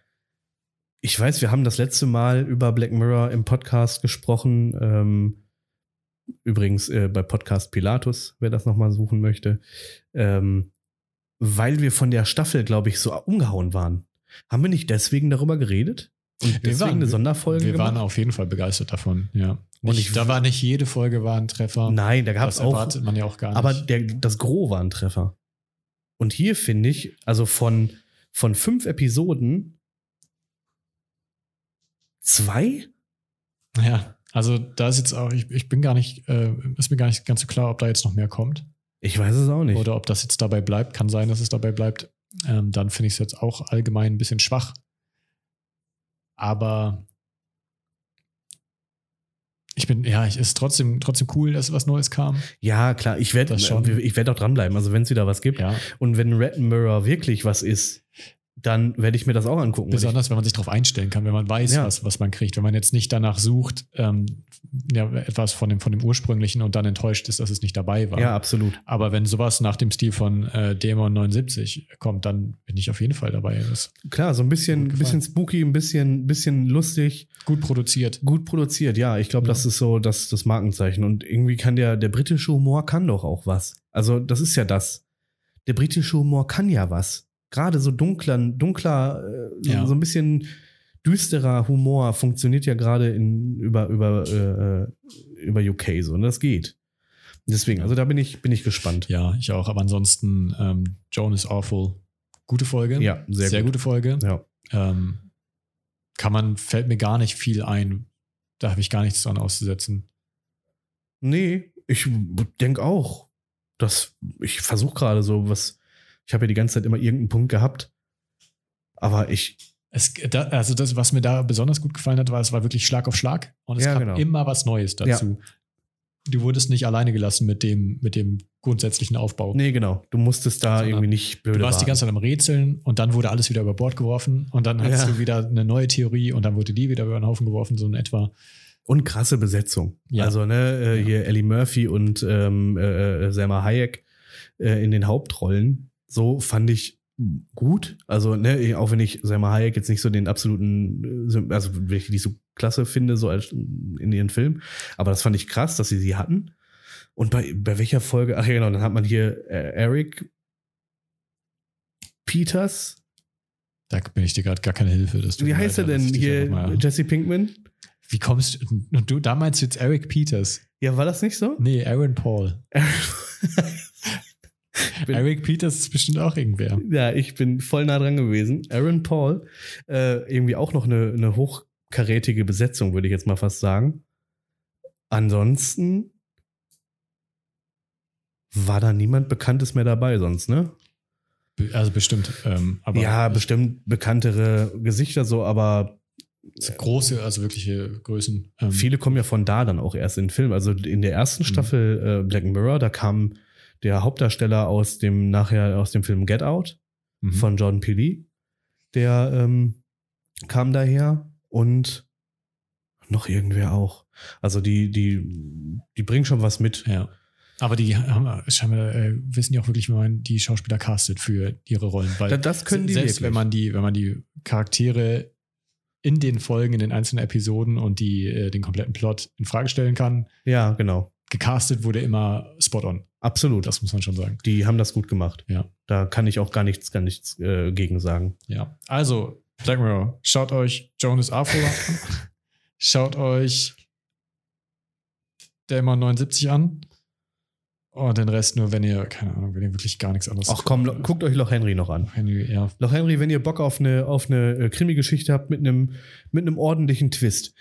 ich weiß, wir haben das letzte Mal über Black Mirror im Podcast gesprochen. Ähm, übrigens äh, bei Podcast Pilatus, wer das nochmal suchen möchte. Ähm, weil wir von der Staffel, glaube ich, so umgehauen waren. Haben wir nicht deswegen darüber geredet? Und Wir waren- eine Sonderfolge wir waren gemacht? auf jeden Fall begeistert davon, ja. Und Nicht, ich- da war nicht jede Folge war ein Treffer. Nein, da gab es das auch erwartet man ja auch gar nicht. Aber der, das Gros war ein Treffer. Und hier finde ich, also von, von fünf Episoden zwei? ja, also da ist jetzt auch, ich, ich bin gar nicht, äh, ist mir gar nicht ganz so klar, ob da jetzt noch mehr kommt. Ich weiß es auch nicht. Oder ob das jetzt dabei bleibt, kann sein, dass es dabei bleibt. Ähm, dann finde ich es jetzt auch allgemein ein bisschen schwach. Aber ich bin, ja, ich ist trotzdem, trotzdem cool, dass was Neues kam. ja, klar, ich werde ich werd auch dranbleiben, also wenn es wieder was gibt. Ja. Und wenn Red Mirror wirklich was ist, dann werde ich mir das auch angucken. Besonders, wenn man sich darauf einstellen kann, wenn man weiß, Ja. was, was man kriegt. Wenn man jetzt nicht danach sucht, ähm, ja, etwas von dem, von dem ursprünglichen und dann enttäuscht ist, dass es nicht dabei war. ja, absolut. Aber wenn sowas nach dem Stil von äh, Demon 79 kommt, dann bin ich auf jeden Fall dabei. Das Klar, so ein bisschen, bisschen spooky, ein bisschen, bisschen lustig, gut produziert. gut produziert. Ja, ich glaube, Ja. das ist so das, das Markenzeichen. Und irgendwie kann der, der britische Humor kann doch auch was. Also, das ist ja das. Der britische Humor kann ja was. Gerade so dunkler, dunkler, äh, so- Ja. so ein bisschen düsterer Humor funktioniert ja gerade in über über äh, über UK so. Und das geht. Deswegen, also da bin ich bin ich gespannt. Ja, ich auch. Aber ansonsten, ähm, Joan is Awful. Gute Folge. Ja, sehr, Sehr, gut. gute Folge. Ja. Ähm, kann man, fällt mir gar nicht viel ein. Da habe ich gar nichts dran auszusetzen. Nee, ich denke auch. dass ich versuche gerade so was. Ich habe ja die ganze Zeit immer irgendeinen Punkt gehabt. Aber ich, Es, da, also das, was mir da besonders gut gefallen hat, war, es war wirklich Schlag auf Schlag und es Ja, kam genau. immer was Neues dazu. Du wurdest nicht alleine gelassen mit dem, mit dem grundsätzlichen Aufbau. Nee, genau. Du musstest da Sondern irgendwie nicht blöde Du warst die warten. ganze Zeit am Rätseln und dann wurde alles wieder über Bord geworfen und dann hattest Ja. du wieder eine neue Theorie und dann wurde die wieder über den Haufen geworfen, so in etwa. Und krasse Besetzung. Ja. Also, ne, äh, Ja. hier Ellie Murphy und ähm, äh, äh, Selma Hayek äh, in den Hauptrollen. So fand ich gut. Also, ne, auch wenn ich Selma Hayek jetzt nicht so den absoluten, äh, also wenn ich die so klasse finde, so als in ihren Film. Aber das fand ich krass, dass sie sie hatten. Und bei, bei welcher Folge, ach ja, genau, dann hat man hier äh, Eric Peters. Da bin ich dir gerade gar keine Hilfe. Wie heißt er denn hier? mal- Jesse Pinkman? Wie kommst du? Du, da meinst du jetzt Eric Peters? Ja, war das nicht so? Nee, Aaron Paul. Eric Peters ist bestimmt auch irgendwer. Ja, ich bin voll nah dran gewesen. Aaron Paul, äh, irgendwie auch noch eine, eine hochkarätige Besetzung, würde ich jetzt mal fast sagen. Ansonsten war da niemand Bekanntes mehr dabei sonst, ne? Also bestimmt. Ähm, aber ja, bestimmt bekanntere Gesichter so, aber große, also wirkliche Größen. Ähm, viele kommen ja von da dann auch erst in den Film. Also in der ersten Mhm. Staffel äh, Black Mirror, da kam der Hauptdarsteller aus dem nachher aus dem Film Get Out. mhm. von John Pili. Der ähm, kam daher und noch irgendwer auch. Also die, die, die bringen schon was mit. Ja. Aber die haben, scheinbar äh, wissen ja auch wirklich, wie man die Schauspieler castet für ihre Rollen. Weil Da- das können die selbst wirklich. wenn man die, wenn man die Charaktere in den Folgen, in den einzelnen Episoden und die, äh, den kompletten Plot in Frage stellen kann, Ja, genau. Gecastet wurde immer spot on. Absolut. Das muss man schon sagen. Die haben das gut gemacht. Ja. Da kann ich auch gar nichts, gar nichts äh, gegen sagen. Ja. Also, Black Mirror, schaut euch Jonas Afro an. Schaut euch Delmon 79 an. Und den Rest nur, wenn ihr, keine Ahnung, wenn ihr wirklich gar nichts anderes. Ach komm, lo- guckt euch Loch Henry noch an. Henry, ja. Loch Henry, wenn ihr Bock auf eine, auf eine äh, Krimi-Geschichte habt mit einem, mit einem ordentlichen Twist.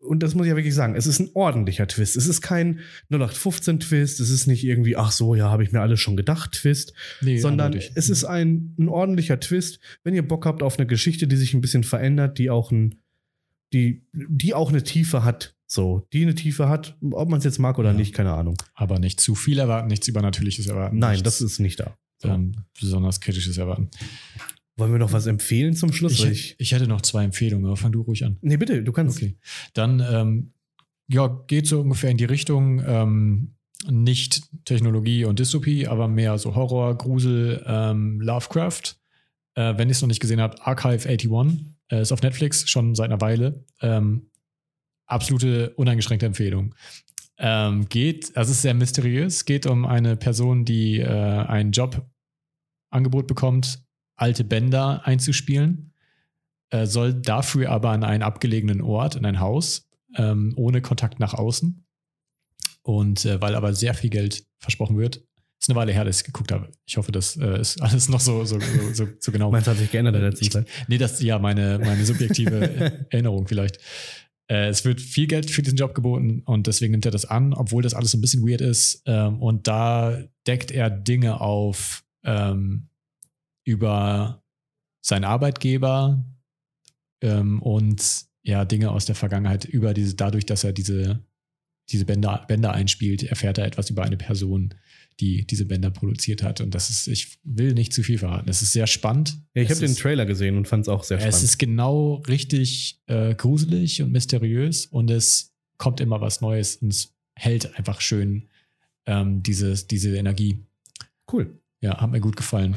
Und das muss ich ja wirklich sagen, es ist ein ordentlicher Twist. Es ist kein 0815-Twist, es ist nicht irgendwie, ach so, ja, habe ich mir alles schon gedacht, Twist, Nee, sondern es ist ein, ein ordentlicher Twist, wenn ihr Bock habt auf eine Geschichte, die sich ein bisschen verändert, die auch ein, die, die auch eine Tiefe hat. So, die eine Tiefe hat, ob man es jetzt mag oder Ja. nicht, keine Ahnung. Aber nicht zu viel erwarten, nichts Übernatürliches erwarten. Nein, das ist nicht da. So. besonders kritisches erwarten. Wollen wir noch was empfehlen zum Schluss? Ich, ich, hätte noch zwei Empfehlungen, aber fang du ruhig an. nee, bitte, du kannst. Okay. Dann, ähm, ja, geht so ungefähr in die Richtung, ähm, nicht Technologie und Dystopie, aber mehr so Horror, Grusel, ähm, Lovecraft. Äh, wenn ihr es noch nicht gesehen habt, Archive 81 äh, ist auf Netflix schon seit einer Weile. Ähm, absolute uneingeschränkte Empfehlung. Ähm, geht, also es ist sehr mysteriös, geht um eine Person, die äh, ein Jobangebot bekommt, alte Bänder einzuspielen, äh, soll dafür aber an einen abgelegenen Ort, in ein Haus, ähm, ohne Kontakt nach außen. Und äh, weil aber sehr viel Geld versprochen wird, ist eine Weile her, dass ich geguckt habe. Ich hoffe, das äh, ist alles noch so, so, so, so, genau. Meins hat sich geändert in der letzten Zeit. Nee, das ist ja meine, meine subjektive Erinnerung vielleicht. Äh, es wird viel Geld für diesen Job geboten und deswegen nimmt er das an, obwohl das alles so ein bisschen weird ist. Ähm, und da deckt er Dinge auf ähm, über seinen Arbeitgeber ähm, und ja, Dinge aus der Vergangenheit über diese, dadurch, dass er diese, diese Bänder, Bänder einspielt, erfährt er etwas über eine Person, die diese Bänder produziert hat. Und das ist, ich will nicht zu viel verraten. Es ist sehr spannend. Ja, ich Es habe den Trailer gesehen und fand es auch sehr es spannend. ist genau richtig äh, gruselig und mysteriös und es kommt immer was Neues und es hält einfach schön ähm, dieses, diese Energie. cool. Ja, hat mir gut gefallen.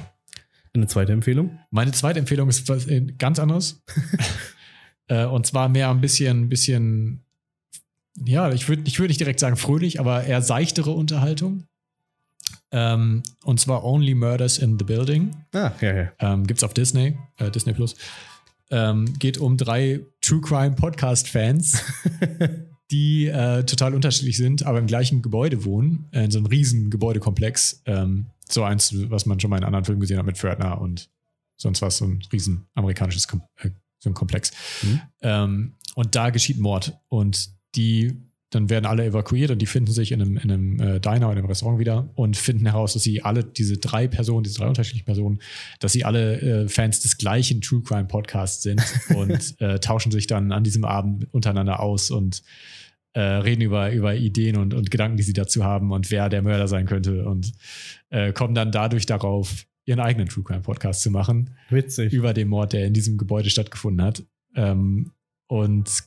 Eine zweite Empfehlung? Meine zweite Empfehlung ist was äh, ganz anderes. äh, und zwar mehr ein bisschen, bisschen, ja, ich würde ich würd nicht direkt sagen fröhlich, aber eher seichtere Unterhaltung. Ähm, und zwar Only Murders in the Building. Ah, ja, ja. Ähm, gibt's auf Disney, äh, Disney Plus. Ähm, geht um drei True Crime Podcast Fans, die äh, total unterschiedlich sind, aber im gleichen Gebäude wohnen, äh, in so einem riesen Gebäudekomplex. Ähm, so eins, was man schon mal in anderen Filmen gesehen hat mit Fördner und sonst was, so ein riesen amerikanisches Kom äh, so ein Komplex. Mhm. Ähm, und da geschieht Mord. Und die dann werden alle evakuiert und die finden sich in einem, in einem äh, Diner oder einem Restaurant wieder und finden heraus, dass sie alle, diese drei Personen, diese drei unterschiedlichen Personen, dass sie alle äh, Fans des gleichen True Crime Podcasts sind und äh, tauschen sich dann an diesem Abend untereinander aus und äh, reden über, über Ideen und, und Gedanken, die sie dazu haben und wer der Mörder sein könnte und äh, kommen dann dadurch darauf, ihren eigenen True Crime Podcast zu machen. Witzig. Über den Mord, der in diesem Gebäude stattgefunden hat. Ähm, und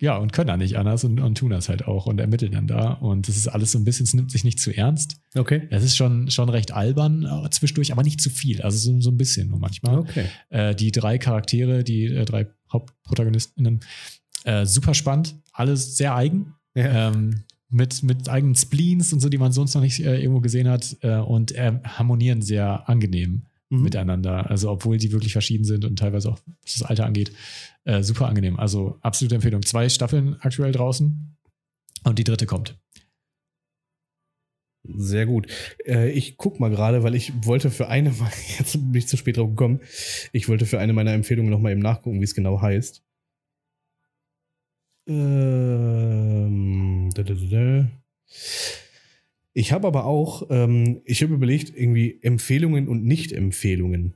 ja, und können da nicht anders und, und, tun das halt auch und ermitteln dann da. Und das ist alles so ein bisschen, es nimmt sich nicht zu ernst. Okay. Es ist schon, schon recht albern äh, zwischendurch, aber nicht zu viel. Also so, so ein bisschen nur manchmal. Okay. Äh, die drei Charaktere, die äh, drei Hauptprotagonistinnen, äh, super spannend, alles sehr eigen. Ja. Ähm, mit, mit eigenen Spleens und so, die man sonst noch nicht äh, irgendwo gesehen hat äh, und harmonieren sehr angenehm mhm. miteinander. Also, obwohl die wirklich verschieden sind und teilweise auch, was das Alter angeht, äh, super angenehm. Also, absolute Empfehlung. Zwei Staffeln aktuell draußen und die dritte kommt. Sehr gut. Äh, ich guck mal gerade, weil ich wollte für eine, jetzt bin ich zu spät drauf gekommen, ich wollte für eine meiner Empfehlungen nochmal eben nachgucken, wie es genau heißt. Ähm, da, da, da, ich habe aber auch, ähm, ich habe überlegt, irgendwie Empfehlungen und Nicht-Empfehlungen.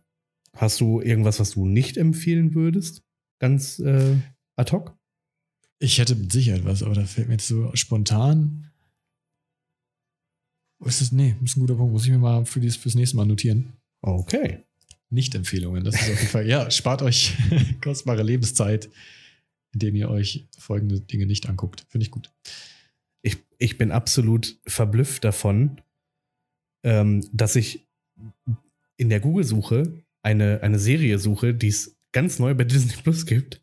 Hast du irgendwas, was du nicht empfehlen würdest? Ganz äh, ad hoc? Ich hätte mit Sicherheit was, aber da fällt mir jetzt so spontan. Wo ist das? Nee, ist ein guter Punkt. Muss ich mir mal für dies, fürs nächste Mal notieren. Okay. Nicht-Empfehlungen, das ist auf jeden Fall. Ja, spart euch kostbare Lebenszeit, indem ihr euch folgende Dinge nicht anguckt. Finde ich gut ich, ich bin absolut verblüfft davon, ähm, dass ich in der Google-Suche eine, eine Serie suche, die es ganz neu bei Disney Plus gibt.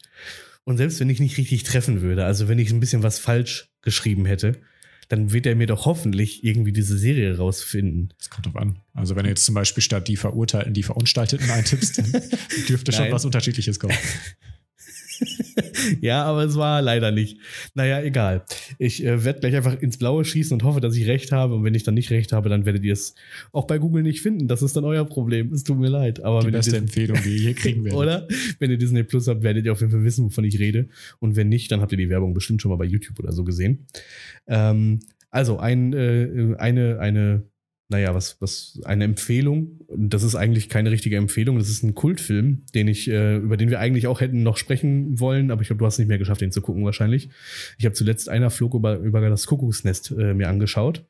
Und selbst wenn ich nicht richtig treffen würde, also wenn ich ein bisschen was falsch geschrieben hätte, dann wird er mir doch hoffentlich irgendwie diese Serie rausfinden. Das kommt drauf an. Also wenn du jetzt zum Beispiel statt die Verurteilten die Verunstalteten eintippst, dann dürfte schon was Unterschiedliches kommen. ja, aber es war leider nicht. Naja, egal. Ich äh, werde gleich einfach ins Blaue schießen und hoffe, dass ich recht habe. Und wenn ich dann nicht recht habe, dann werdet ihr es auch bei Google nicht finden. Das ist dann euer Problem. Es tut mir leid. Aber die wenn beste ihr Empfehlung, die ihr hier kriegen werdet. Oder? Wenn ihr Disney Plus habt, werdet ihr auf jeden Fall wissen, wovon ich rede. Und wenn nicht, dann habt ihr die Werbung bestimmt schon mal bei YouTube oder so gesehen. Ähm, also ein, äh, eine, eine naja, was, was eine Empfehlung. Das ist eigentlich keine richtige Empfehlung. Das ist ein Kultfilm, den ich, äh, über den wir eigentlich auch hätten noch sprechen wollen, aber ich glaube, du hast nicht mehr geschafft, den zu gucken wahrscheinlich. Ich habe zuletzt einer Flug über, über das Kuckucksnest äh, mir angeschaut.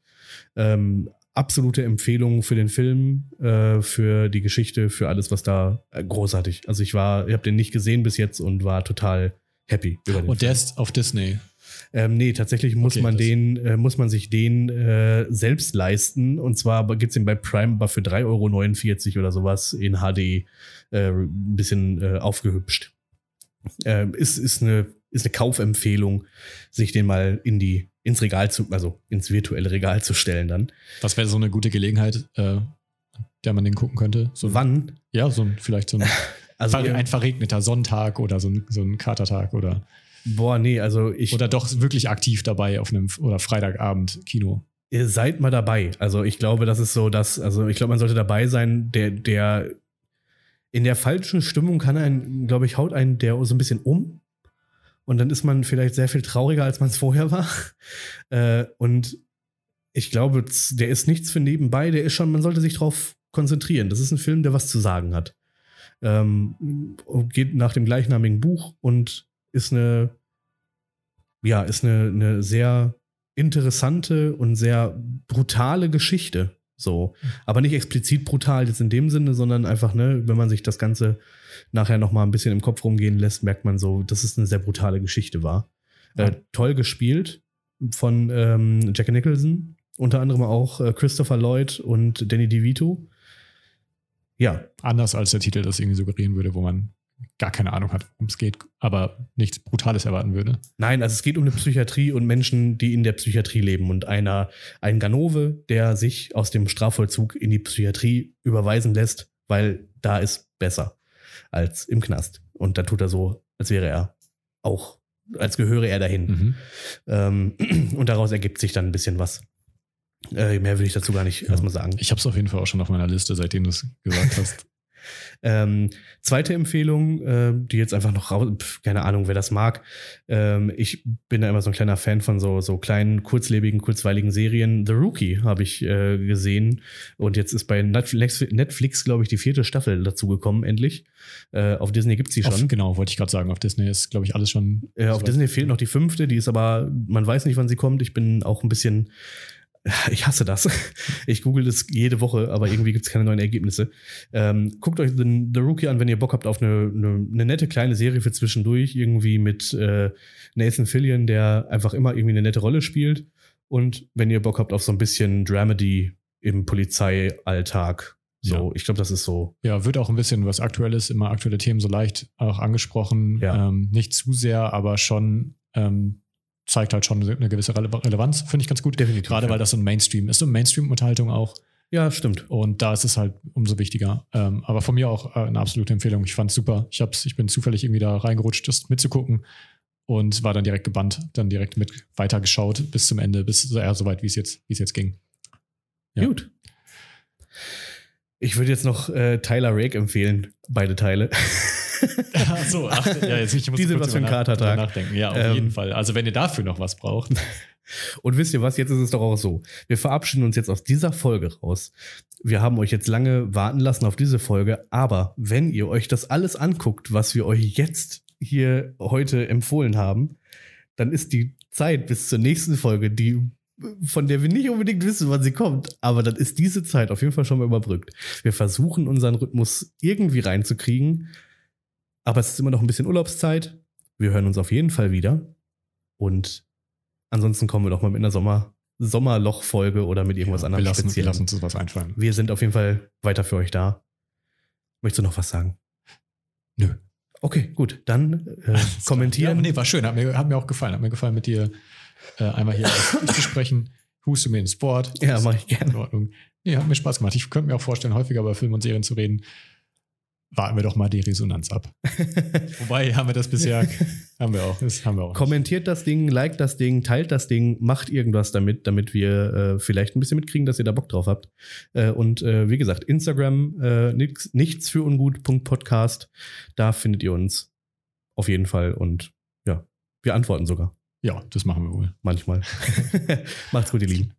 Ähm, absolute Empfehlung für den Film, äh, für die Geschichte, für alles, was da äh, großartig. Also ich war, ich habe den nicht gesehen bis jetzt und war total happy über den Und der ist auf Disney. Ähm, nee, tatsächlich muss okay, man den, äh, muss man sich den äh, selbst leisten. Und zwar gibt es den bei Prime aber für 3,49 Euro oder sowas in HD äh, ein bisschen äh, aufgehübscht. Äh, ist, ist, eine, ist eine Kaufempfehlung, sich den mal in die, ins Regal zu, also ins virtuelle Regal zu stellen dann. Was wäre so eine gute Gelegenheit, äh, der man den gucken könnte? So Wann? Ja, so ein, vielleicht so ein, also, ein verregneter Sonntag oder so ein, so ein Katertag oder. Boah, nee, also ich. Oder doch wirklich aktiv dabei auf einem oder Freitagabend Kino. Ihr seid mal dabei. Also ich glaube, das ist so, dass, also ich glaube, man sollte dabei sein, der, der in der falschen Stimmung kann einen, glaube ich, haut einen der so ein bisschen um. Und dann ist man vielleicht sehr viel trauriger, als man es vorher war. Äh, und ich glaube, der ist nichts für nebenbei, der ist schon, man sollte sich darauf konzentrieren. Das ist ein Film, der was zu sagen hat. Ähm, geht nach dem gleichnamigen Buch und ist eine, ja, ist eine, eine sehr interessante und sehr brutale Geschichte. So. Aber nicht explizit brutal jetzt in dem Sinne, sondern einfach, ne, wenn man sich das Ganze nachher nochmal ein bisschen im Kopf rumgehen lässt, merkt man so, dass es eine sehr brutale Geschichte war. Ja. Äh, toll gespielt von ähm, Jack Nicholson, unter anderem auch äh, Christopher Lloyd und Danny DeVito. Ja. Anders als der Titel das irgendwie suggerieren würde, wo man gar keine Ahnung hat, worum es geht, aber nichts Brutales erwarten würde. Nein, also es geht um eine Psychiatrie und Menschen, die in der Psychiatrie leben. Und einer, ein Ganove, der sich aus dem Strafvollzug in die Psychiatrie überweisen lässt, weil da ist besser als im Knast. Und da tut er so, als wäre er auch, als gehöre er dahin. Mhm. Ähm, und daraus ergibt sich dann ein bisschen was. Äh, mehr will ich dazu gar nicht ja. erstmal sagen. Ich habe es auf jeden Fall auch schon auf meiner Liste, seitdem du es gesagt hast. Ähm, zweite Empfehlung, äh, die jetzt einfach noch raus, pf, keine Ahnung, wer das mag. Ähm, ich bin da immer so ein kleiner Fan von so, so kleinen, kurzlebigen, kurzweiligen Serien. The Rookie habe ich äh, gesehen und jetzt ist bei Netflix, Netflix glaube ich, die vierte Staffel dazu gekommen, endlich. Äh, auf Disney gibt es die schon. Auf, genau, wollte ich gerade sagen. Auf Disney ist, glaube ich, alles schon. Äh, auf Disney fehlt noch die fünfte, die ist aber, man weiß nicht, wann sie kommt. Ich bin auch ein bisschen ich hasse das. Ich google das jede Woche, aber irgendwie gibt es keine neuen Ergebnisse. Ähm, guckt euch The, The, Rookie an, wenn ihr Bock habt auf eine, eine, eine nette kleine Serie für zwischendurch, irgendwie mit äh, Nathan Fillion, der einfach immer irgendwie eine nette Rolle spielt. Und wenn ihr Bock habt auf so ein bisschen Dramedy im Polizeialltag. So, ja. ich glaube, das ist so. Ja, wird auch ein bisschen was Aktuelles, immer aktuelle Themen so leicht auch angesprochen. Ja. Ähm, nicht zu sehr, aber schon ähm, zeigt halt schon eine gewisse Relevanz, finde ich ganz gut. Definitiv. Gerade weil das so ein Mainstream ist, so eine Mainstream-Unterhaltung auch. Ja, stimmt. Und da ist es halt umso wichtiger. Ähm, aber von mir auch äh, eine absolute Empfehlung. Ich fand es super. Ich, hab's, ich bin zufällig irgendwie da reingerutscht, das mitzugucken und war dann direkt gebannt, dann direkt mit weitergeschaut bis zum Ende, bis eher so weit, wie es jetzt, wie es jetzt ging. Ja. Gut. Ich würde jetzt noch äh, Tyler Rake empfehlen, beide Teile. Ach so, ach, ja, jetzt ich muss Diese was für ein Katertag. nachdenken. Ja, auf ähm, jeden Fall. Also wenn ihr dafür noch was braucht. Und wisst ihr was, jetzt ist es doch auch so. Wir verabschieden uns jetzt aus dieser Folge raus. Wir haben euch jetzt lange warten lassen auf diese Folge, aber wenn ihr euch das alles anguckt, was wir euch jetzt hier heute empfohlen haben, dann ist die Zeit bis zur nächsten Folge, die von der wir nicht unbedingt wissen, wann sie kommt, aber dann ist diese Zeit auf jeden Fall schon mal überbrückt. Wir versuchen unseren Rhythmus irgendwie reinzukriegen aber es ist immer noch ein bisschen Urlaubszeit. Wir hören uns auf jeden Fall wieder. Und ansonsten kommen wir doch mal mit einer Sommer Sommerloch-Folge oder mit irgendwas ja, anderem wir lassen. Wir lassen uns was einfallen. Wir sind auf jeden Fall weiter für euch da. Möchtest du noch was sagen? Nö. Okay, gut. Dann äh, kommentieren. Ja, nee, war schön. Hat mir, hat mir auch gefallen. Hat mir gefallen, mit dir äh, einmal hier zu sprechen. Hust du mir ins Board? Ja, mache ich gerne. In Ordnung. Nee, hat mir Spaß gemacht. Ich könnte mir auch vorstellen, häufiger über Filme und Serien zu reden warten wir doch mal die Resonanz ab. Wobei haben wir das bisher, haben wir auch. Das haben wir auch Kommentiert das Ding, liked das Ding, teilt das Ding, macht irgendwas damit, damit wir äh, vielleicht ein bisschen mitkriegen, dass ihr da Bock drauf habt. Äh, und äh, wie gesagt, Instagram, äh, nix, nichts für ungut.podcast, da findet ihr uns auf jeden Fall und ja, wir antworten sogar. Ja, das machen wir wohl. Manchmal. Macht's gut, ihr Lieben.